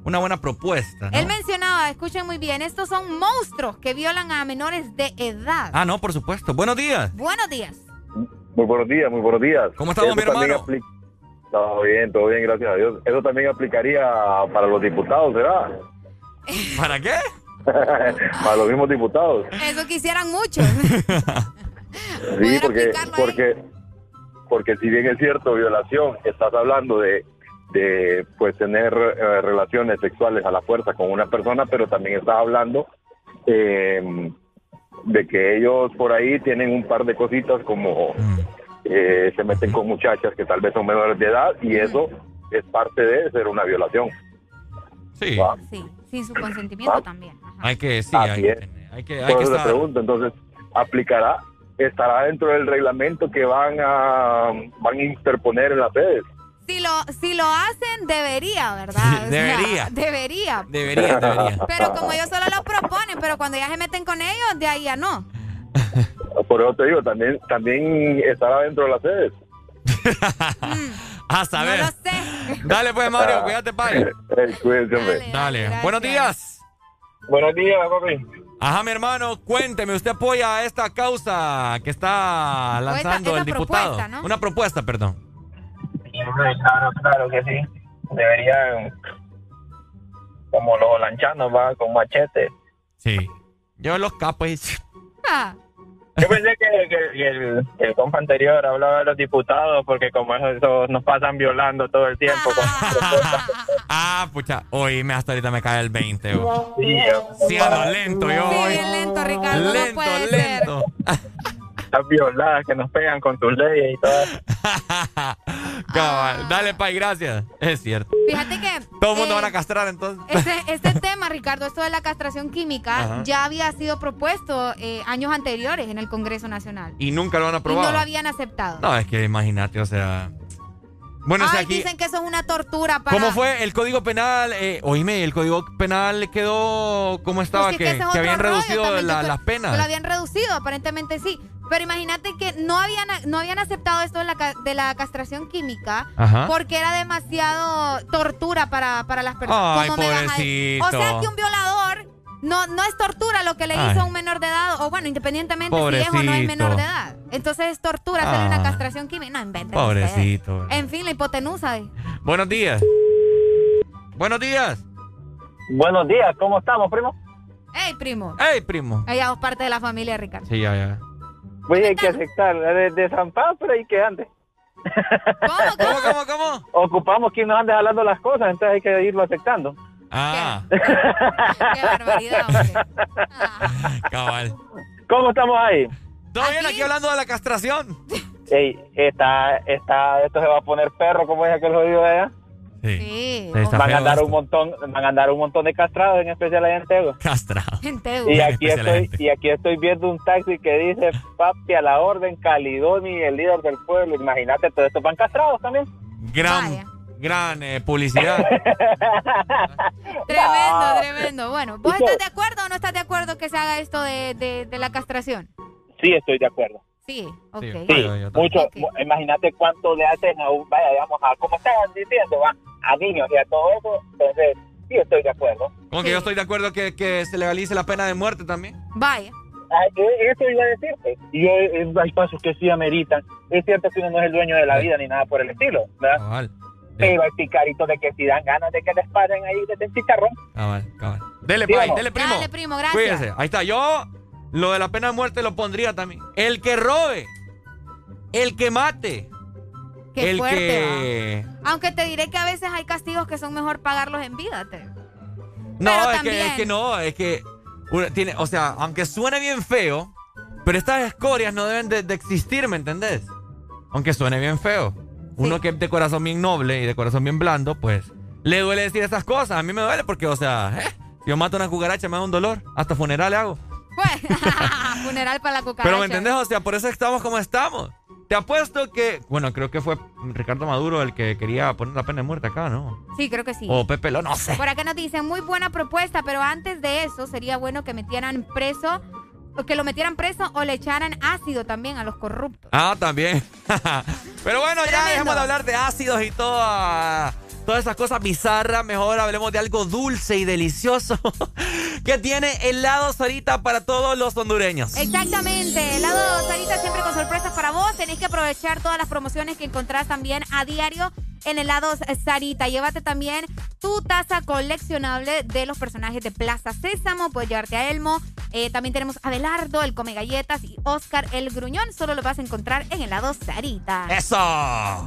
Una buena propuesta. ¿no? Él mencionaba, escuchen muy bien, estos son monstruos que violan a menores de edad. Ah, no, por supuesto. Buenos días. Buenos días. Muy buenos días, muy buenos días. ¿Cómo estamos, mi hermano? Todo bien, todo bien, gracias a Dios. Eso también aplicaría para los diputados, ¿verdad? ¿Para qué? para los mismos diputados. Eso quisieran muchos. Sí, porque, porque, porque si bien es cierto, violación, estás hablando de, de pues tener eh, relaciones sexuales a la fuerza con una persona, pero también estás hablando eh, de que ellos por ahí tienen un par de cositas como eh, se meten con muchachas que tal vez son menores de edad y eso es parte de ser una violación. Sí. Sí, sin su consentimiento también. Hay que, sí, Así hay, es. hay que, hay Por que eso te estar. pregunto, entonces, ¿aplicará? ¿Estará dentro del reglamento que van a, van a interponer en las redes? Si lo, si lo hacen, debería, ¿verdad? O sea, Debería. debería. Debería, debería. Pero como ellos solo lo proponen, pero cuando ya se meten con ellos, de ahí ya no. Por eso te digo, también, también estará dentro de las redes. A saber. Dale pues, Mario, cuídate, cuídense, hombre. Dale. Buenos días. Buenos días, papi. Ajá, mi hermano, cuénteme, ¿usted apoya esta causa que está lanzando esta el diputado? propuesta, ¿no? Una propuesta, perdón. Claro, claro que sí. Deberían, como los lanchanos, va, con machete. Sí. Yo los capos. Ah, Yo pensé que, que- que el, que el compa anterior hablaba de los diputados, porque como eso, eso nos pasan violando todo el tiempo. Ah, pucha, oíme, hasta ahorita me cae el 20. bo. Sí, Siendo lento yo bien lento, Ricardo, no Lento, puede lento. Las violadas que nos pegan con tus leyes y todo. Cabal. Dale, pai, gracias. Es cierto. Fíjate que Todo el mundo eh, van a castrar entonces. este, este tema, Ricardo, esto de la castración química, Ajá. ya había sido propuesto eh, años anteriores en el Congreso Nacional. Y nunca lo han Y aprobado. no lo habían aceptado. No, es que imagínate, o sea. Bueno, o sea, Ay, aquí. dicen que eso es una tortura para... ¿Cómo fue el código penal? Eh, oíme, el código penal quedó como estaba, Pues que que, que otro habían rollo reducido la- que- las penas. Lo habían reducido, aparentemente sí. Pero imagínate que no habían, no habían aceptado esto de la, ca- de la castración química Ajá. porque era demasiado tortura para, para las personas. Ay, ¿Cómo me vas a- O sea pobrecito. que un violador no, no es tortura lo que le Ay. hizo a un menor de edad, o bueno, independientemente si es o no es Pobrecito. menor de edad. Entonces es tortura hacerle Ah. una castración química. No inventen Pobrecito. ustedes. En fin, la hipotenusa. de- Buenos días. Buenos días. Buenos días, ¿cómo estamos, primo? ¡Ey, primo! ¡Ey, primo! Ella es parte de la familia de Ricardo. Sí, ya, ya. Pues hay que aceptar, de, de San Pablo, pero hay que ande. ¿Cómo, cómo, cómo? Ocupamos quien nos ande jalando las cosas, entonces hay que irlo aceptando. Ah. ¡Qué barbaridad, hombre! Cabal. ¿Cómo estamos ahí? ¿Todo bien aquí hablando de la castración? Ey, está, está, esto se va a poner perro, como es aquel jodido de allá. Sí. Van a andar un montón, van a andar un montón de castrados, en especial allá en Tego. Castrado. Y aquí estoy, y aquí estoy viendo un taxi que dice papi a la orden, Calidoni, el líder del pueblo. Imagínate, todos estos van castrados también. Gran, gran eh, publicidad. Tremendo, tremendo. Bueno, ¿vos estás de acuerdo o no estás de acuerdo que se haga esto de, de, de la castración? Sí, estoy de acuerdo. Sí, ok. Sí, mucho. mu- Imagínate cuánto le hacen a un, vaya, digamos, a, como estaban diciendo, va, a niños y a todo eso. Entonces, sí, estoy de acuerdo. Como que yo estoy de acuerdo que, que se legalice la pena de muerte también. Vaya. Ah, eh, Eso iba a decirte. Y yo, eh, hay pasos que sí ameritan. Es cierto que uno no es el dueño de la vida ni nada por el estilo, ¿verdad? Cabal. Pero hay picaritos de que si dan ganas de que les paren ahí desde el chicharrón. Cabal, cabal. Dele, Sí, pai, dele, primo. Dale, primo, gracias. Cuídese. Ahí está. Yo lo de la pena de muerte lo pondría también. El que robe. El que mate. Qué el fuerte, que... Aunque te diré que a veces hay castigos que son mejor pagarlos en vida. te- No, es también- que, es que no, es que tiene, o sea, aunque suene bien feo, pero estas escorias no deben de, de existir, ¿me entendés? Aunque suene bien feo. Uno que es de corazón bien noble y de corazón bien blando, pues le duele decir esas cosas. A mí me duele porque, o sea, ¿eh? si yo mato una cucaracha me da un dolor. Hasta funeral le hago. Funeral para la cucaracha. Pero ¿me entendés? O sea, por eso estamos como estamos. Te apuesto que, bueno, creo que fue Ricardo Maduro el que quería poner la pena de muerte acá, ¿no? Sí, creo que sí. O Pepe Lo, no sé. Por acá nos dicen, muy buena propuesta, pero antes de eso sería bueno que metieran preso, o que lo metieran preso o le echaran ácido también a los corruptos. Ah, también. Pero bueno, ya dejemos de hablar de ácidos y toda- todas esas cosas bizarras. Mejor hablemos de algo dulce y delicioso que tiene helado Sarita para todos los hondureños. Exactamente, helado Sarita siempre con sorpresas para vos. Tenéis que aprovechar todas las promociones que encontrás también a diario en helados Sarita. Llévate también tu taza coleccionable de los personajes de Plaza Sésamo. Puedes llevarte a Elmo. Eh, también tenemos a Abelardo, el Come Galletas y Oscar el Gruñón. Solo lo vas a encontrar en helados Sarita. ¡Eso!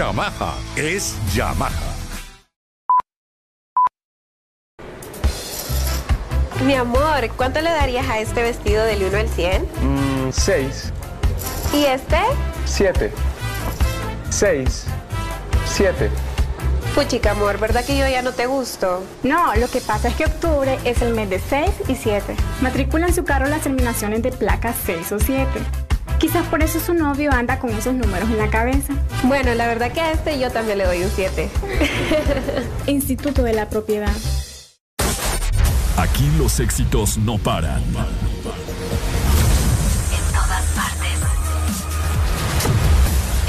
Yamaha es Yamaha. Mi amor, ¿cuánto le darías a este vestido del 1 al 100? Mm, seis, ¿Y este? siete, seis, siete. Puchica, amor, ¿verdad que yo ya no te gusto? No, lo que pasa es que octubre es el mes de 6 y 7. Matricula en su carro las terminaciones de placas 6 o 7. Quizás por eso su novio anda con esos números en la cabeza. Bueno, la verdad que a este yo también le doy un 7. Instituto de la Propiedad. Aquí los éxitos no paran. En todas partes.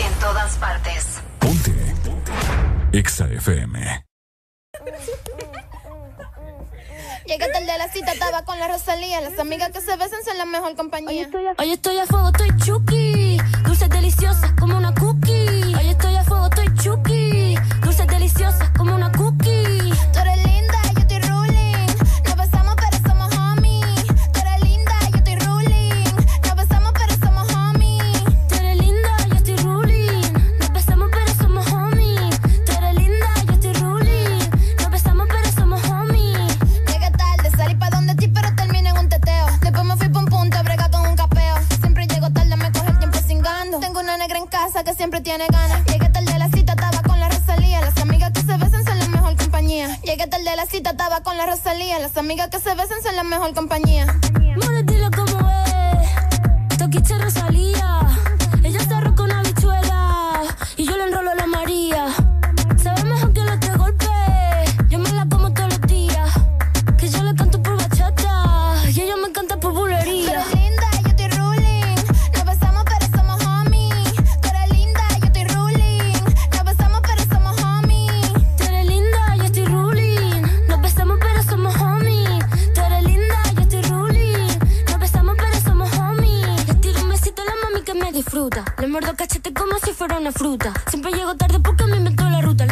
En todas partes. EXA FM. Llegué tarde a la cita, estaba con la Rosalía. Las amigas que se besan son la mejor compañía. Hoy estoy a fuego, estoy chuki. Dulces deliciosas como una cookie. Hoy estoy a fuego, estoy chuki. Dulces deliciosas como una cookie. que siempre tiene ganas. Llegué tal de la cita, estaba con la Rosalía. Las amigas que se besan son la mejor compañía. Llegué tal de la cita, estaba con la Rosalía. Las amigas que se besan son la mejor compañía. Mano, dilo como es. Toquiche Rosalía. Ella está con una bichuela. Y yo le enrolo a la María. muerdo cachete como si fuera una fruta. Siempre llego tarde porque me invento la ruta.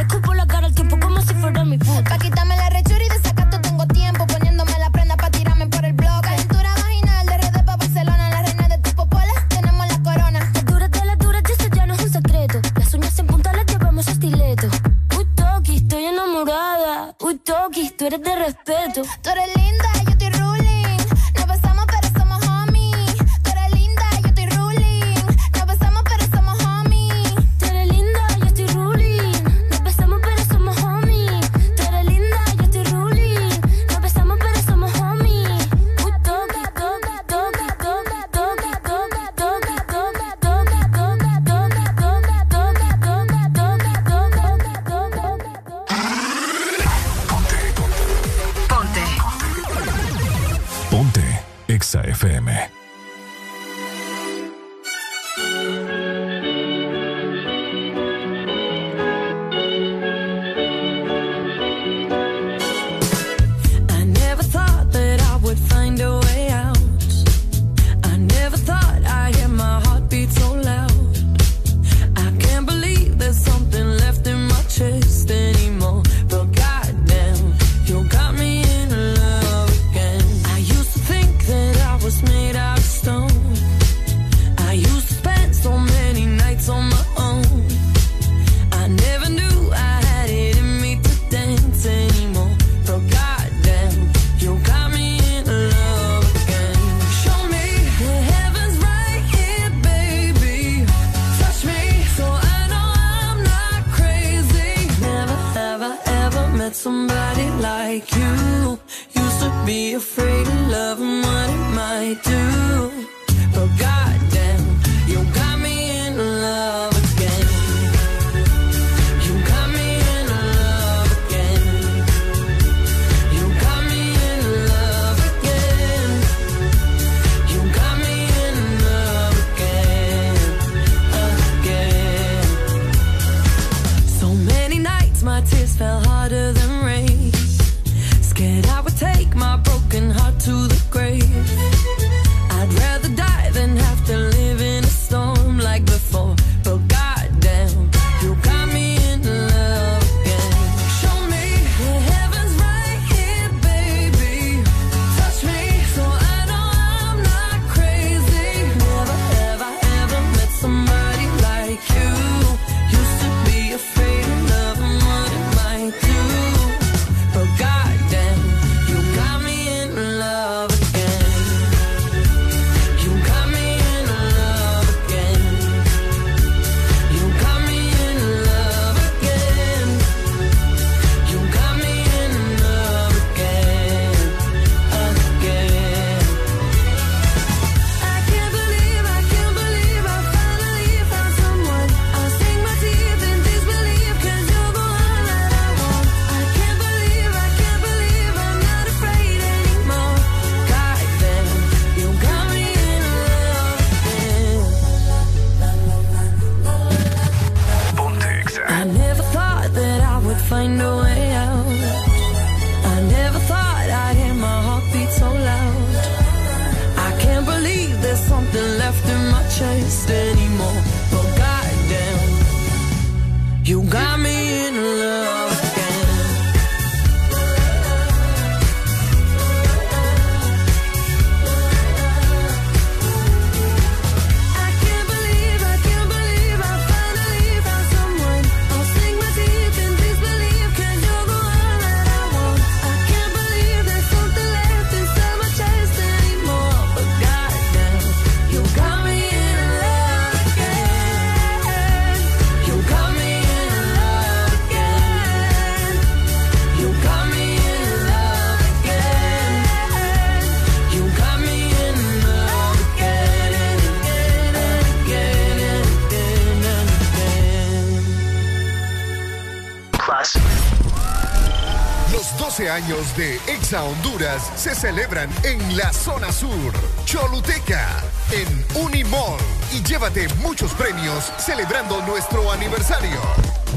12 años de Exa Honduras se celebran en la zona sur. Choluteca, en Unimall. Y llévate muchos premios celebrando nuestro aniversario.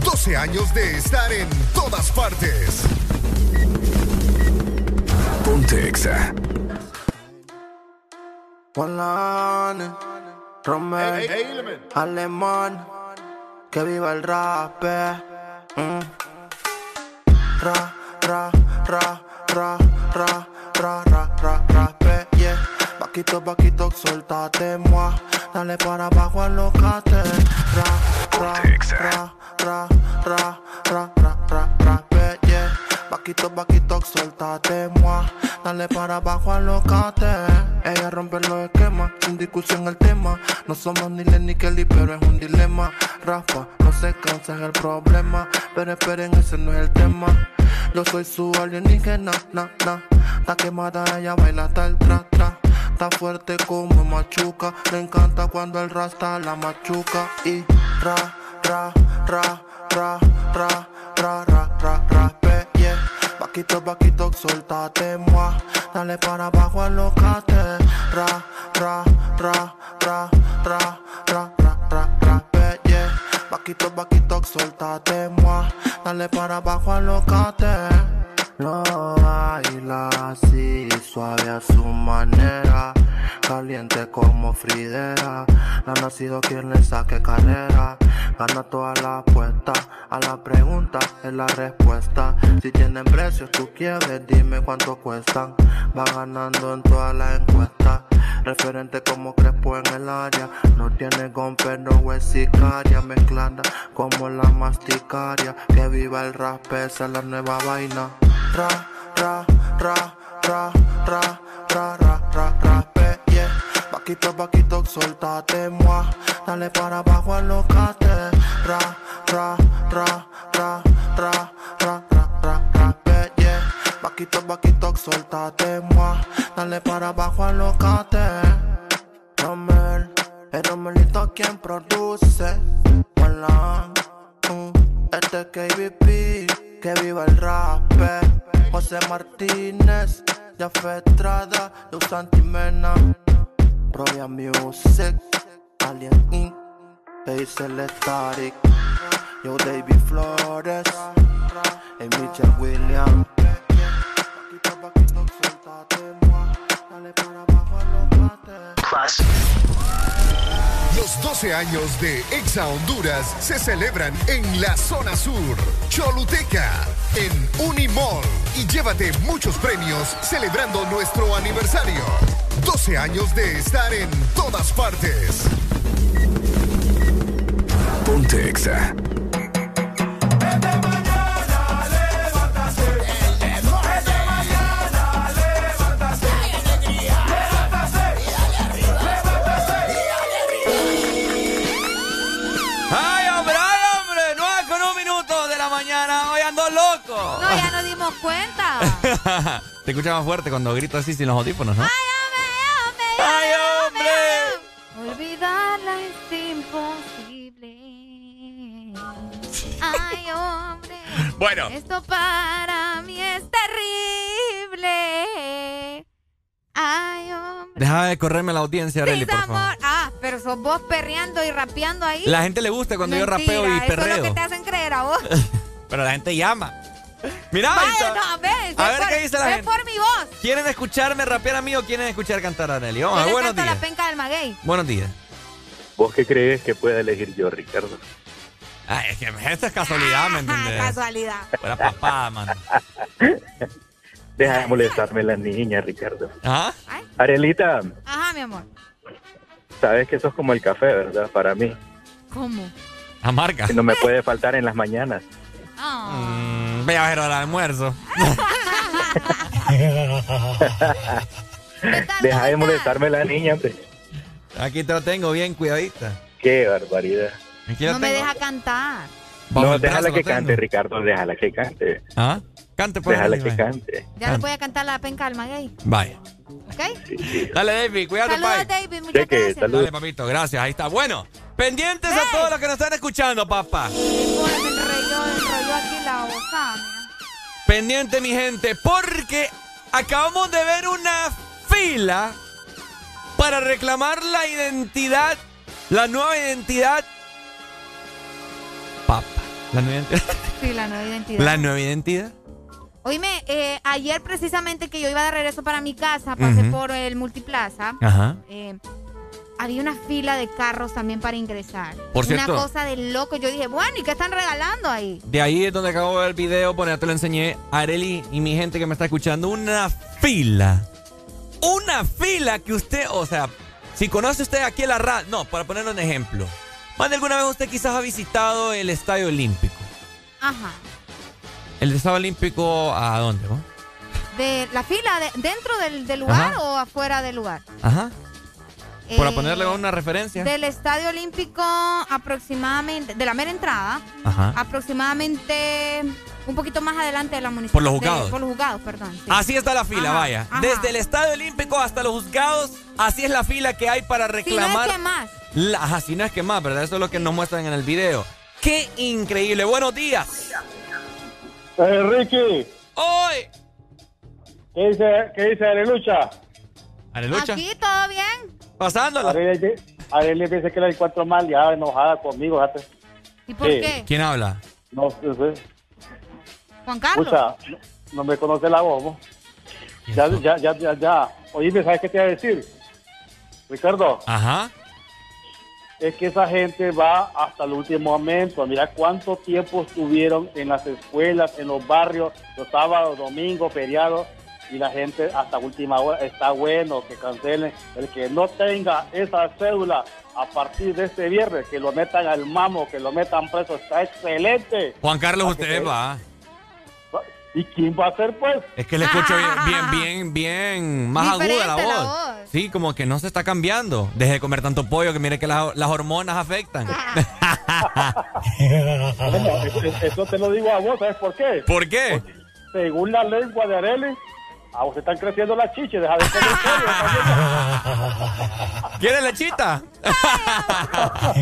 12 años de estar en todas partes. Ponte Exa. Romel, Alemán, que viva el rap. Mm. Ra, ra, ra, ra, ra, ra, ra, ra, rape, yeah. Vaquito, vaquito, suéltate, moi. Dale para abajo, alocate. Ra, ra, ra, ra, ra, ra, ra, ra, rape, yeah. Vaquito, vaquito, suéltate, moi. Dale para abajo, alocate. Ella rompe los esquemas, sin discusión el tema. No somos ni Len ni Kelly, pero es un dilema. Rafa, no se cansa es el problema. Pero esperen, ese no es el tema. Yo soy su alienígena, na, na. Está quemada, ella baila hasta el tra, tra. Está fuerte como machuca. Le encanta cuando el rasta la machuca. Y ra, ra, ra, ra, ra, ra, ra, ra, rape, yeah. Vaquito, vaquito, suéltate, moi. Dale para abajo, alocate. Ra, ra, ra, ra, ra, ra, ra, ra, yeah. Vaquito, vaquito, suéltate, moi. Dale para abajo, alocate. Lo baila así, suave a su manera. Caliente como Fridera. No ha nacido quien le saque carrera. Gana toda la apuesta. A la pregunta es la respuesta. Si tienen precios, tú quieres, dime cuánto cuestan. Va ganando en todas las encuestas. Referente como Crespo en el área. No tiene gon, pero es sicaria. Mezclada como la masticaria. Que viva el rap, esa es la nueva vaina. Ra, ra, ra, ra, ra, ra, ra, ra, rape, yeah. Vaquito, vaquito, suéltate, moi. Dale para abajo, alocate. Ra, ra, ra, ra, ra, ra, ra, ra. Vaquito, vaquito, suéltate, moi. Dale para abajo, alocate. Romel, el Romelito quien produce. Hola, mm, este es KBP, que viva el rap. José Martínez, Jafé Estrada, Luz Antimena, Royal Music, Alien Inc., Hazel Static, Yo David Flores, y Mitchell Williams. Los 12 años de Exa Honduras se celebran en la zona sur. Choluteca, en Unimall. Y llévate muchos premios celebrando nuestro aniversario. 12 años de estar en todas partes. Ponte Exa. Loco! No, ya nos dimos cuenta. Te escucha más fuerte cuando grito así sin los audífonos, ¿no? ¡Ay, hombre, ¡Ay, hombre! Olvidarla es imposible. Ay, hombre. Bueno. Esto para mí es terrible. Ay, hombre. Deja de correrme la audiencia, Arely, por amor. favor. Ah, pero sos vos perreando y rapeando ahí. La gente le gusta cuando yo rapeo y Eso es lo perreo. que te hacen creer a vos. Pero la gente llama. Mira, ahí Vaya, está. no, ves, A es ver por- qué dice la es gente. por mi voz. ¿Quieren escucharme rapear a mí o quieren escuchar cantar a Arely? Vamos, Yo buenos canto días. la penca del maguey. Buenos días. ¿Vos qué crees que pueda elegir yo, Ricardo? Ay, es que esto es casualidad, ¿me Ah, entiendes? casualidad. Fuera papada, man. Deja de molestarme la niña, Ricardo. ¿Ah? Arielita, Ajá, mi amor. sabes que sos como el café, ¿verdad? Para mí. ¿Cómo? Amarga. No me puede faltar en las mañanas. Mm, Ve a ver el almuerzo. Deja de molestarme la niña, hombre. Aquí te lo tengo bien cuidadita. Qué barbaridad. Aquí No me tengo. deja cantar. Bajo no, déjala que tengo. cante, Ricardo, déjala que cante. ¿Ah? Cante pues. Déjala que cante. Ya le voy a cantar la penca del maguey. Vaya. ¿Ok? Dale, David, cuídate, Saludos, pai. David. Muchas Cheque, gracias. saludos. Dale, papito, gracias. Ahí está. Bueno, pendientes a todos los que nos están escuchando, papá. Pues Pendiente, mi gente, porque acabamos de ver una fila para reclamar la identidad, la nueva identidad. Papa, la nueva identidad. Sí, la nueva identidad. La nueva identidad. Oíme, eh, ayer precisamente que yo iba de regreso para mi casa, pasé por el Multiplaza. Ajá. eh, había una fila de carros también para ingresar. Por Una cierto. cosa de loco. Yo dije, bueno, ¿y qué están regalando ahí? De ahí es donde acabo de ver el video, por ya te lo enseñé. Areli y mi gente que me está escuchando, una fila. Una fila que usted, o sea, si conoce usted aquí la radio, no, para ponerle un ejemplo. Más de alguna vez usted quizás ha visitado el Estadio Olímpico. Ajá. ¿El Estadio Olímpico a dónde? no? De la fila de, dentro del, del lugar Ajá. o afuera del lugar. Ajá. Por Eh, ponerle una referencia. Del Estadio Olímpico aproximadamente, de la mera entrada, Ajá. aproximadamente un poquito más adelante de la municipalidad. Por los juzgados. por los juzgados, perdón. sí. Así está la fila, Ajá, vaya. ajá. Desde el Estadio Olímpico hasta los juzgados, así es la fila que hay para Si no reclamar. es que más. La, ajá, si no es que más, ¿verdad? Eso es lo que nos muestran en el video. ¡Qué increíble! ¡Buenos días! Eh, Ricky. ¡Hoy! ¿Qué dice, qué dice Arelucha? ¿Arelucha? Aquí todo bien. Pasándola. Arely dice que la encuentro mal, ya enojada conmigo, fíjate. ¿Y por Sí. qué? ¿Quién habla? No sé. Juan Carlos. No me conoce la voz, ¿no? Ya, ya, ya, ya, ya. Oíme, ¿sabes qué te iba a decir? Ricardo, Ajá. es que esa gente va hasta el último momento. Mira cuánto tiempo estuvieron en las escuelas, en los barrios, los sábados, domingos, feriados, y la gente hasta última hora está bueno que cancelen. El que no tenga esa cédula a partir de este viernes, que lo metan al mamo, que lo metan preso, está excelente. Juan Carlos, que usted se- va. ¿Y quién va a ser, pues? Es que le escucho bien, bien, bien, bien más aguda la voz. Diferente la voz. Sí, como que no se está cambiando. Deje de comer tanto pollo que mire que las, las hormonas afectan. Bueno, eso, eso te lo digo a vos, ¿sabes por qué? ¿Por qué? Según la lengua de Arely, a vos te están creciendo las chiches, deja de comer. ¿Quiere lechita?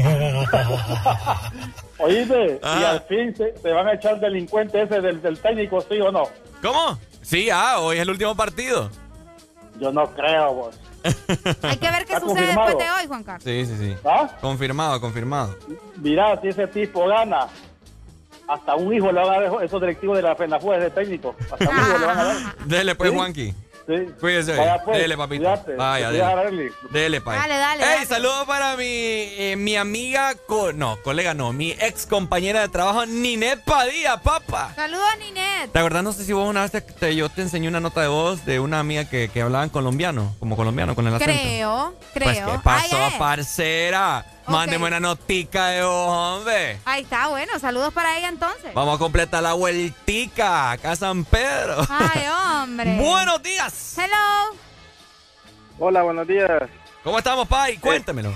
Oíste, y Ah. al fin se, se van a echar delincuente ese del, del técnico, ¿sí o no? ¿Cómo? Sí, ah, hoy es el último partido. Yo no creo, vos. Hay que ver qué sucede confirmado. después de hoy, Juan Carlos. Sí, sí, sí. ¿Ah? Confirmado, confirmado. Mira, si ese tipo gana, hasta un hijo le van a dar esos directivos de la FENAFUE, ese técnico. Hasta un hijo le van a dar. Dele pues, ¿Sí? Juanqui. Sí. Cuídese. Vaya, pues, dele, papito. cuídate. Vaya, dele. Pa. Dale, dale, Ey, dale. saludos para mi, eh, mi amiga, co- no, colega no, mi ex compañera de trabajo, Ninet Padilla, papá. Saludos, Ninet. ¿Te acuerdas? No sé si vos una vez te, te- yo te enseñé una nota de voz de una amiga que, que hablaba en colombiano, como colombiano, con el acento. Creo, creo. Pues, ¿qué pasó, Ay, eh. Parcera? Mándeme una notica de vos, hombre. Ahí está, bueno. Saludos para ella entonces. Vamos a completar la vueltica acá a San Pedro. Ay, hombre. Buenos días. Hello. Hola, buenos días. ¿Cómo estamos, Pai? Cuéntamelo.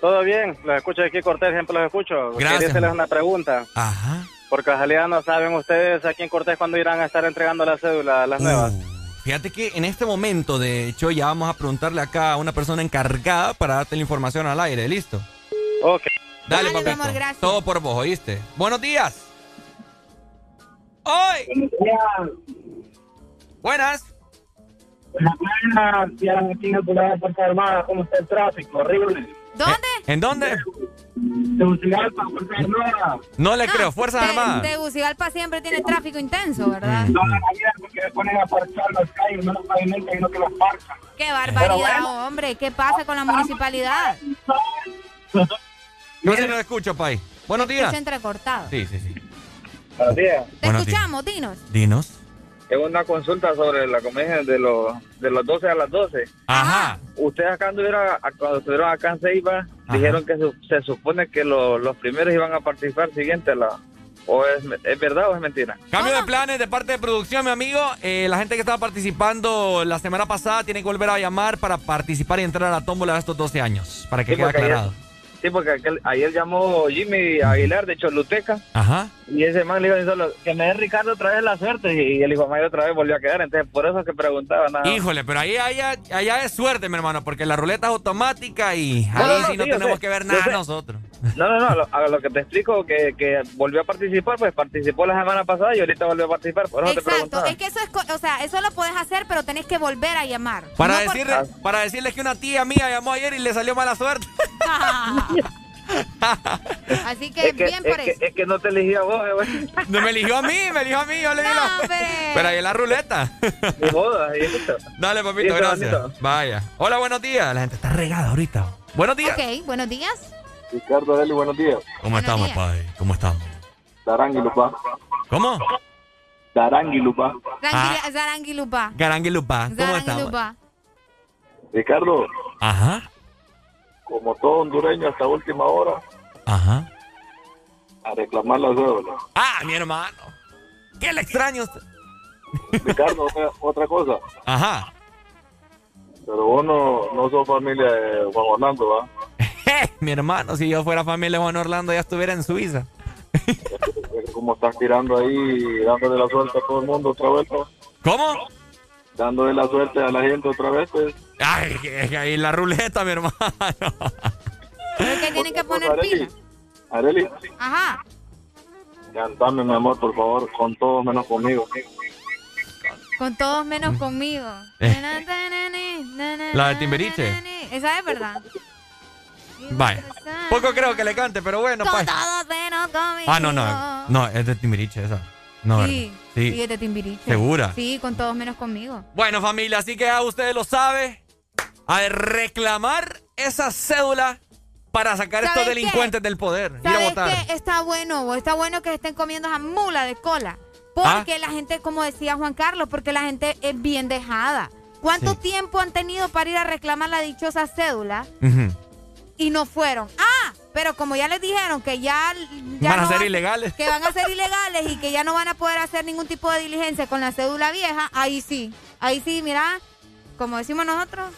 ¿Todo bien? Los escucho aquí, Cortés, siempre los escucho. Gracias, Quería hacerles una pregunta. Ajá. Por casualidad, ¿no saben ustedes aquí en Cortés cuándo irán a estar entregando la cédula, las nuevas? Fíjate que en este momento, de hecho, ya vamos a preguntarle acá a una persona encargada para darte la información al aire. ¿Listo? Ok. Dale, Dale, papito. amor, gracias. Todo por vos, ¿oíste? Buenos días. ¡Hoy! Buenas. Buenas, ya aquí en de Fuerza Armada, ¿cómo está el tráfico? Horrible. ¿Dónde? ¿En dónde? Tegucigalpa, Fuerza Armada. No le creo. Fuerzas Te- Armadas. Tegucigalpa siempre tiene tráfico intenso, ¿verdad? No, no, ayer porque le ponen a parchar las calles, no los pavimentos, sino que los parchan. Qué barbaridad, hombre. ¿Qué pasa con la municipalidad? No se lo escucho, Pai. Buenos días. Escucha entrecortado. Sí, sí, sí. Buenos días. Te Buenos días. escuchamos, dinos. Dinos. Tengo una consulta sobre la comedia de los de los 12 a las 12. Ajá. Ustedes acá anduvieron, cuando estuvieron acá en Ceiba, dijeron que su- se supone que lo- los primeros iban a participar siguiente la... ¿O es, es verdad o es mentira? Cambio de planes de parte de producción, mi amigo. Eh, la gente que estaba participando la semana pasada tiene que volver a llamar para participar y entrar a la tómbola de estos 12 años. Para que Sí, quede aclarado. Sí, porque aquel- ayer llamó Jimmy Aguilar de Choluteca Ajá. y ese man le dijo solo que me dé Ricardo otra vez la suerte y el hijo de Mayo otra vez volvió a quedar. Entonces, por eso es que preguntaba nada. Híjole, pero ahí allá, allá es suerte, mi hermano, porque la ruleta es automática y ahí No, no, no, sí no sí, tenemos sé, que ver nada nosotros. No, no, no, a lo que te explico, que, que volvió a participar, pues participó la semana pasada y ahorita volvió a participar, por eso te Exacto, es que eso es, co- o sea, eso lo puedes hacer, pero tenés que volver a llamar. Para, No por- decirle, para decirles que una tía mía llamó ayer y le salió mala suerte. Así que Es que, bien es, por que, eso. es que no te eligió a vos, eh, güey. No me eligió a mí, me eligió a mí, yo le di la... Pero ahí en la ruleta. Ni modo, ahí está. Dale, papito, gracias. bonito. Vaya. Hola, buenos días. La gente está regada ahorita. Buenos días. Ok, buenos días. Ricardo Deli, buenos días. ¿Cómo estamos, pai? ¿Cómo estamos? Daranguilupa. ¿Cómo? Daranguilupa. Tranquila, Zaranguilupa. Garanguilupa. ¿Cómo estamos? Ricardo, Ajá. Como todo hondureño hasta última hora, Ajá. a reclamar la cédula. Ah, mi hermano. ¿Qué le extraño a usted? Ricardo, otra, cosa. Ajá. Pero vos no, no sos familia de Juan Orlando, ¿va? Mi hermano, si yo fuera familia de Juan Orlando, ya estuviera en Suiza. Como estás tirando ahí, dándole la suerte a todo el mundo otra vez. ¿Cómo? Dándole la suerte a la gente otra vez, pues. Ay, ahí la ruleta, mi hermano. Pero es que tienen que poner Areli, pila. Areli, Ajá. cantame, mi amor, por favor, con todos menos conmigo. Con todos menos conmigo. Eh. La de na. Esa es verdad. Vaya. Poco creo que le cante, pero bueno, Con pues. todos menos conmigo. Ah, no, no. No, es de Timbiriche esa. No, Sí, sí, Sí. es de Timbiriche. ¿Segura? Sí, con todos menos conmigo. Bueno, familia, así que ya ustedes lo saben. A reclamar esa cédula para sacar estos delincuentes del poder. Ir a ¿Sabes votar. qué? Está bueno, está bueno que estén comiendo esa mula de cola. Ah. Porque la gente, como decía Juan Carlos, porque la gente es bien dejada. ¿Cuánto Sí. tiempo han tenido para ir a reclamar la dichosa cédula. Y no fueron? Ah, pero como ya les dijeron que ya, ya Van a ser ilegales. que van a ser ilegales y que ya no van a poder hacer ningún tipo de diligencia con la cédula vieja, ahí sí, ahí sí, mira, como decimos nosotros,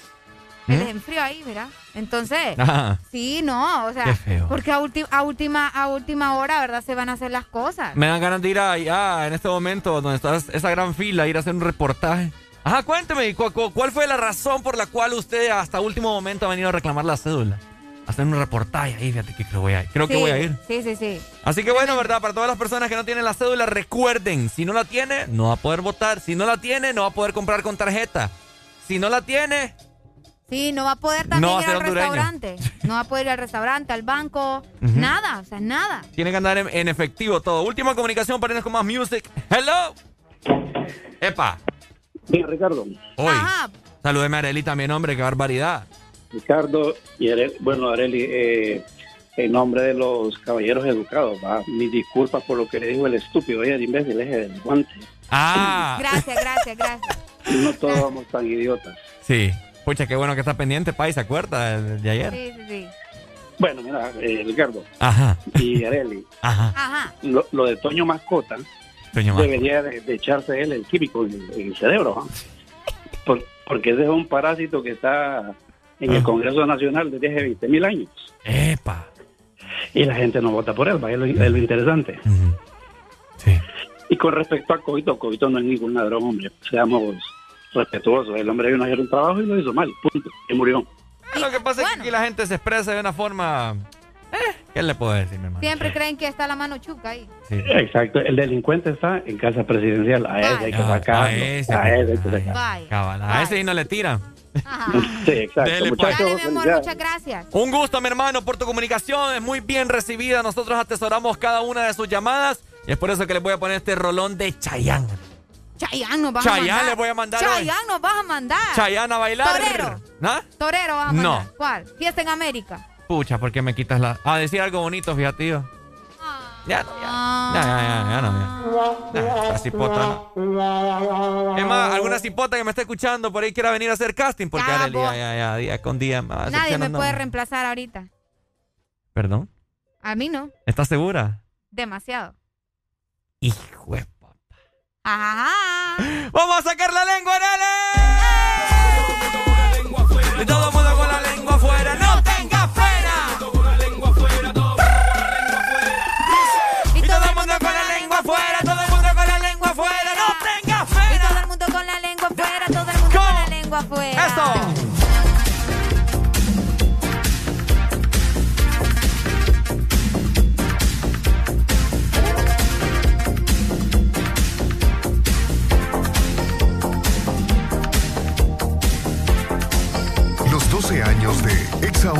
¿Mm? el enfrío ahí, mira. Entonces, Ajá. sí, no, o sea, Qué feo. porque a, a última a última hora, ¿verdad? Se van a hacer las cosas. Me dan ganas de ir allá en este momento donde está esa gran fila, ir a hacer un reportaje. Ajá, cuénteme, ¿cu- cu- ¿cuál fue la razón por la cual usted hasta último momento ha venido a reclamar la cédula? Hacer un reportaje ahí, fíjate que creo, voy a, creo que voy a ir. Sí, sí, sí. Así que bueno, ¿verdad? Para todas las personas que no tienen la cédula, recuerden, si no la tiene, no va a poder votar. Si no la tiene, no va a poder comprar con tarjeta. Si no la tiene, Sí, no va a poder No también va a ir al hondureño. restaurante. No va a poder ir al restaurante, al banco, nada, o sea, nada. tiene que andar en, en efectivo todo. Última comunicación para irnos con más music. Hello. Epa. Sí, Ricardo. Hoy. Saludeme a Areli también, hombre, qué barbaridad. Ricardo y Areli, bueno, Areli, eh, en nombre de los caballeros educados, ¿va? mis disculpas por lo que le dijo el estúpido, ella el imbécil, ese del guante. Ah. Gracias, gracias, gracias. No todos vamos tan idiotas. Sí. Pucha, qué bueno que está pendiente, Pai, ¿se acuerda de, de ayer? Sí, sí, sí. Bueno, mira, eh, Ricardo Ajá. y Areli, Ajá. Ajá. lo, lo de Toño Mascota Toño Mascota. debería de, de echarse él el químico en, el- en el cerebro, ¿va? Por- porque ese es un parásito que está en el Congreso Nacional desde hace 20 mil años. Epa. Y la gente no vota por él, ¿va? es lo, es lo interesante. Y con respecto a Coito, Coito no es ningún ladrón, hombre. Seamos respetuosos. El hombre vino a hacer un trabajo y lo hizo mal. Punto. Y murió. Lo que pasa es que aquí la gente se expresa de una forma... Eh, ¿Qué le puedo decir, mi hermano? Siempre creen que está la mano chuca ahí. Exacto. El delincuente está en casa presidencial. A ese hay que Ah, sacarlo. a ese A hay ese hay que sacarlo. Vaya. Cabal, a ese y no le Sí, exacto. Dele, pues. Muchachos, Dale, mi amor, muchas gracias. Un gusto, mi hermano, por tu comunicación. Es muy bien recibida. Nosotros atesoramos cada una de sus llamadas. Y es por eso que les voy a poner este rolón de Chayanne. Chayanne nos vas a Chayanne mandar. le voy a mandar hoy. Chayanne nos vas a mandar. Chayanne a bailar. Torero. ¿Ah? Torero vas a No. mandar. ¿Cuál? Fiesta en América. Pucha, ¿por qué me quitas la...? A decir algo bonito, fíjate, tío. Ya, no, ya. Ya, ya, ya, ya no, ya. Ya, esa cipota, no. Es más, alguna cipota que me esté escuchando por ahí quiera venir a hacer casting, porque Ya, ya, ya, día con día me Nadie me puede reemplazar ahorita. ¿Perdón? A mí no. ¿Estás segura? Demasiado. Hijo de Ajá. ¡Vamos a sacar la lengua, Nele! para afuera. ¡Eso! años de Exa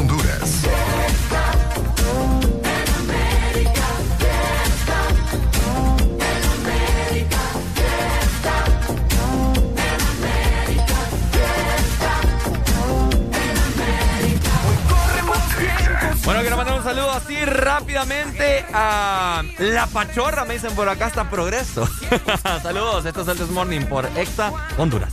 Bueno, quiero mandar un saludo así rápidamente a La Pachorra, me dicen por acá hasta Progreso. Saludos, esto es el This Morning por Exa Honduras.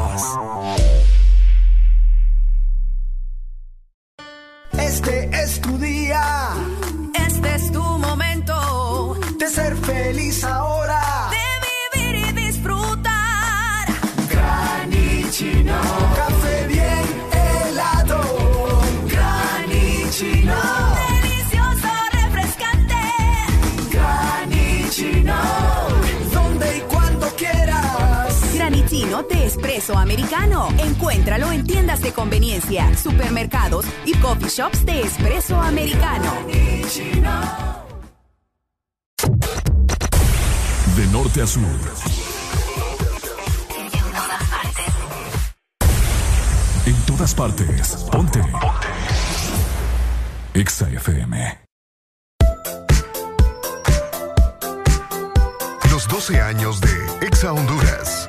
y coffee shops de espresso americano. De norte a sur. En todas partes. En todas partes. Ponte. Exa FM. Los 12 años de Exa Honduras.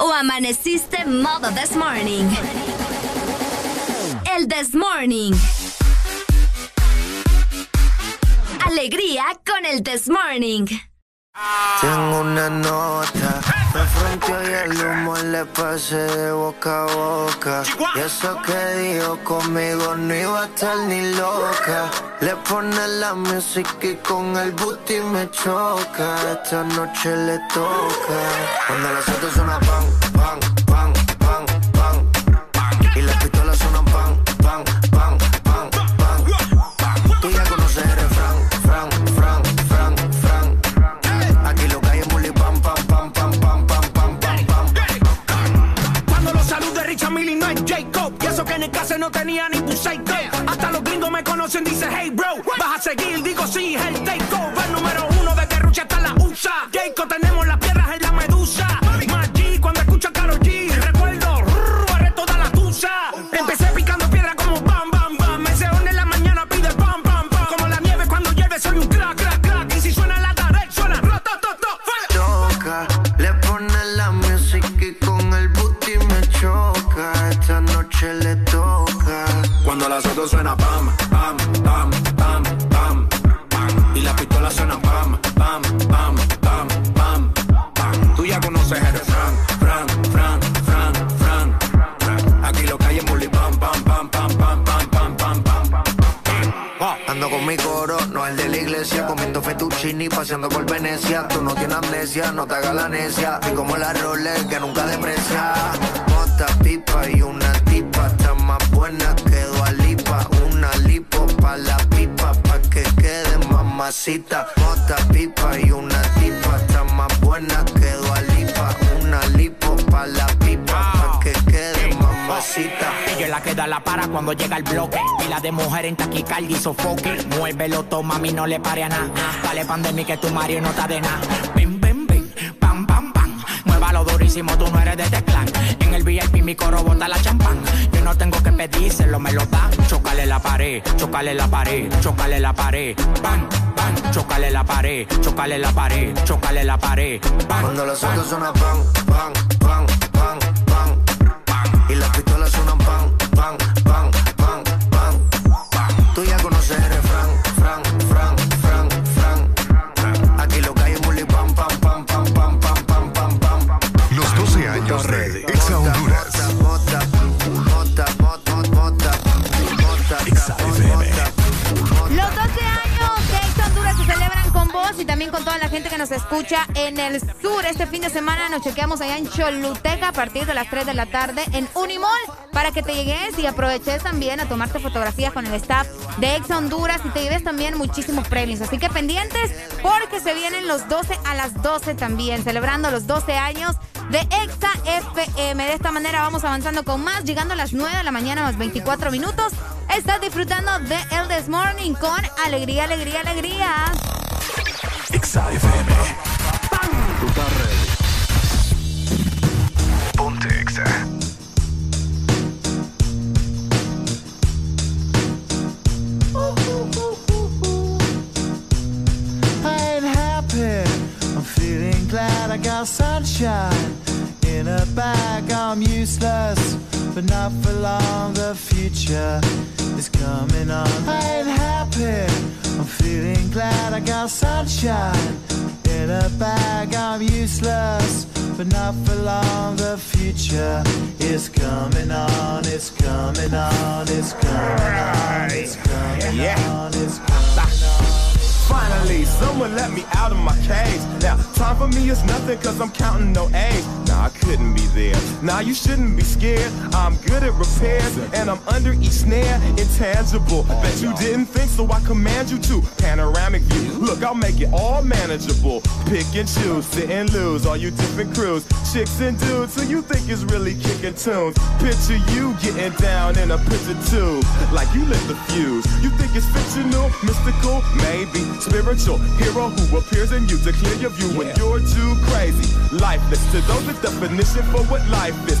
¿O amaneciste modo this morning? El this morning. Alegría con el this morning. Tengo una nota, me fronteó y el humo le pasé de boca a boca. Y eso que dijo conmigo no iba a estar ni loca. Le pone la música y con el booty me choca. Esta noche le toca. Cuando las autos suena pan, toma, mami, no le pare a nada. Dale pandemia que tu Mario no está de nada. Bim, bim, bim, pam, pam, pam. Muévalo durísimo, tú no eres de este clan. En el VIP mi coro bota la champán. Yo no tengo que pedírselo, me lo da. Chocale la pared, chocale la pared, chocale la pared. Bam, bam, chocale la pared, chocale la pared, chocale la pared. Bam, Cuando los autos suenan pan, pan, en el sur. Este fin de semana nos chequeamos allá en Choluteca a partir de las 3 de la tarde en Unimall para que te llegues y aproveches también a tomarte fotografías con el staff de Exa Honduras y te lleves también muchísimos premios. Así que pendientes porque se vienen los 12 a las 12 también, celebrando los 12 años de Exa FM. De esta manera vamos avanzando con más, llegando a las 9 de la mañana más 24 minutos. Estás disfrutando de El This Morning con alegría, alegría, alegría. Exa disfrutar. Intangible. Bet you didn't think, so I command you to. Panoramic view. Look, I'll make it all manageable. Pick and choose, sit and lose. All you different crews, chicks and dudes who you think is really kicking tunes. Picture you getting down in a picture tube, like you lit the fuse. You think it's fictional, mystical, maybe spiritual hero who appears in you to clear your view when you're too crazy. Lifeless to those, the definition for what life is.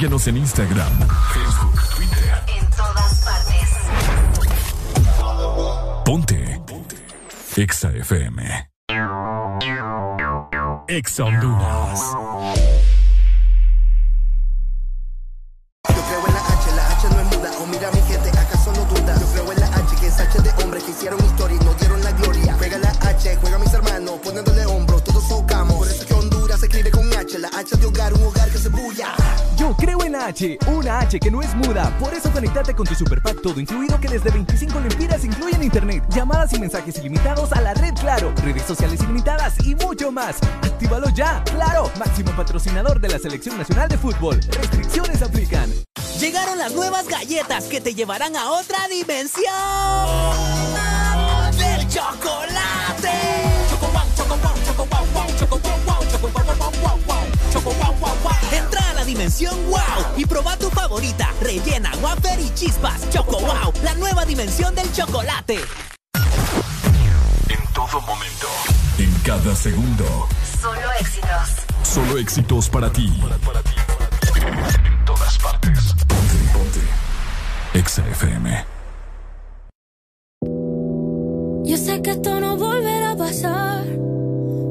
Síguenos en Instagram, Facebook, Twitter. En todas partes. Ponte. Ponte. Exa FM. Exa Honduras. Yo creo en la H, la H no es muda. O mira mi gente, acaso no duda. Yo creo en la H, que es H de hombres que hicieron historia y nos dieron la gloria. Juega la H, juega mis hermanos, poniéndole hombros, todos socamos. Por eso es que Honduras se escribe con H, la H de hogar, un hogar que se bulla. Yo creo en la H, una H que no es muda. Por eso conectate con tu Super Pack todo incluido que desde 25 lempiras incluyen internet, llamadas y mensajes ilimitados a la red Claro, redes sociales ilimitadas y mucho más. ¡Actívalo ya! ¡Claro! Máximo patrocinador de la Selección Nacional de Fútbol. Restricciones aplican. Llegaron las nuevas galletas que te llevarán a otra dimensión del chocolate. Dimensión wow y proba tu favorita, rellena, wafer y chispas. Choco wow, la nueva dimensión del chocolate. En todo momento. En cada segundo. Solo éxitos. Solo éxitos para ti. En todas partes. Ponte, ponte. Exa FM. Yo sé que esto no volverá a pasar,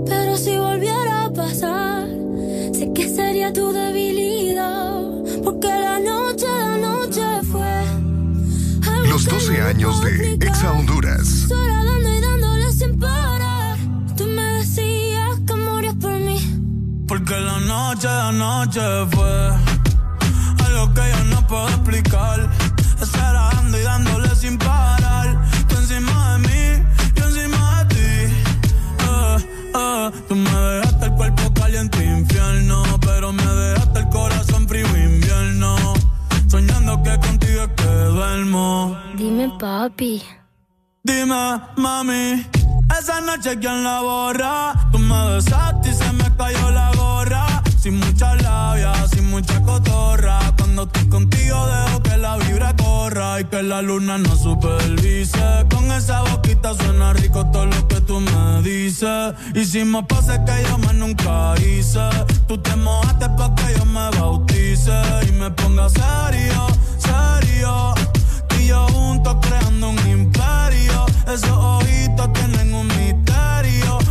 pero si volviera a pasar, sé seré tu debilidad, años de Exa Honduras. Sola dando y dándole sin parar. Tú me decías que morías por mí. Porque la noche, la noche fue algo que yo no puedo explicar. Estar dando y dándole sin parar. Tú encima de mí, yo encima de ti. Eh, eh. Tú me dejaste el cuerpo caliente infierno, pero me dejaste el corazón frío invierno. Soñando que con es que duermo. Dime, papi. Dime, mami, esa noche quién la borra. Tú me besaste y se me cayó la gorra. Sin mucha labia, sin mucha cotorra. Cuando estoy contigo dejo que la vibra corra y que la luna no supervise. Con esa boquita suena rico todo lo que tú me dices. Hicimos pases que yo más nunca hice. Tú te mojaste pa' que yo me bautice y me ponga serio, serio. Tú y yo juntos creando un imperio. Esos ojitos tienen un misterio.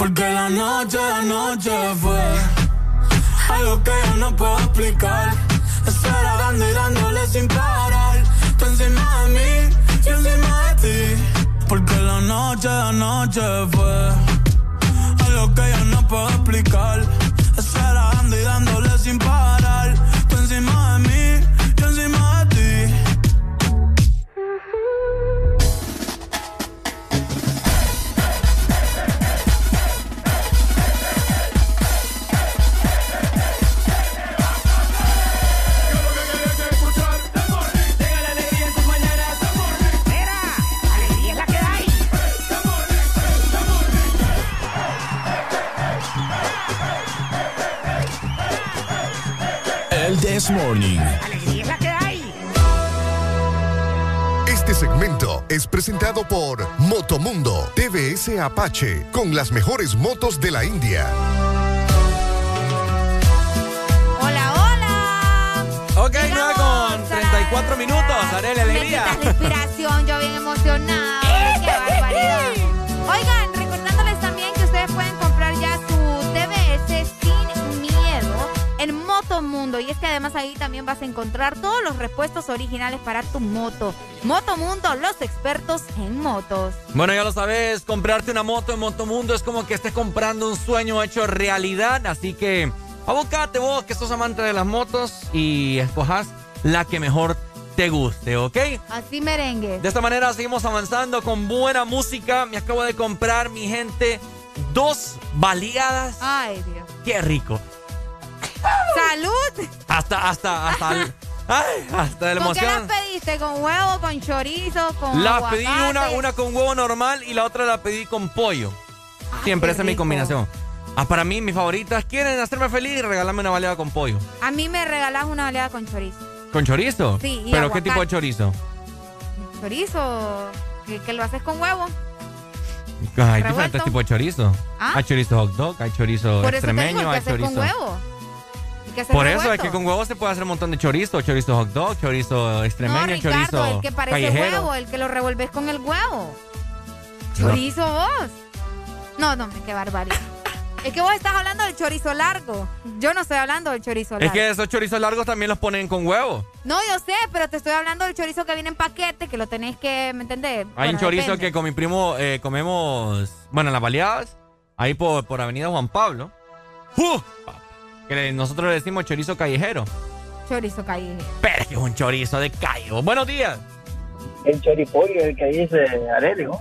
Porque la noche, la noche fue algo que yo no puedo explicar. Estar dando y dándole sin parar. Tú encima de mí, yo encima de ti. Porque la noche, la noche fue algo que yo no puedo explicar. Estar dando y dándole sin parar. This Morning. Alegría es la que hay. Este segmento es presentado por Motomundo TVS Apache con las mejores motos de la India. Hola, hola. Ok, 9 con 34 minutos. Haré la Me alegría. quitas la inspiración, yo bien emocionada. ¡Qué barbaridad! Oigan, Motomundo. Y es que además ahí también vas a encontrar todos los repuestos originales para tu moto. Motomundo, los expertos en motos. Bueno, ya lo sabes, comprarte una moto en Motomundo es como que estés comprando un sueño hecho realidad. Así que abocate vos que sos amante de las motos y escojas la que mejor te guste, ¿ok? Así merengue. De esta manera seguimos avanzando con buena música. Me acabo de comprar, mi gente, dos baleadas. Ay, Dios. Qué rico. ¡Salud! Hasta, hasta, hasta, el- ay, hasta ¿Con qué las pediste? ¿Con huevo, con chorizo, con Las pedí una, una con huevo normal y la otra la pedí con pollo. Siempre esa es mi combinación. Ah, para mí, mis favoritas, quieren hacerme feliz, regalarme una baleada con pollo. A mí me regalás una baleada con chorizo. ¿Con chorizo? Sí, y ¿Pero aguacate. qué tipo de chorizo? Chorizo, que, que lo haces con huevo. Hay Revuelto. diferentes tipos de chorizo. ¿Ah? Hay chorizo hot dog, hay chorizo Por eso te digo extremeño, hay chorizo. con huevo. Por eso es que con huevo se puede hacer un montón de chorizo, chorizo hot dog, chorizo extremeño, no, Ricardo, chorizo el que parece callejero. huevo, el que lo revolves con el huevo. Chorizo vos. No, no, qué barbaridad. Es que vos estás hablando del chorizo largo. Yo no estoy hablando del chorizo largo. Es que esos chorizos largos también los ponen con huevo. No, yo sé, pero te estoy hablando del chorizo que viene en paquete, que lo tenés que, ¿me entendés? Hay un chorizo depende. que con mi primo eh, comemos, bueno, en las baleadas, ahí por, por Avenida Juan Pablo. ¡Uh! Que nosotros le decimos chorizo callejero. Chorizo callejero. Pero es que es un chorizo de callo. Buenos días. El choripollo, el que dice Arelio.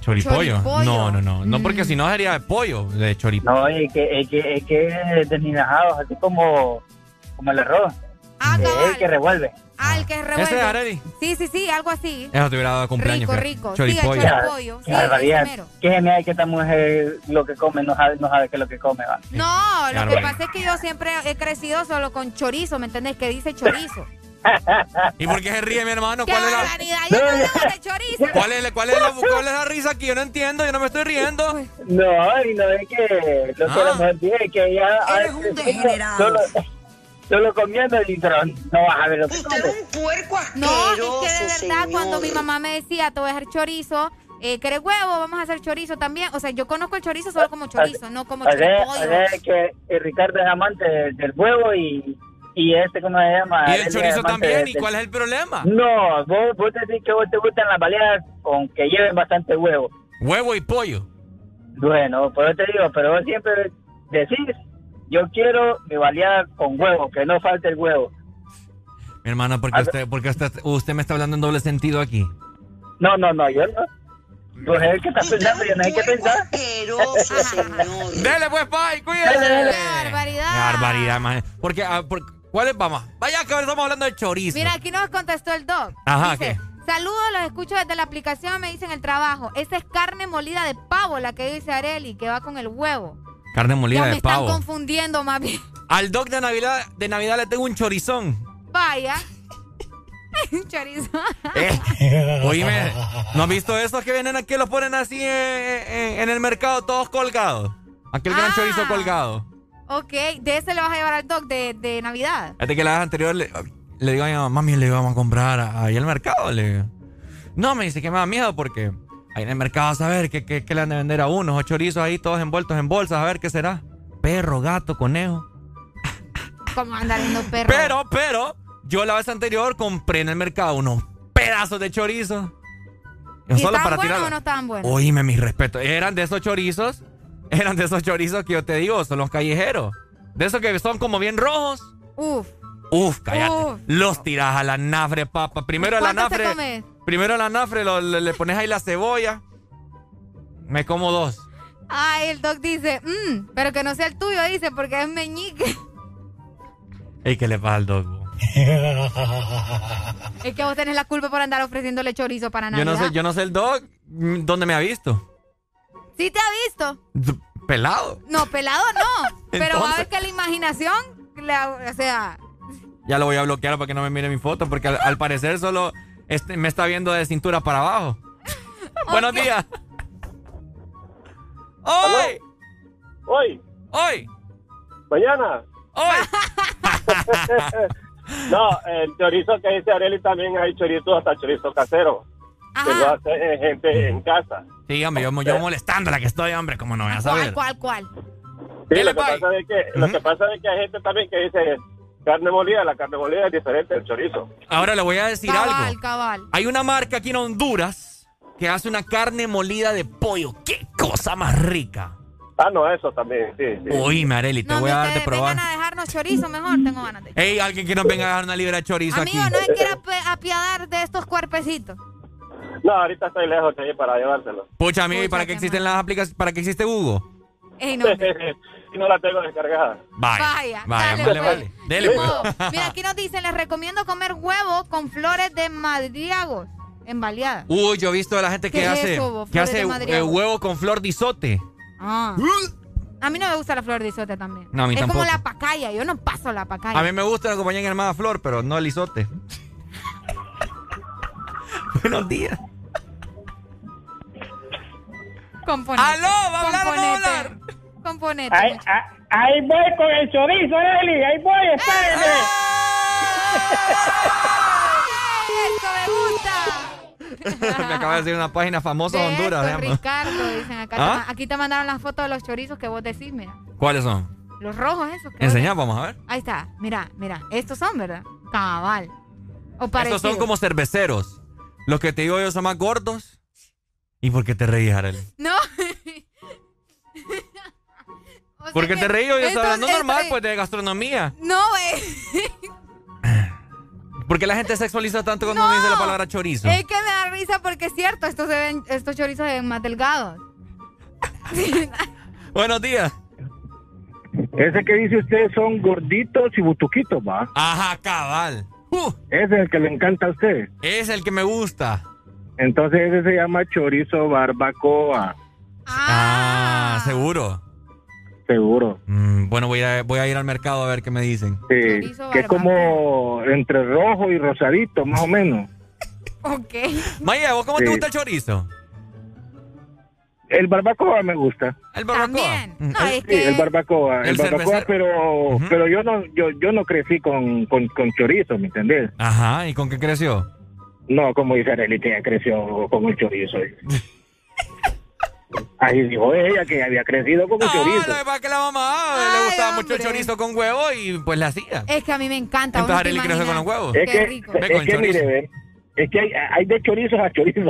¿Choripollo? Choripollo. No, no, no. No, Mm. porque si no sería de pollo, de choripollo. No, es que es que es que es desminajados, así como, como el arroz. Ah, cabal. el que revuelve. Ah, el que revuelve. ¿Ese es Areli? Sí, sí, sí, algo así. Eso te hubiera dado de cumpleaños. Rico, rico. Choripollo. Sí, el choripollo. Sí, Qué barbaridad. genial que esta mujer lo que come no sabe, no sabe qué es lo que come. Va. No, lo que pasa es que yo siempre he crecido solo con chorizo, ¿me entendés? Que dice chorizo. ¿Y por qué se ríe mi hermano? ¡Qué ¿Cuál es la! Yo no de chorizo. cuál es, cuál, es la, cuál es la risa aquí? Yo no entiendo, yo no me estoy riendo. No, y no es que lo que Ah. la mujer dice es que ella Eres un degenerado. solo, solo comiendo y pero no vas a ver lo que come. puerco No, es que de verdad cuando mi mamá me decía, te voy a hacer chorizo, eh, ¿querés huevo? Vamos a hacer chorizo también. O sea, yo conozco el chorizo solo como chorizo, no como O choripollo. o sea, que eh, Ricardo es amante del, del huevo y, y este, ¿cómo se llama? Y el es chorizo también, ¿y cuál es el problema? No, vos, vos decís que vos te gustan las baleadas con que lleven bastante huevo. Huevo y pollo. Bueno, pues yo te digo, pero vos siempre decís, yo quiero mi baleada con huevo, que no falte el huevo. Mi hermano, porque usted, porque usted, usted me está hablando en doble sentido aquí. No, no, no, yo no. Pues es el que está pensando, yo no hay que pensar. Dele pues, pai, dale. Qué barbaridad. barbaridad, man. Porque, ah, por- ¿cuál es, vamos? Vaya que ahora estamos hablando de chorizo. Mira, aquí nos contestó el doc. Ajá, Dice, Saludos, los escucho desde la aplicación, me dicen el trabajo. Esa es carne molida de pavo, la que dice Areli, que va con el huevo. Carne molida ya me de están pavo. confundiendo más bien. Al doc de Navidad, de Navidad le tengo un chorizón. Vaya. Chorizo. Eh, oíme, ¿no has visto esos que vienen aquí, los ponen así en, en- en el mercado todos colgados? Aquel gran Ah. chorizo colgado. ok, de ese le vas a llevar al doc de, de Navidad. Fíjate que la vez anterior le, le digo a mi mamá, mami, le íbamos a comprar ahí al mercado. Le digo. No, me dice que me da miedo porque ahí en el mercado a saber qué, qué, qué le han de vender a unos o chorizos ahí todos envueltos en bolsas, a ver qué será. Perro, gato, conejo. Como andar viendo perro. Pero, pero, yo la vez anterior compré en el mercado unos pedazos de chorizo. ¿Y Solo estaban para o no estaban buenos? Oíme, mis respetos. Eran de esos chorizos. Eran de esos chorizos que yo te digo, son los callejeros. De esos que son como bien rojos. Uf. Uf, cállate. Uf. Los tiras a la nafre, papa. Primero a la ¿Cuántos te nafre. comes? Primero a la nafre lo- le, le pones ahí la cebolla. Me como dos. Ay, el doc dice, "Mm, pero que no sea el tuyo, dice, porque es meñique. Ey, ¿qué le pasa al bo? Es que vos tenés la culpa por andar ofreciéndole chorizo para Yo Navidad. no sé, yo no sé el dog mm, dónde me ha visto. ¿Sí te ha visto? Pelado. No, pelado no. Pero va a ver que la imaginación, le- o sea, Ya lo voy a bloquear para que no me mire mi foto, porque al, al parecer solo este, me está viendo de cintura para abajo. Buenos días. ¡Hoy! Hoy. Hoy. Mañana. Hoy. no, el chorizo que dice Areli también hay chorizo hasta chorizo casero. Que lo hace gente en casa. Sí, hombre, yo, yo molestando la que estoy, hombre, como no voy a saber. ¿cuál, cuál? Sí, lo que, pasa es que, lo que pasa es que hay gente también que dice carne molida. La carne molida es diferente del chorizo. Ahora le voy a decir Cabal, algo. cabal. Hay una marca aquí en Honduras que hace una carne molida de pollo. ¡Qué cosa más rica! Ah, no, eso también, sí. sí. Uy, Mareli, te No, voy a dar de probar. vengan a dejarnos chorizo mejor, tengo ganas de... Ey, alguien que nos venga a dar una libra de chorizo Amigo, aquí. no se quiera apiadar de estos cuerpecitos. No, ahorita estoy lejos de ahí para llevárselo. Pucha, amigo, ¿y para qué existen las aplicaciones? ¿Para qué existe Hugo? Ey, no. y no la tengo descargada. Vaya. Vaya, Vaya, dale, vale, pues. vale. Dele, pues. Mira, aquí nos dicen, les recomiendo comer huevo con flores de madriagos en baleada. Uy, yo he visto a la gente que ¿Qué es hace, eso, que Flores hace de eh, huevo con flor de isote. Ah. A mí no me gusta la flor de isote también. No, a mí es tampoco. como la pacaya, yo no paso la pacaya. A mí me gusta la compañía en hermana flor, pero no el isote. Buenos días. Componete. ¡Aló! ¿Va a hablar hay- Ahí voy con el chorizo, Arely. Ahí voy, espérenme. ¡Eso me gusta! me acaba de decir una página famosa de Honduras. Llama. Ricardo, dicen acá. ¿Ah? Aquí te mandaron las fotos de los chorizos que vos decís, mira. ¿Cuáles son? Los rojos esos. que Enseñá, vamos a ver. Ahí está, mira, mira. Estos son, ¿verdad? Cabal. O Estos son como cerveceros. Los que te digo yo son más gordos. ¿Y por qué te reís, Arely? No. ¿Por qué te reí? Yo estoy hablando normal, pues, de gastronomía. No, eh. ¿Por qué la gente sexualiza tanto cuando uno dice la palabra chorizo? Es que me da risa porque es cierto, estos, se ven, estos chorizos se ven más delgados. Buenos días. Ese que dice usted son gorditos y butuquitos, va. Ajá, cabal. Ese es el que le encanta a usted. Es el que me gusta. Entonces ese se llama chorizo barbacoa, Ah, seguro. Seguro. Mm, bueno, voy a, voy a ir al mercado a ver qué me dicen. Sí, que es como entre rojo y rosadito, más o menos. Ok. Maya, ¿vos cómo te gusta el chorizo? El barbacoa me gusta. El barbacoa. Mm, No, es Sí, el barbacoa, el, el barbacoa, pero pero yo no yo yo no crecí con, con, con chorizo, ¿me entendés? Ajá, ¿y con qué creció? No, como dice Arely, creció con el chorizo. Ahí dijo ella que había crecido con el No, chorizo. lo que pasa es que la mamá le gustaba mucho el chorizo con huevo y pues le hacía. Es que a mí me encanta. Entonces ¿vos no te Arely creció con los huevos. Es Qué que, rico. Es que mire, ve, es que hay, hay de chorizos a chorizos,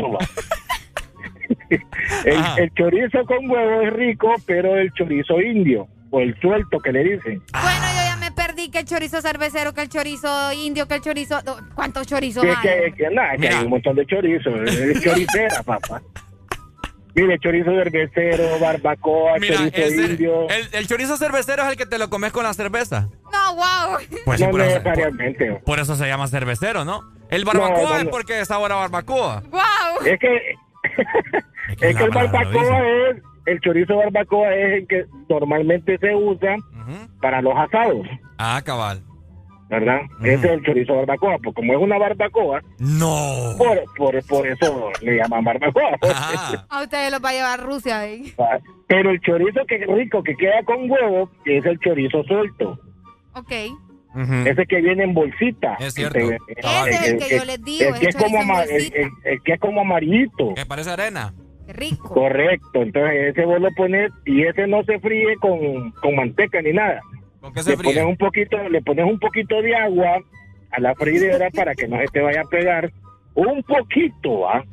el, el chorizo con huevo es rico, pero el chorizo indio, o el suelto que le dicen. Bueno, yo ya me perdí que el chorizo cervecero, que el chorizo indio, que el chorizo... ¿Cuántos chorizos Que, hay? que, que, nada, que hay un montón de chorizos, es choricera, papá. Mire, chorizo cervecero, barbacoa, Mira, chorizo ese- indio. el, el chorizo cervecero es el que te lo comes con la cerveza. No, wow. Pues sí, no por eso, necesariamente. por eso se llama cervecero, ¿no? El barbacoa No, no, es porque es sabor a barbacoa. Wow. Es que, es que el barbacoa es, el chorizo barbacoa es el que normalmente se usa para los asados, Ah, cabal. ¿Verdad? Ese es el chorizo barbacoa, pues como es una barbacoa, No. por, por, por eso le llaman barbacoa. A ustedes los va a llevar Rusia. ¿eh? Pero el chorizo que rico, que queda con huevo, es el chorizo suelto. Ok. Ese que viene en bolsita. Es cierto. Ese Ese es el que yo les digo, El que es como, el, el- el que es como amarillito. Que parece arena. Rico. Correcto, entonces ese vos lo pones y ese no se fríe con, con manteca ni nada. ¿Con qué se le fríe? pones un poquito, le pones un poquito de agua a la freidera para que no se te vaya a pegar un poquito, ¿ah?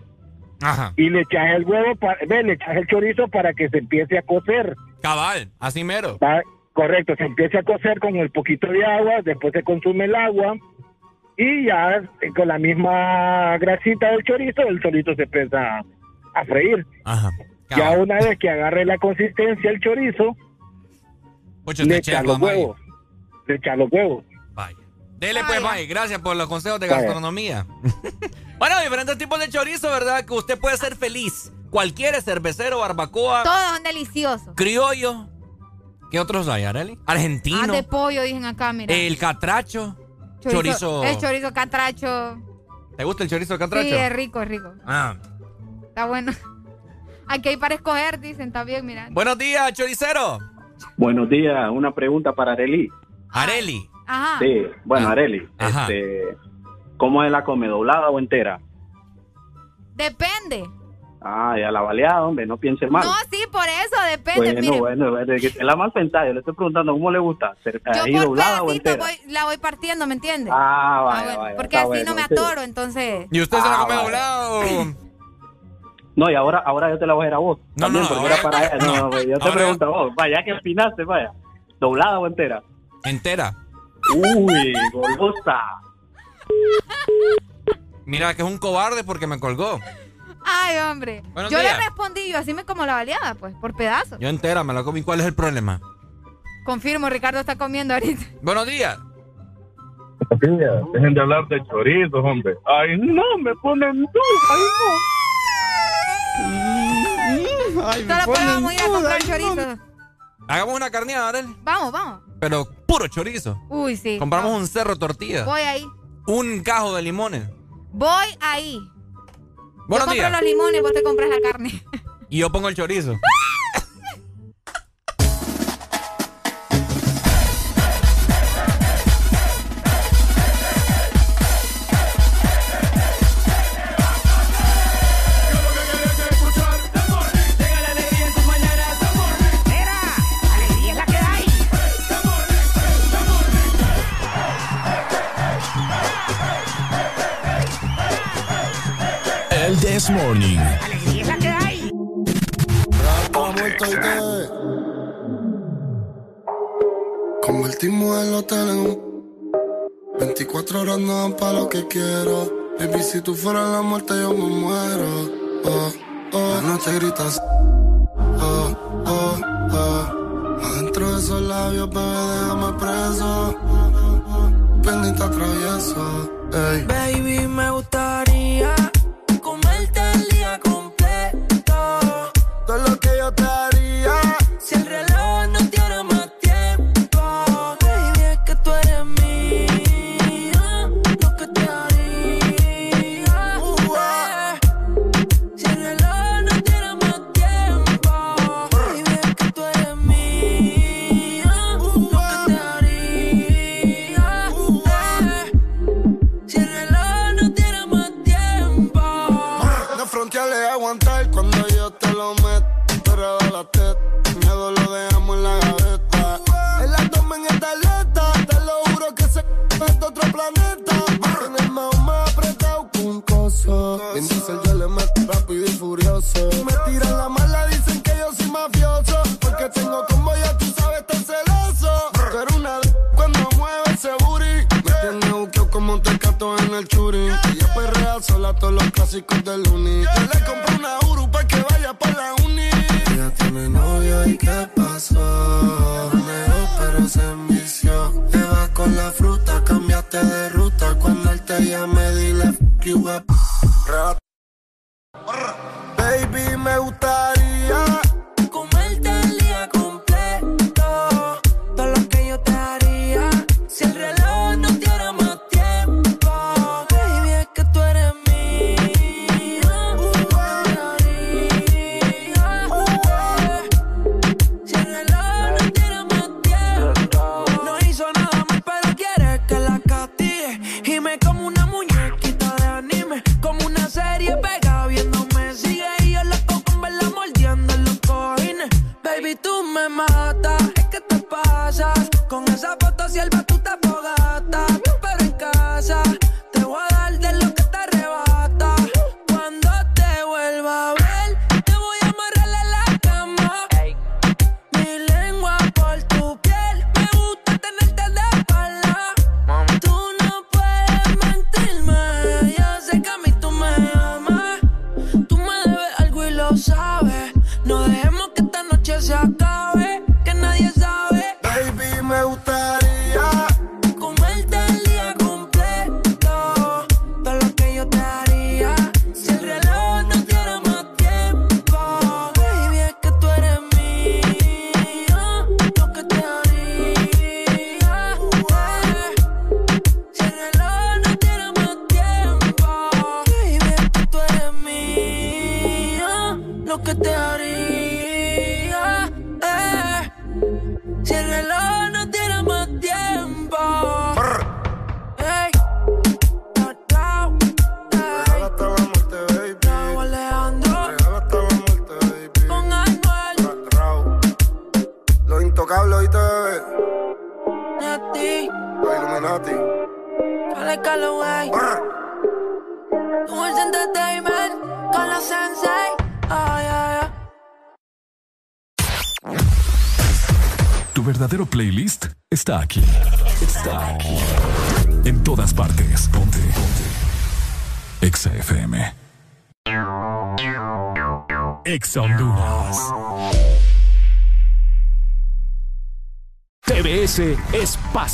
Ajá. Y le echas el huevo, para, ve, le echas el chorizo para que se empiece a cocer. Cabal, así mero. ¿va? Correcto, se empieza a cocer con el poquito de agua, después se consume el agua y ya eh, con la misma grasita del chorizo, el chorizo se empieza a freír. Ajá. Ya una vez que agarre la consistencia el chorizo, Pucha, le echa chef, los huevos. Le echa los huevos. Dele pues, Mike. Gracias por los consejos de Vaya. gastronomía. bueno, diferentes tipos de chorizo, ¿verdad? Que usted puede ser feliz. Cualquiera, cervecero, barbacoa, Todos son deliciosos. criollo. ¿Qué otros hay, Areli? Argentino. Ah, de pollo, dicen acá, mira. el catracho. Chorizo. El chorizo catracho. ¿Te gusta el chorizo catracho? Sí, es rico, es rico. Ah. Está bueno. Aquí hay para escoger, dicen, está bien, mira. Buenos días, choricero. Buenos días, una pregunta para Areli. Areli. Ajá. Sí, bueno, Areli, Ajá. este, ¿cómo es la come, doblada o entera? Depende. Ah, ya la baleada, hombre, no piense mal. No, sí, por eso depende. bueno, mire, bueno, bueno, es la más pensada, yo le estoy preguntando cómo le gusta, ¿ser- yo ahí por doblada o entera? voy- la voy partiendo, ¿me entiendes? Ah, vaya, bueno, vaya, porque así bueno, no me sí. atoro, entonces. ¿Y usted se la Ah, come doblada o...? No, y ahora, ahora yo te la voy a ir a vos. No, también, no, porque ahora- era para ella. No, no, yo te ahora- pregunto a vos, vaya, que opinaste, vaya? ¿Doblada o entera? Entera. Uy, golosa. Mira que es un cobarde porque me colgó. Ay, hombre. Buenos yo días. le respondí, yo así me como la baleada, pues, por pedazos. Yo entera me la comí. ¿Cuál es el problema? Confirmo, Ricardo está comiendo ahorita. Buenos días. Dejen de hablar de chorizos, hombre. Ay, no, me ponen duro. Ay, Solo podemos ir a comprar chorizo. Hagamos una carneada, Areli. Vamos, vamos. Pero puro chorizo. Uy, sí. Compramos vamos. un cerro de tortillas. Voy ahí. Un cajo de limones. Voy ahí. Buenos yo compro días. los limones y vos te compras la carne. Y yo pongo el chorizo. Morning. Convertimos el hotel en un 24 horas no dan para lo que quiero. Baby, si tú fueras la muerte, yo me muero. Oh, oh. No te gritas. Oh, oh, oh. Adentro de esos labios, bebé, déjame preso. Bendita travieso. Ey. Baby, me gusta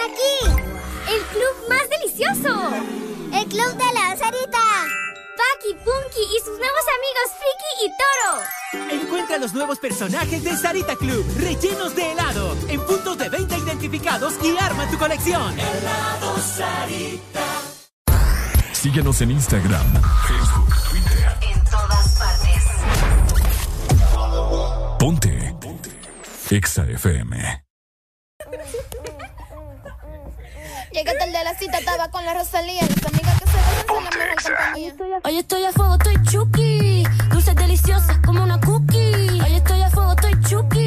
aquí! ¡El club más delicioso! ¡El club de la Sarita! Paki, Punky y sus nuevos amigos Friki y Toro. Encuentra los nuevos personajes de Sarita Club, rellenos de helado, en puntos de venta identificados y arma tu colección. Helado Sarita. Síguenos en Instagram, Facebook, Twitter. En todas partes. Ponte. Ponte. Exa FM. Llegué tarde a la cita, estaba con la Rosalía. Las amigas que se besan son la mejor compañía. Hoy estoy a fuego, estoy chuki. Dulces deliciosas como una cookie. Hoy estoy a fuego, estoy chuki.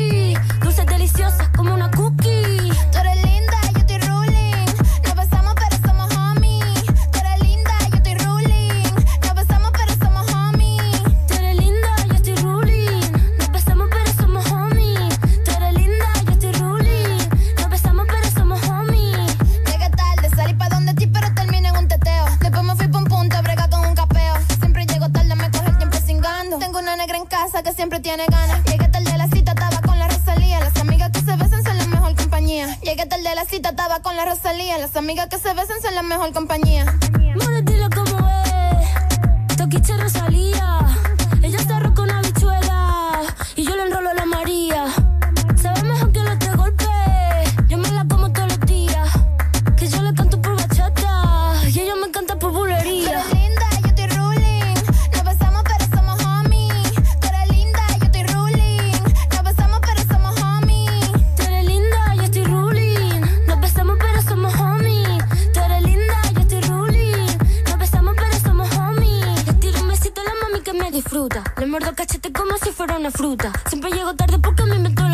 siempre tiene ganas. Llegué tarde de la cita, estaba con la Rosalía. Las amigas que se besan son la mejor compañía. Llegué tarde de la cita, estaba con la Rosalía. Las amigas que se besan son la mejor compañía. compañía. Mano, dilo como es. Toquiche Rosalía. fuera una fruta. Siempre llego tarde porque me invento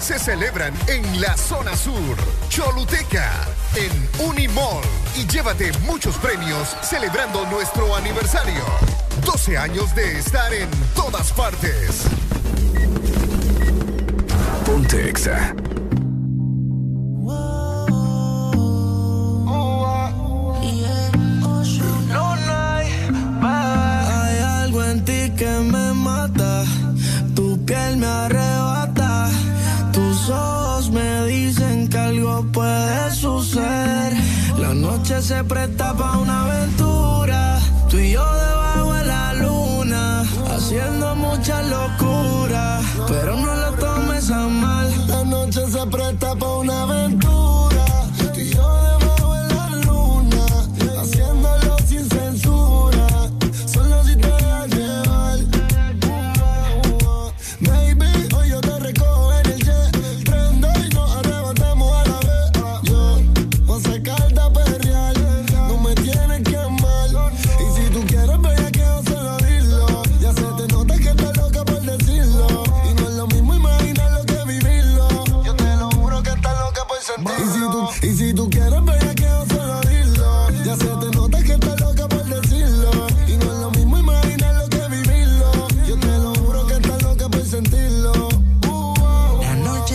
se celebran en la zona sur. Choluteca, en Unimall. Y llévate muchos premios celebrando nuestro aniversario. 12 años de estar en todas partes. Ponte Exa. se presta pa' una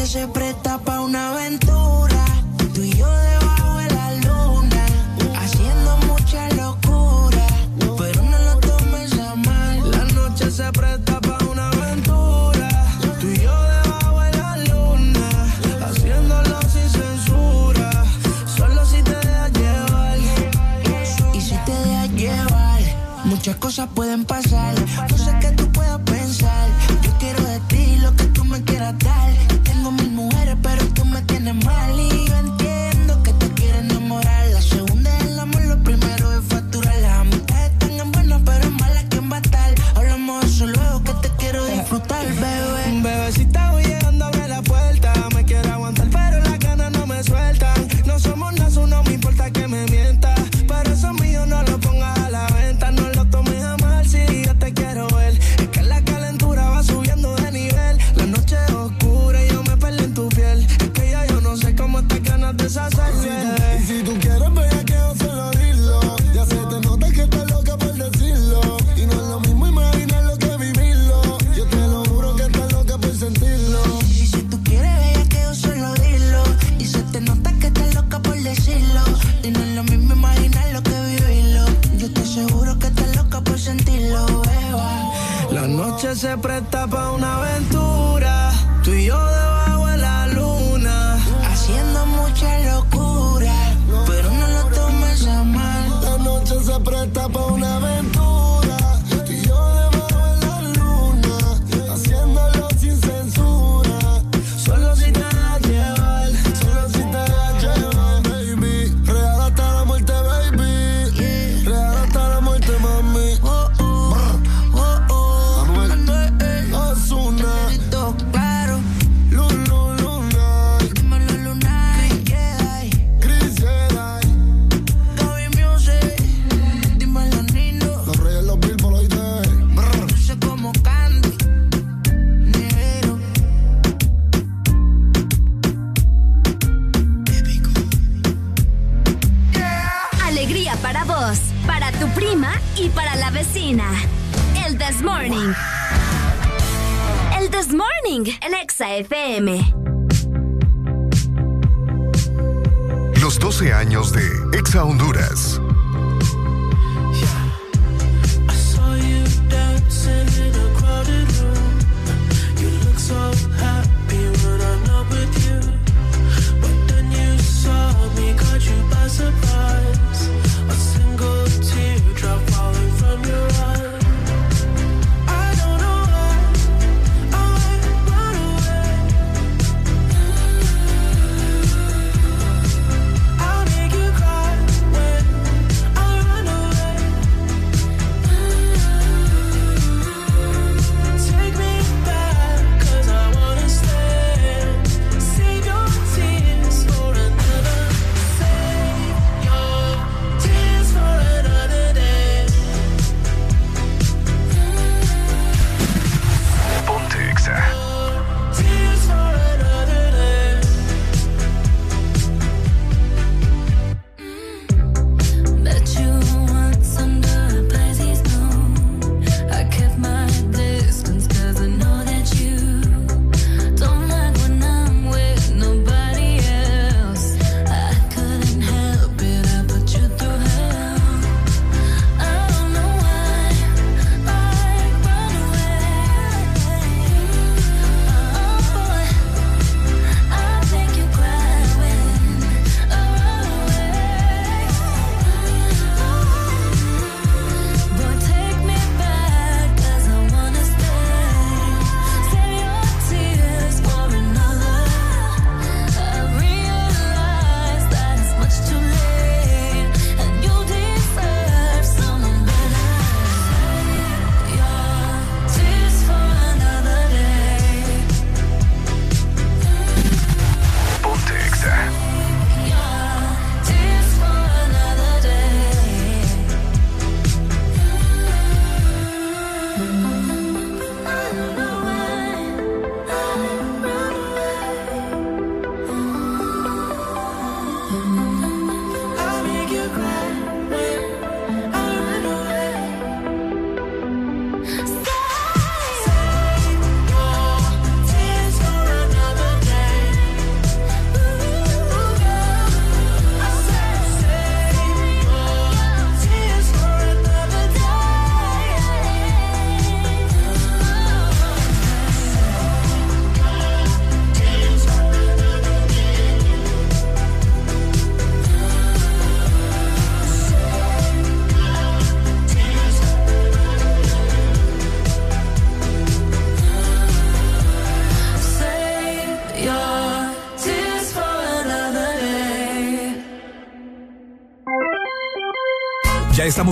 se presta pa' una aventura.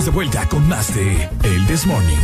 de vuelta con más de El This Morning.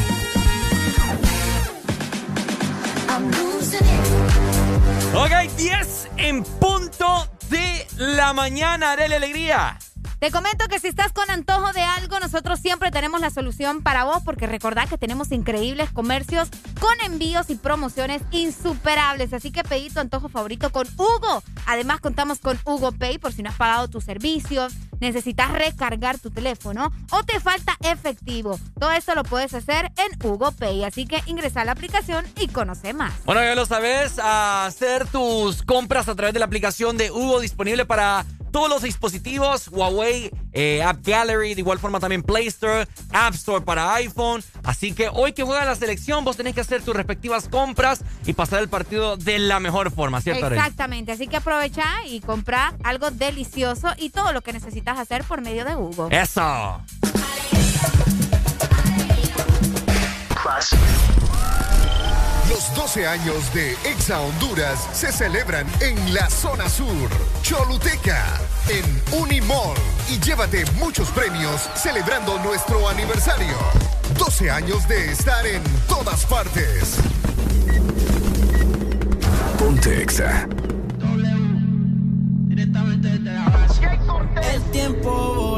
Ok, 10 en punto de la mañana. Haré la alegría. Te comento que si estás con antojo de algo, nosotros siempre tenemos la solución para vos, porque recordad que tenemos increíbles comercios con envíos y promociones insuperables. Así que pedí tu antojo favorito con Hugo. Además, contamos con Hugo Pay por si no has pagado tus servicios, necesitas recargar tu teléfono o te falta efectivo. Todo esto lo puedes hacer en Hugo Pay, así que ingresa a la aplicación y conoce más. Bueno, ya lo sabes, hacer tus compras a través de la aplicación de Hugo disponible para todos los dispositivos Huawei eh, App Gallery, de igual forma también Play Store, App Store para iPhone. Así que hoy que juega la selección, vos tenés que hacer tus respectivas compras y pasar el partido de la mejor forma, ¿cierto? Exactamente, así que aprovecha y compra algo delicioso y todo lo que necesitas hacer por medio de Hugo. Eso. Los 12 años de Exa Honduras se celebran en la zona sur. Choluteca, en Unimall. Y llévate muchos premios celebrando nuestro aniversario. 12 años de estar en todas partes. Ponte Exa. W, directamente. El tiempo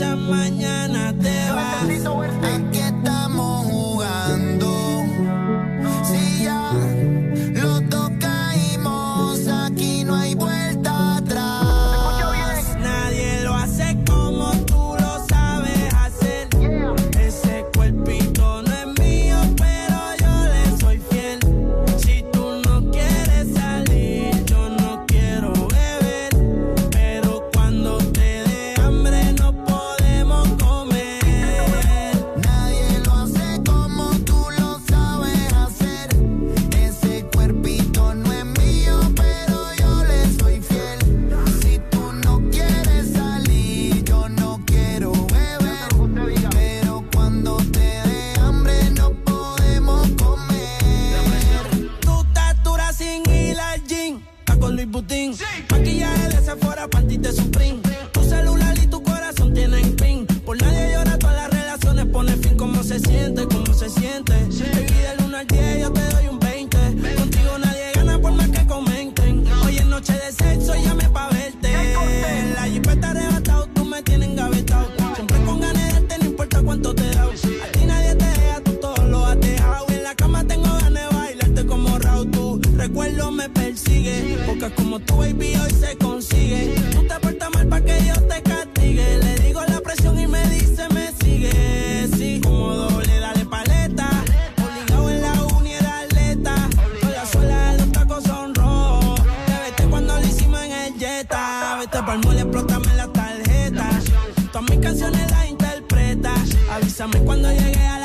esa mañana. Cuando llegue a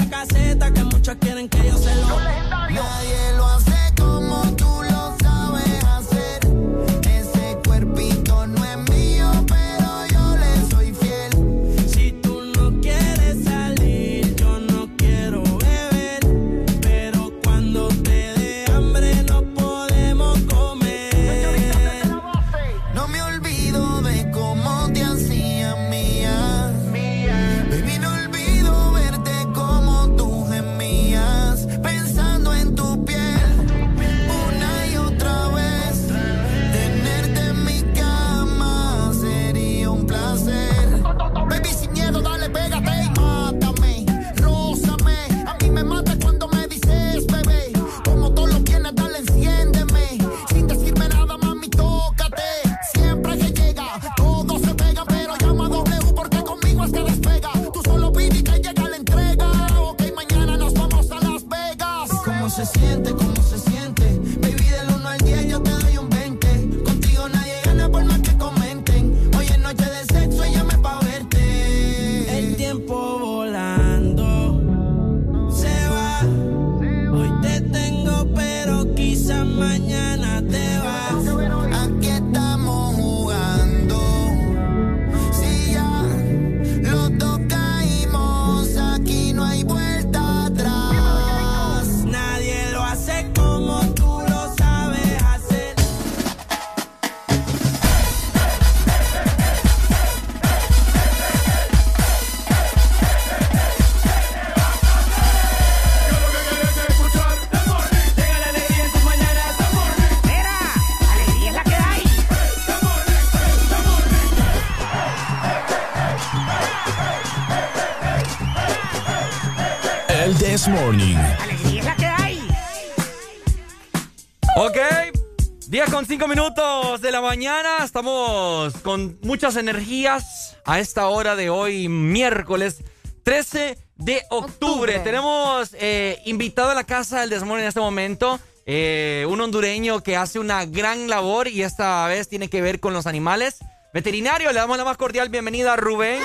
la mañana. Estamos con muchas energías a esta hora de hoy, miércoles 13 de octubre. Tenemos eh, invitado a la casa del Desmor en este momento. Eh, un hondureño que hace una gran labor y esta vez tiene que ver con los animales. Veterinario, le damos la más cordial bienvenida a Rubén,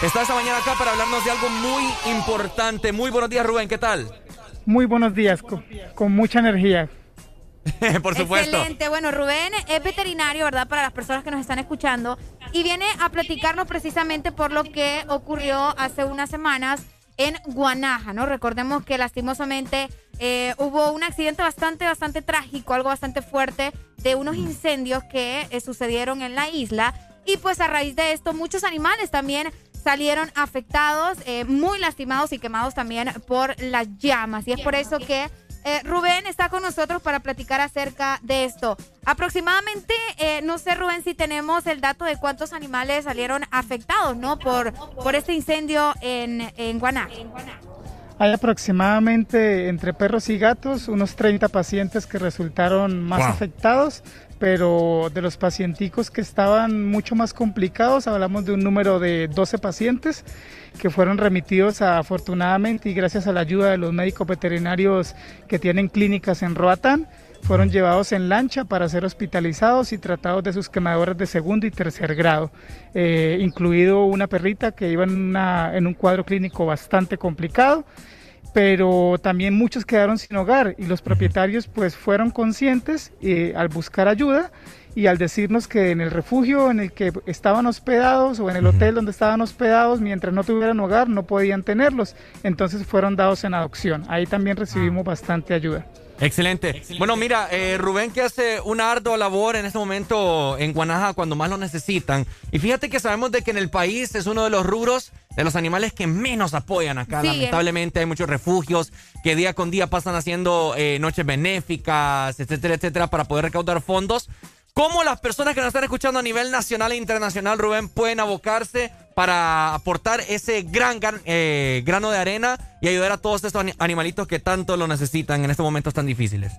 que está esta mañana acá para hablarnos de algo muy importante. Muy buenos días, Rubén, ¿qué tal? Muy buenos días, con mucha energía. Por supuesto. Excelente. Bueno, Rubén es veterinario, ¿verdad? Para las personas que nos están escuchando. Y viene a platicarnos precisamente por lo que ocurrió hace unas semanas en Guanaja, ¿no? Recordemos que lastimosamente eh, hubo un accidente bastante, bastante trágico, algo bastante fuerte de unos incendios que eh, sucedieron en la isla. Y pues a raíz de esto muchos animales también salieron afectados, eh, muy lastimados y quemados también por las llamas. Y es por eso que Rubén está con nosotros para platicar acerca de esto. Aproximadamente, no sé Rubén si tenemos el dato de cuántos animales salieron afectados, ¿no? Por, por este incendio en, en Guanaja. Hay aproximadamente entre perros y gatos unos 30 pacientes que resultaron más afectados, pero de los pacienticos que estaban mucho más complicados, hablamos de un número de 12 pacientes que fueron remitidos afortunadamente y gracias a la ayuda de los médicos veterinarios que tienen clínicas en Roatán, fueron llevados en lancha para ser hospitalizados y tratados de sus quemaduras de segundo y tercer grado, eh, incluido una perrita que iba en, en un cuadro clínico bastante complicado pero también muchos quedaron sin hogar y los propietarios pues fueron conscientes eh, al buscar ayuda y al decirnos que en el refugio en el que estaban hospedados o en el hotel donde estaban hospedados, mientras no tuvieran hogar, no podían tenerlos. Entonces fueron dados en adopción. Ahí también recibimos bastante ayuda. Excelente. Bueno, mira, eh, Rubén que hace una ardua labor en este momento en Guanaja cuando más lo necesitan. Y fíjate que sabemos de que en el país es uno de los rubros de los animales que menos apoyan acá. Lamentablemente hay muchos refugios que día con día pasan haciendo eh, noches benéficas, etcétera, etcétera, para poder recaudar fondos. ¿Cómo las personas que nos están escuchando a nivel nacional e internacional, Rubén, pueden abocarse para aportar ese gran, eh, grano de arena y ayudar a todos estos animalitos que tanto lo necesitan en estos momentos tan difíciles?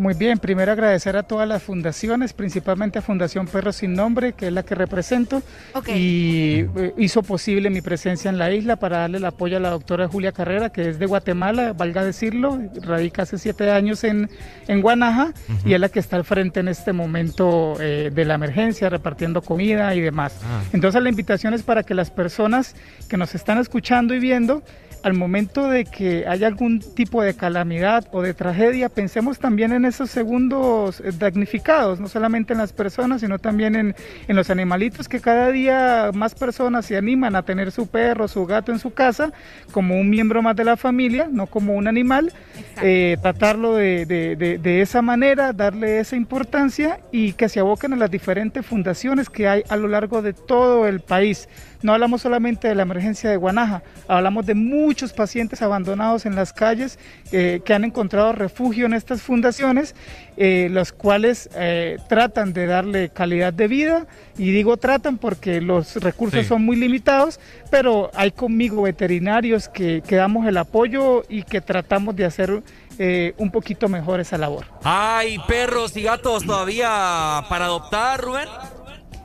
Muy bien, primero agradecer a todas las fundaciones, principalmente a Fundación Perros Sin Nombre, que es la que represento, y eh, hizo posible mi presencia en la isla para darle el apoyo a la doctora Julia Carrera, que es de Guatemala, valga decirlo, radica hace siete años en, en Guanaja y es la que está al frente en este momento eh, de la emergencia, repartiendo comida y demás. Ah. Entonces la invitación es para que las personas que nos están escuchando y viendo, al momento de que haya algún tipo de calamidad o de tragedia, pensemos también en esos segundos eh, damnificados, no solamente en las personas, sino también en, los animalitos que cada día más personas se animan a tener su perro, su gato en su casa, como un miembro más de la familia, no como un animal, eh, tratarlo de, de esa manera, darle esa importancia y que se aboquen a las diferentes fundaciones que hay a lo largo de todo el país. No hablamos solamente de la emergencia de Guanaja, hablamos de muchos pacientes abandonados en las calles eh, que han encontrado refugio en estas fundaciones, eh, los cuales eh, tratan de darle calidad de vida, y digo tratan porque los recursos son muy limitados, pero hay conmigo veterinarios que, que damos el apoyo y que tratamos de hacer un poquito mejor esa labor. ¿Hay perros y gatos todavía para adoptar, Rubén?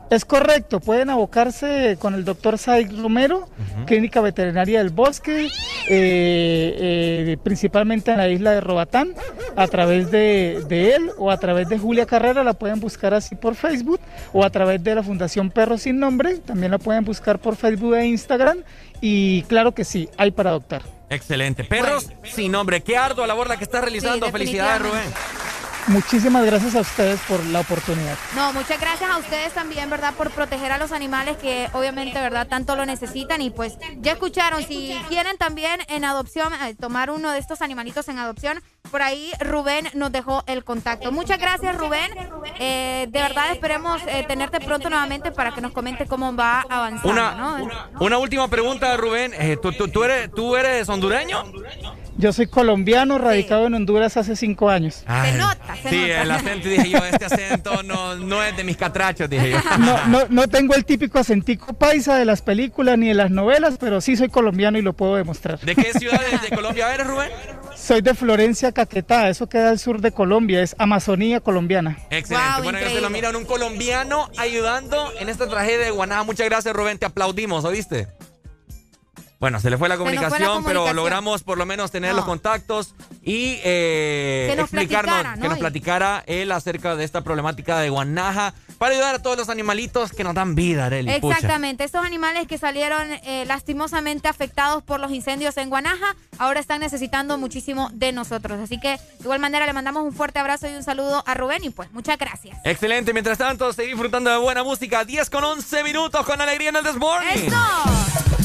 Es correcto, pueden abocarse con el doctor Saig Romero, Clínica Veterinaria del Bosque, eh, eh, principalmente en la isla de Robatán, a través de, él o a través de Julia Carrera, la pueden buscar así por Facebook, o a través de la Fundación Perros Sin Nombre, también la pueden buscar por Facebook e Instagram, y claro que sí, hay para adoptar. Excelente. Perros sin nombre, qué ardua labor la que está realizando. Felicidades, Rubén. Muchísimas gracias a ustedes por la oportunidad. No, muchas gracias a ustedes también, ¿verdad? Por proteger a los animales que obviamente, ¿verdad? Tanto lo necesitan y pues ya escucharon, si quieren también en adopción, eh, tomar uno de estos animalitos en adopción, por ahí Rubén nos dejó el contacto. Muchas gracias, Rubén. Eh, de verdad esperemos eh, tenerte pronto nuevamente para que nos comente cómo va avanzando. Una, una última pregunta, Rubén. ¿tú, tú, eres, ¿Tú eres hondureño? Yo soy colombiano, radicado en Honduras hace cinco años. se nota, se sí, el acento, dije yo, este acento no, no es de mis catrachos, dije yo. No, no, no tengo el típico acentico paisa de las películas ni de las novelas, pero sí soy colombiano y lo puedo demostrar. ¿De qué ciudad de Colombia eres, Rubén? Soy de Florencia, Caquetá, eso queda al sur de Colombia, es Amazonía colombiana. Excelente, bueno, yo se lo miro en un colombiano ayudando en esta tragedia de Guanaja. Muchas gracias, Rubén, te aplaudimos, ¿oíste? Bueno, se le fue la comunicación, pero logramos por lo menos tener los contactos y eh, que explicarnos, que nos platicara él acerca de esta problemática de Guanaja para ayudar a todos los animalitos que nos dan vida, Arely. Exactamente, estos animales que salieron eh, lastimosamente afectados por los incendios en Guanaja, ahora están necesitando muchísimo de nosotros. Así que de igual manera le mandamos un fuerte abrazo y un saludo a Rubén y pues muchas gracias. Excelente, mientras tanto, seguir disfrutando de buena música. 10 con 11 minutos con alegría en el Desmorning. ¡Eso!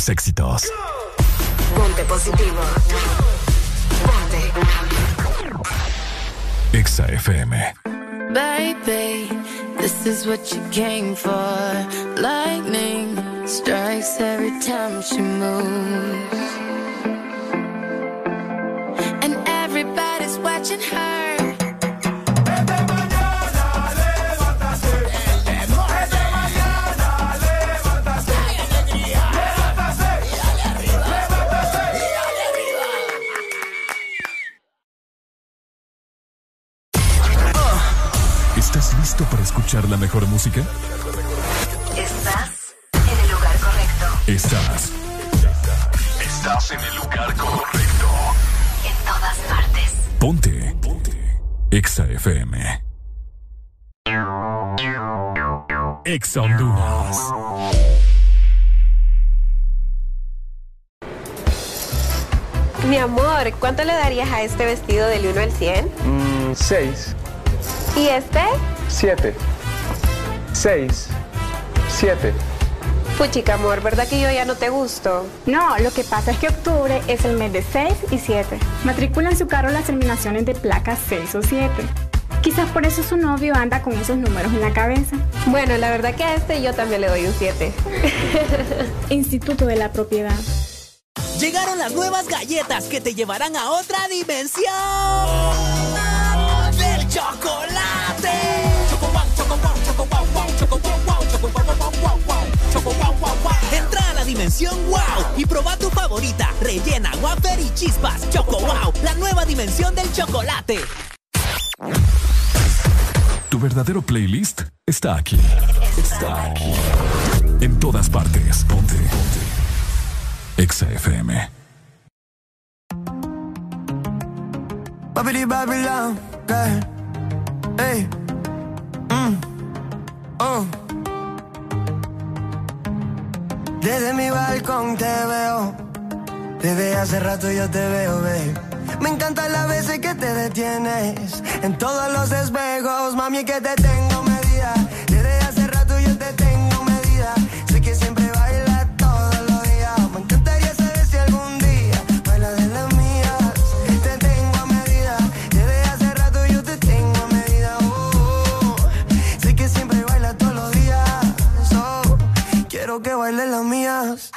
Súbele a 6. ¿Y este? 7. 6. 7. Puchica, amor, ¿verdad que yo ya no te gusto? No, lo que pasa es que octubre es el mes de 6 y 7. Matricula en su carro las terminaciones de placas 6 o 7. Quizás por eso su novio anda con esos números en la cabeza. Bueno, la verdad que a este yo también le doy un 7. Instituto de la Propiedad. Llegaron las nuevas galletas que te llevarán a otra dimensión Entra a la dimensión wow y proba tu favorita, rellena, wafer y chispas. Choco wow, la nueva dimensión del chocolate. Tu verdadero playlist está aquí. Está aquí. En todas partes. Ponte. Ponte. Exa FM. Babidi Babylon, girl. Hey. Mm. Oh. Desde mi balcón te veo. Desde hace rato yo te veo, babe. Me encantan las veces que te detienes. En todos los espejos, mami, que te tengo que bailes las mías.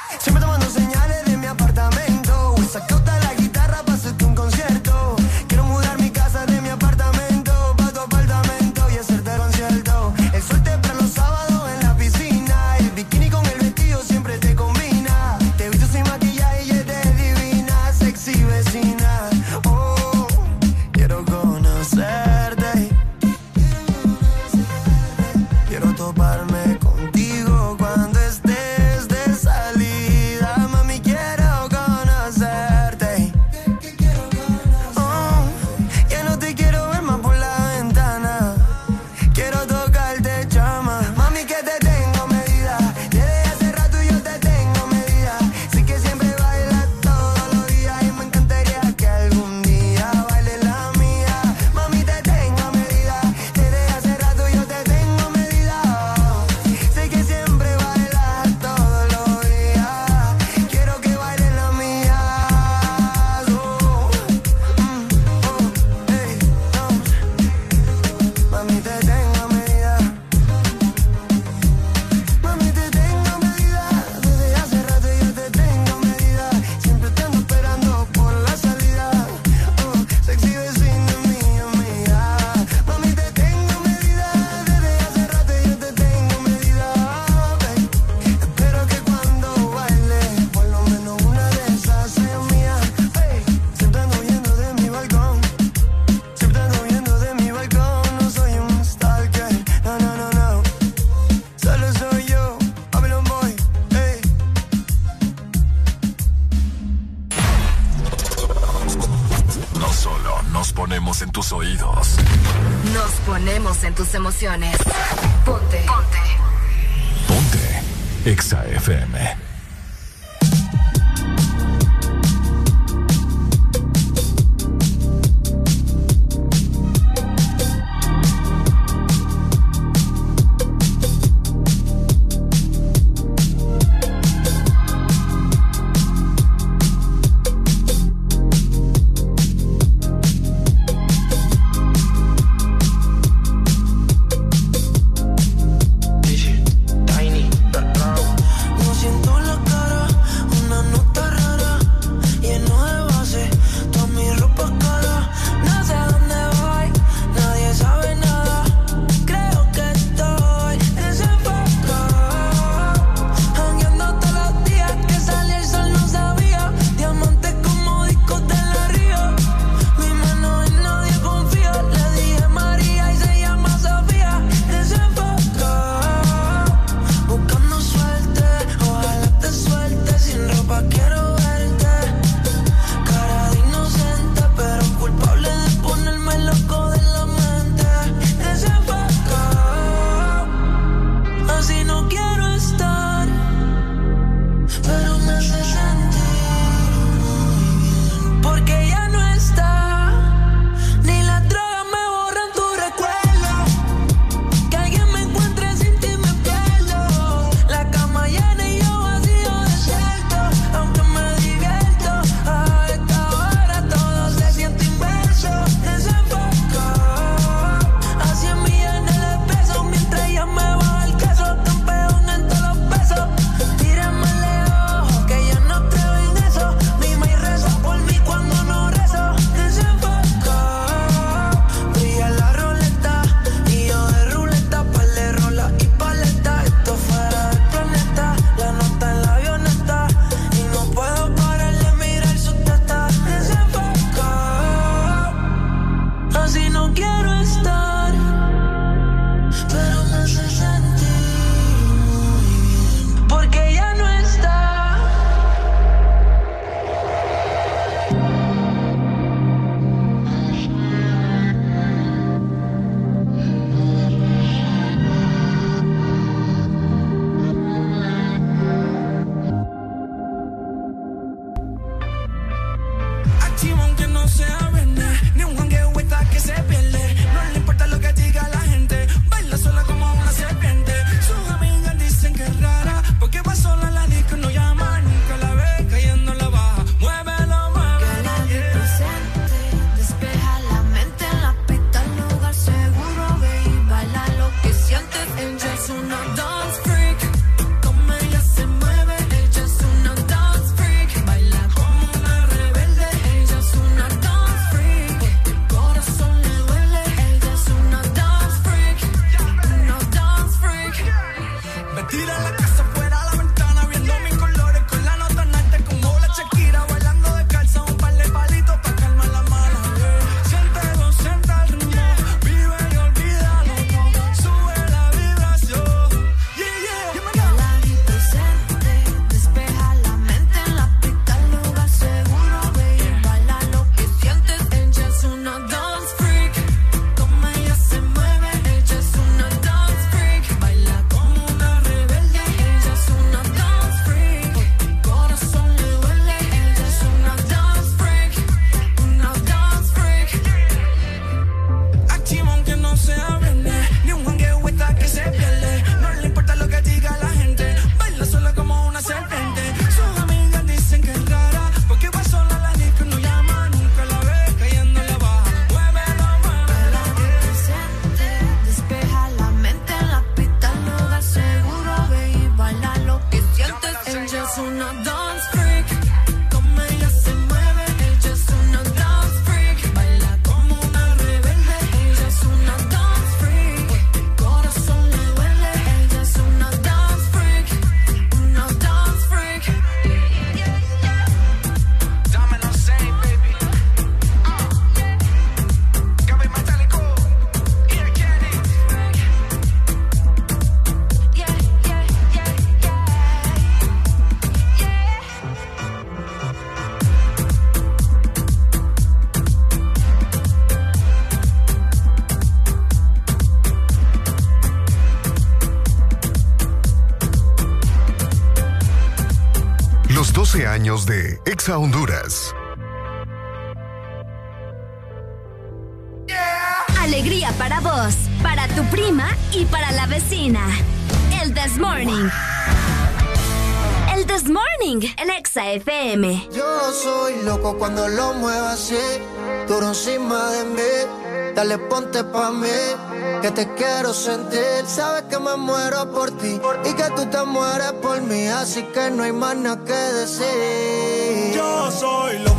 de Exa Honduras. Alegría para vos, para tu prima y para la vecina. El This Morning. El This Morning, el Exa FM. Yo soy loco cuando lo muevo así, duro encima de mí, dale ponte pa' mí que te quiero sentir. Sabes que me muero por ti y que tú te mueres por mí, así que no hay más nada que decir. Yo soy lo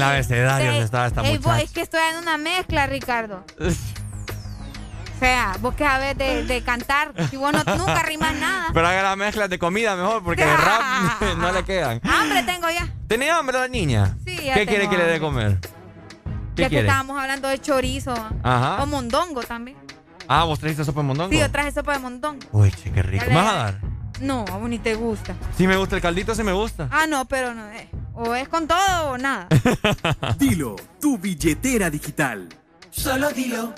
mil abecedarios sí. estaba esta Ey, es que estoy en una mezcla, Ricardo. O sea, vos que sabes de, cantar, si vos no, nunca rimas nada. Pero haga la mezcla de comida mejor, porque de rap no le quedan. Hambre tengo ya. ¿Tenía hambre la niña? Sí, ya ¿Qué tengo quiere que le dé comer? Ya que estábamos hablando de chorizo. Ajá. O mondongo también. Ah, ¿vos trajiste sopa de mondongo? Sí, yo traje sopa de mondongo. Uy, che, qué rico. ¿Me vas a dar? No, a ni te gusta. Sí me gusta el caldito, sí me gusta. Ah, no, pero no. O es con todo o nada. dilo, tu billetera digital. Solo dilo.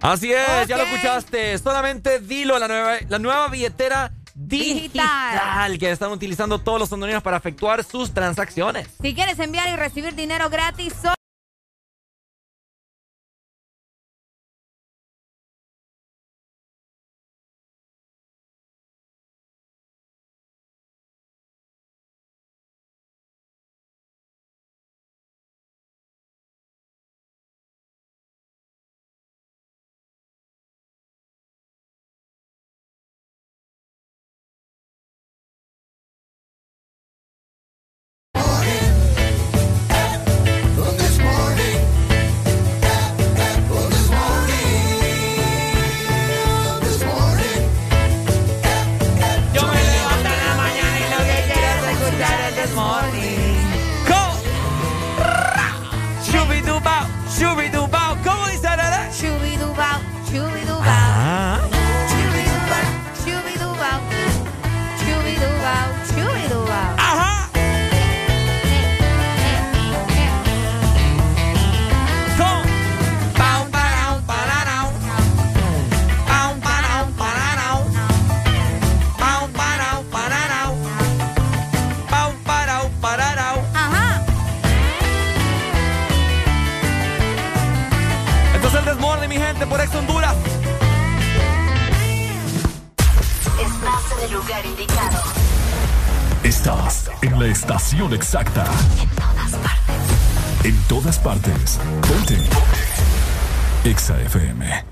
Así es, ya lo escuchaste. Solamente dilo, la nueva, la nueva billetera digital. que están utilizando todos los hondureños para efectuar sus transacciones. Si quieres enviar y recibir dinero gratis, solo exacta. En todas partes. En todas partes. Ponte. Exa FM.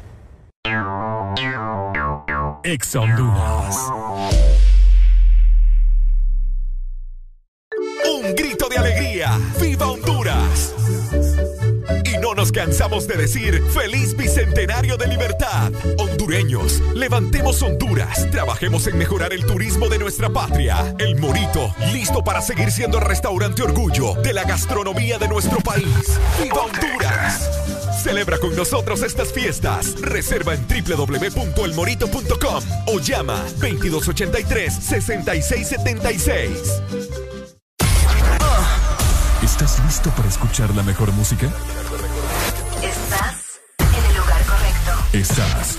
Exa Honduras. Un grito de alegría. ¡Viva Honduras! Y no nos cansamos de decir feliz. Levantemos Honduras. Trabajemos en mejorar el turismo de nuestra patria. El Morito, listo para seguir siendo el restaurante orgullo de la gastronomía de nuestro país. ¡Viva Honduras! Celebra con nosotros estas fiestas. Reserva en www.elmorito.com o llama 2283-6676. ¿Estás listo para escuchar la mejor música? Estás en el lugar correcto. Estás.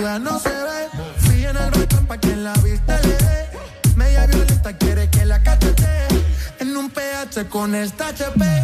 no se ve. Fui en el balcón pa' que en la vista le dé. Media violenta quiere que la catete. En un PH con esta HP.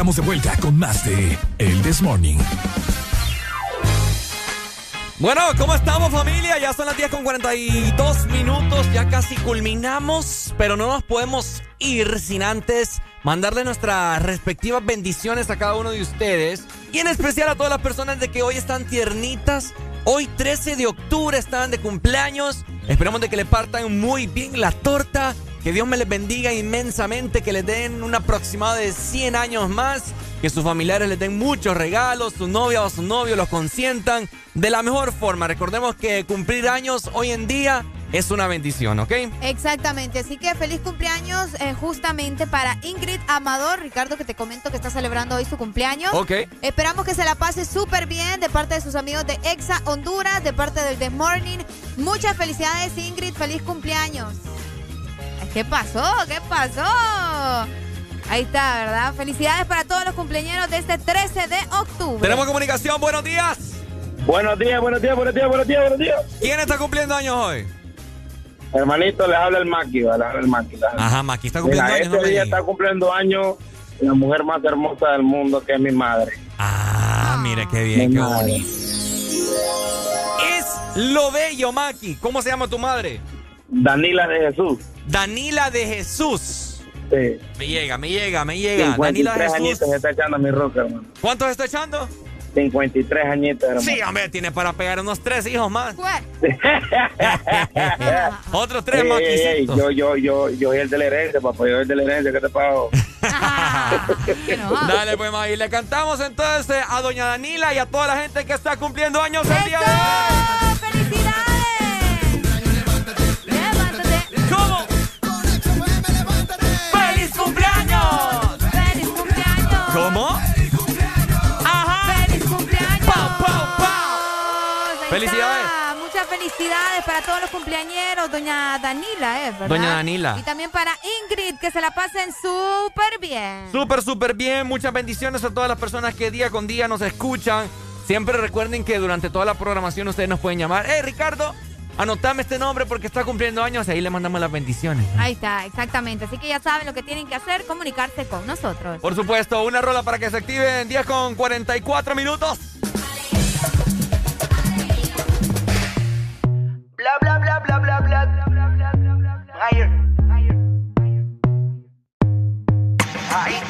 Estamos de vuelta con más de El This Morning. Bueno, ¿cómo estamos familia? Ya son las 10 con 42 minutos, ya casi culminamos, pero no nos podemos ir sin antes mandarle nuestras respectivas bendiciones a cada uno de ustedes y en especial a todas las personas de que hoy están tiernitas. Hoy 13 de octubre están de cumpleaños. Esperamos de que le partan muy bien la torta. Que Dios me les bendiga inmensamente, que les den un aproximado de 100 años más que sus familiares les den muchos regalos, su novia o su novio los consientan de la mejor forma. Recordemos que cumplir años hoy en día es una bendición, ¿ok? Exactamente, así que feliz cumpleaños eh, justamente para Ingrid Amador, Ricardo, que te comento que está celebrando hoy su cumpleaños. Ok. Esperamos que se la pase súper bien de parte de sus amigos de Exa Honduras, de parte del The Morning. Muchas felicidades Ingrid, feliz cumpleaños. ¿Qué pasó? ¿Qué pasó? Ahí está, ¿verdad? Felicidades para todos los cumpleaños de este 13 de octubre. Tenemos comunicación, buenos días. Buenos días, buenos días, buenos días, buenos días, buenos días. ¿Quién está cumpliendo años hoy? Hermanito, le habla el Maki, le habla el Maki. habla. Ajá, Maki está cumpliendo Mira, años. este no día está cumpliendo años la mujer más hermosa del mundo, que es mi madre. Ah, mire qué bien, Mi qué madre. bonito. Es lo bello, Maki. ¿Cómo se llama tu madre? Danila de Jesús. Danila de Jesús. Sí. Me llega, me llega, me llega. Danila 53 de Jesús. añitos se está echando mi roca, hermano. ¿Cuántos está echando? 53 añitos, hermano. Sí, hombre, tiene para pegar unos tres hijos más. Otros tres más. yo, yo, yo, yo soy el de la herencia, papá. Yo soy el de la herencia. ¿Qué te pago? Dale, pues, Maggie. Le cantamos entonces a Doña Danila y a toda la gente que está cumpliendo años el día de hoy. ¿Cómo? Cumpleaños! ¿Cómo? ¡Ajá! ¡Feliz cumpleaños! ¡Pau, pau, pau! ¡Felicidades! está. Muchas felicidades para todos los cumpleañeros, doña Danila, ¿eh? ¿verdad? Doña Danila. Y también para Ingrid, que se la pasen súper bien. Súper, súper bien. Muchas bendiciones a todas las personas que día con día nos escuchan. Siempre recuerden que durante toda la programación ustedes nos pueden llamar. ¡Eh, Ricardo! Anotame este nombre porque está cumpliendo años y ahí le mandamos las bendiciones. Ahí está, exactamente. Así que ya saben lo que tienen que hacer, comunicarse con nosotros. Por supuesto, una rola para que se active en 10 con 44 minutos. Bla bla bla bla bla bla. Higher. El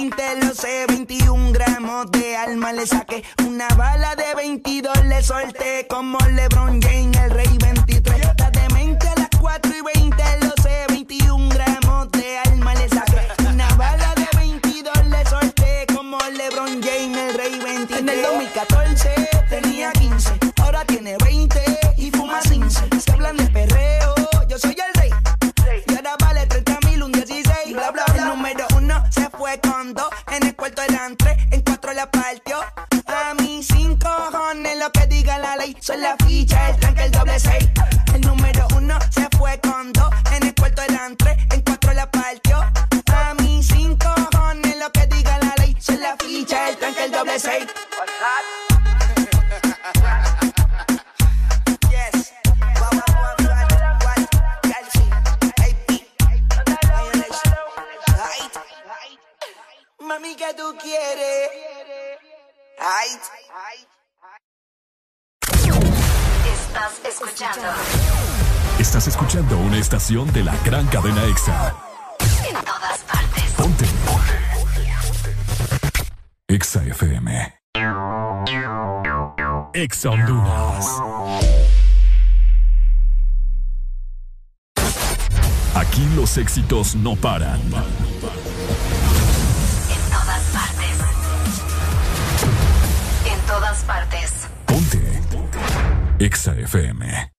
mente a las 4 y 20, lo sé. 21 gramos de alma le saqué. Una bala de 22 le solté. Como LeBron James, el rey 23. Está de mente a las 4 y 20, lo ley. Son las fichas, el tanque, el doble seis. El número uno se fue con dos. En el cuarto eran tres, en cuatro la partió. A mí sin cojones lo que diga la ley. Son las fichas, el tanque, el doble seis. Mami, ¿qué tú quieres? Ay. Estás escuchando. Estás escuchando una estación de la gran cadena EXA. En todas partes. Ponte. EXA FM. EXA Honduras. Aquí los éxitos no paran. En todas partes. En todas partes. Ponte. EXA FM.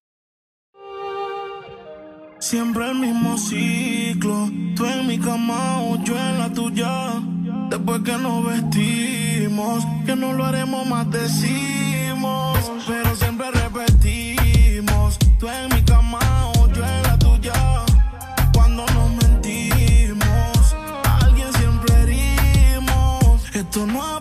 Siempre el mismo ciclo. Tú en mi cama o yo en la tuya. Después que nos vestimos, que no lo haremos más, decimos. Pero siempre repetimos. Tú en mi cama o yo en la tuya. Cuando nos mentimos, alguien siempre herimos. Esto no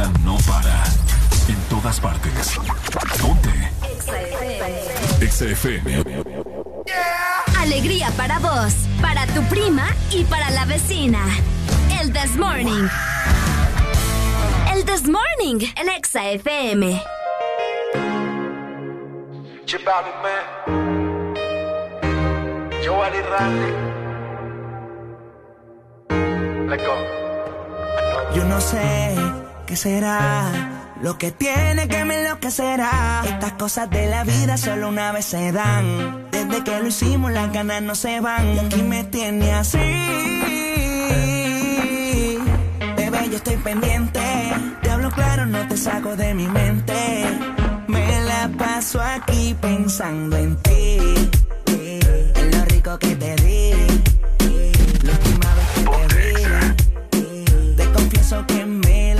Música no para. En todas partes. Ponte. EXA FM. Alegría para vos, para tu prima y para la vecina. El This Morning. El This Morning en Exa FM. Yo no sé será lo que tiene que me enloquecerá. Estas cosas de la vida solo una vez se dan. Desde que lo hicimos las ganas no se van. Y aquí me tiene así. Bebé, yo estoy pendiente. Te hablo claro, no te saco de mi mente. Me la paso aquí pensando en ti. En lo rico que te di. La última vez que te vi. Te confieso que me la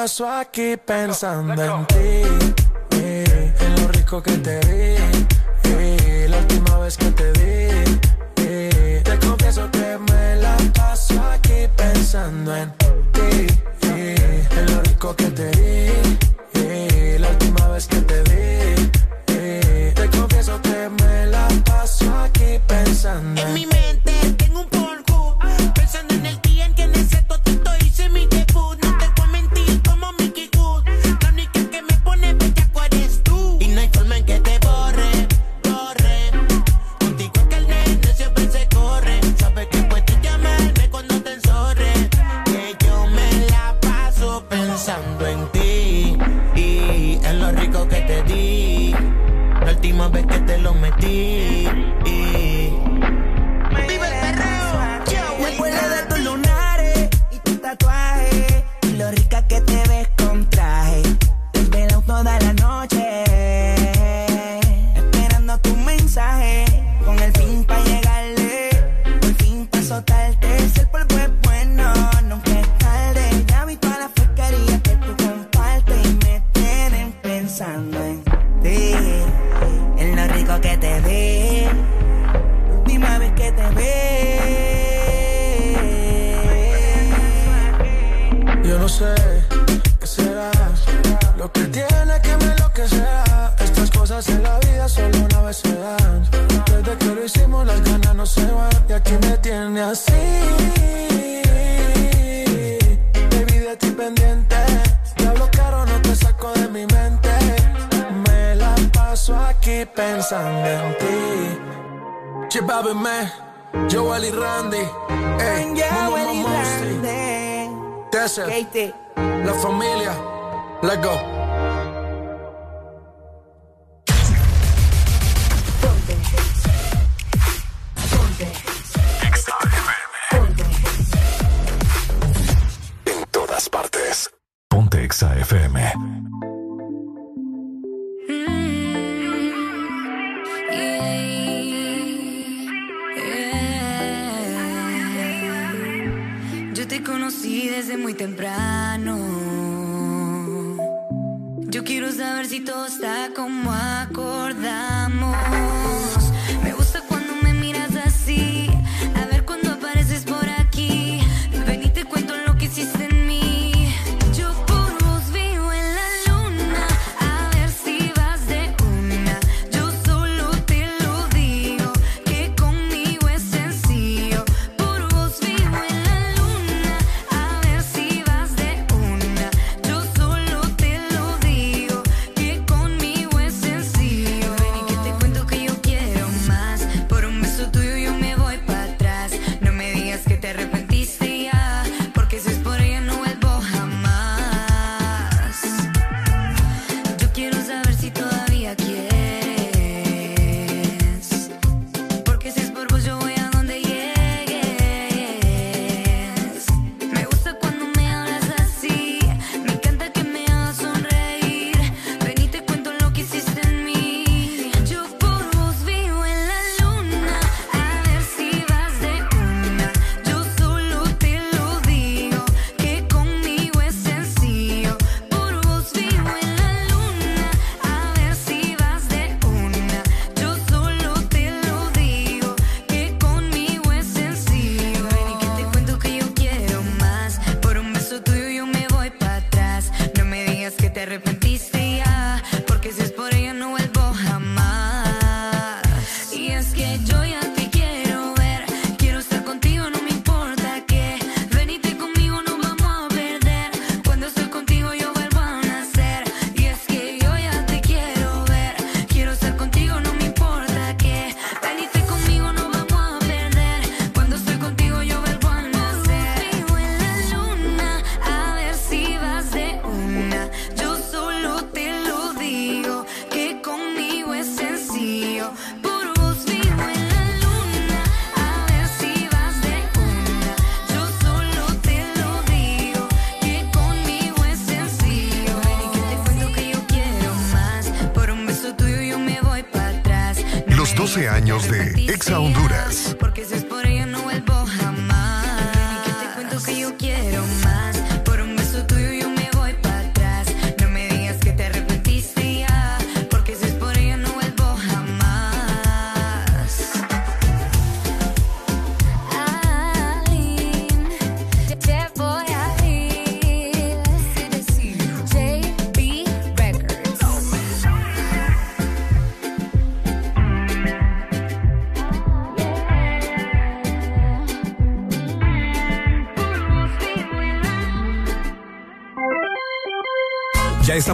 paso aquí pensando en ti. Eh, en lo rico que te di. Eh, la última vez que te di. Eh, te confieso que me la paso aquí pensando en ti. Eh, en lo rico que te di.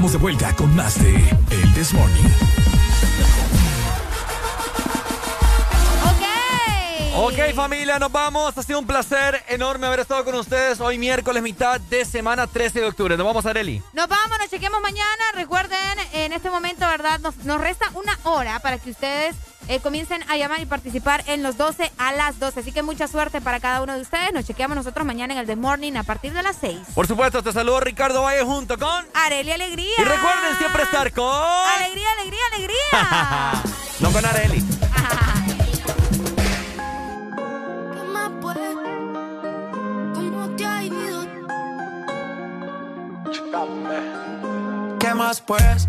Estamos de vuelta con más de El This Morning. Ok, familia, nos vamos. Ha sido un placer enorme haber estado con ustedes hoy miércoles, mitad de semana 13 de octubre. Nos vamos, Areli. Nos vamos, nos chequemos mañana. Recuerden, en este momento, ¿verdad? Nos, nos resta una hora para que ustedes eh, comiencen a llamar y participar en los 12 a las 12. Así que mucha suerte para cada uno de ustedes. Nos chequeamos nosotros mañana en el The Morning a partir de las 6. Por supuesto, te saludo Ricardo Valle junto con... Areli Alegría. Y recuerden siempre estar con... Alegría, alegría, alegría. no con Areli. ¿Qué más pues?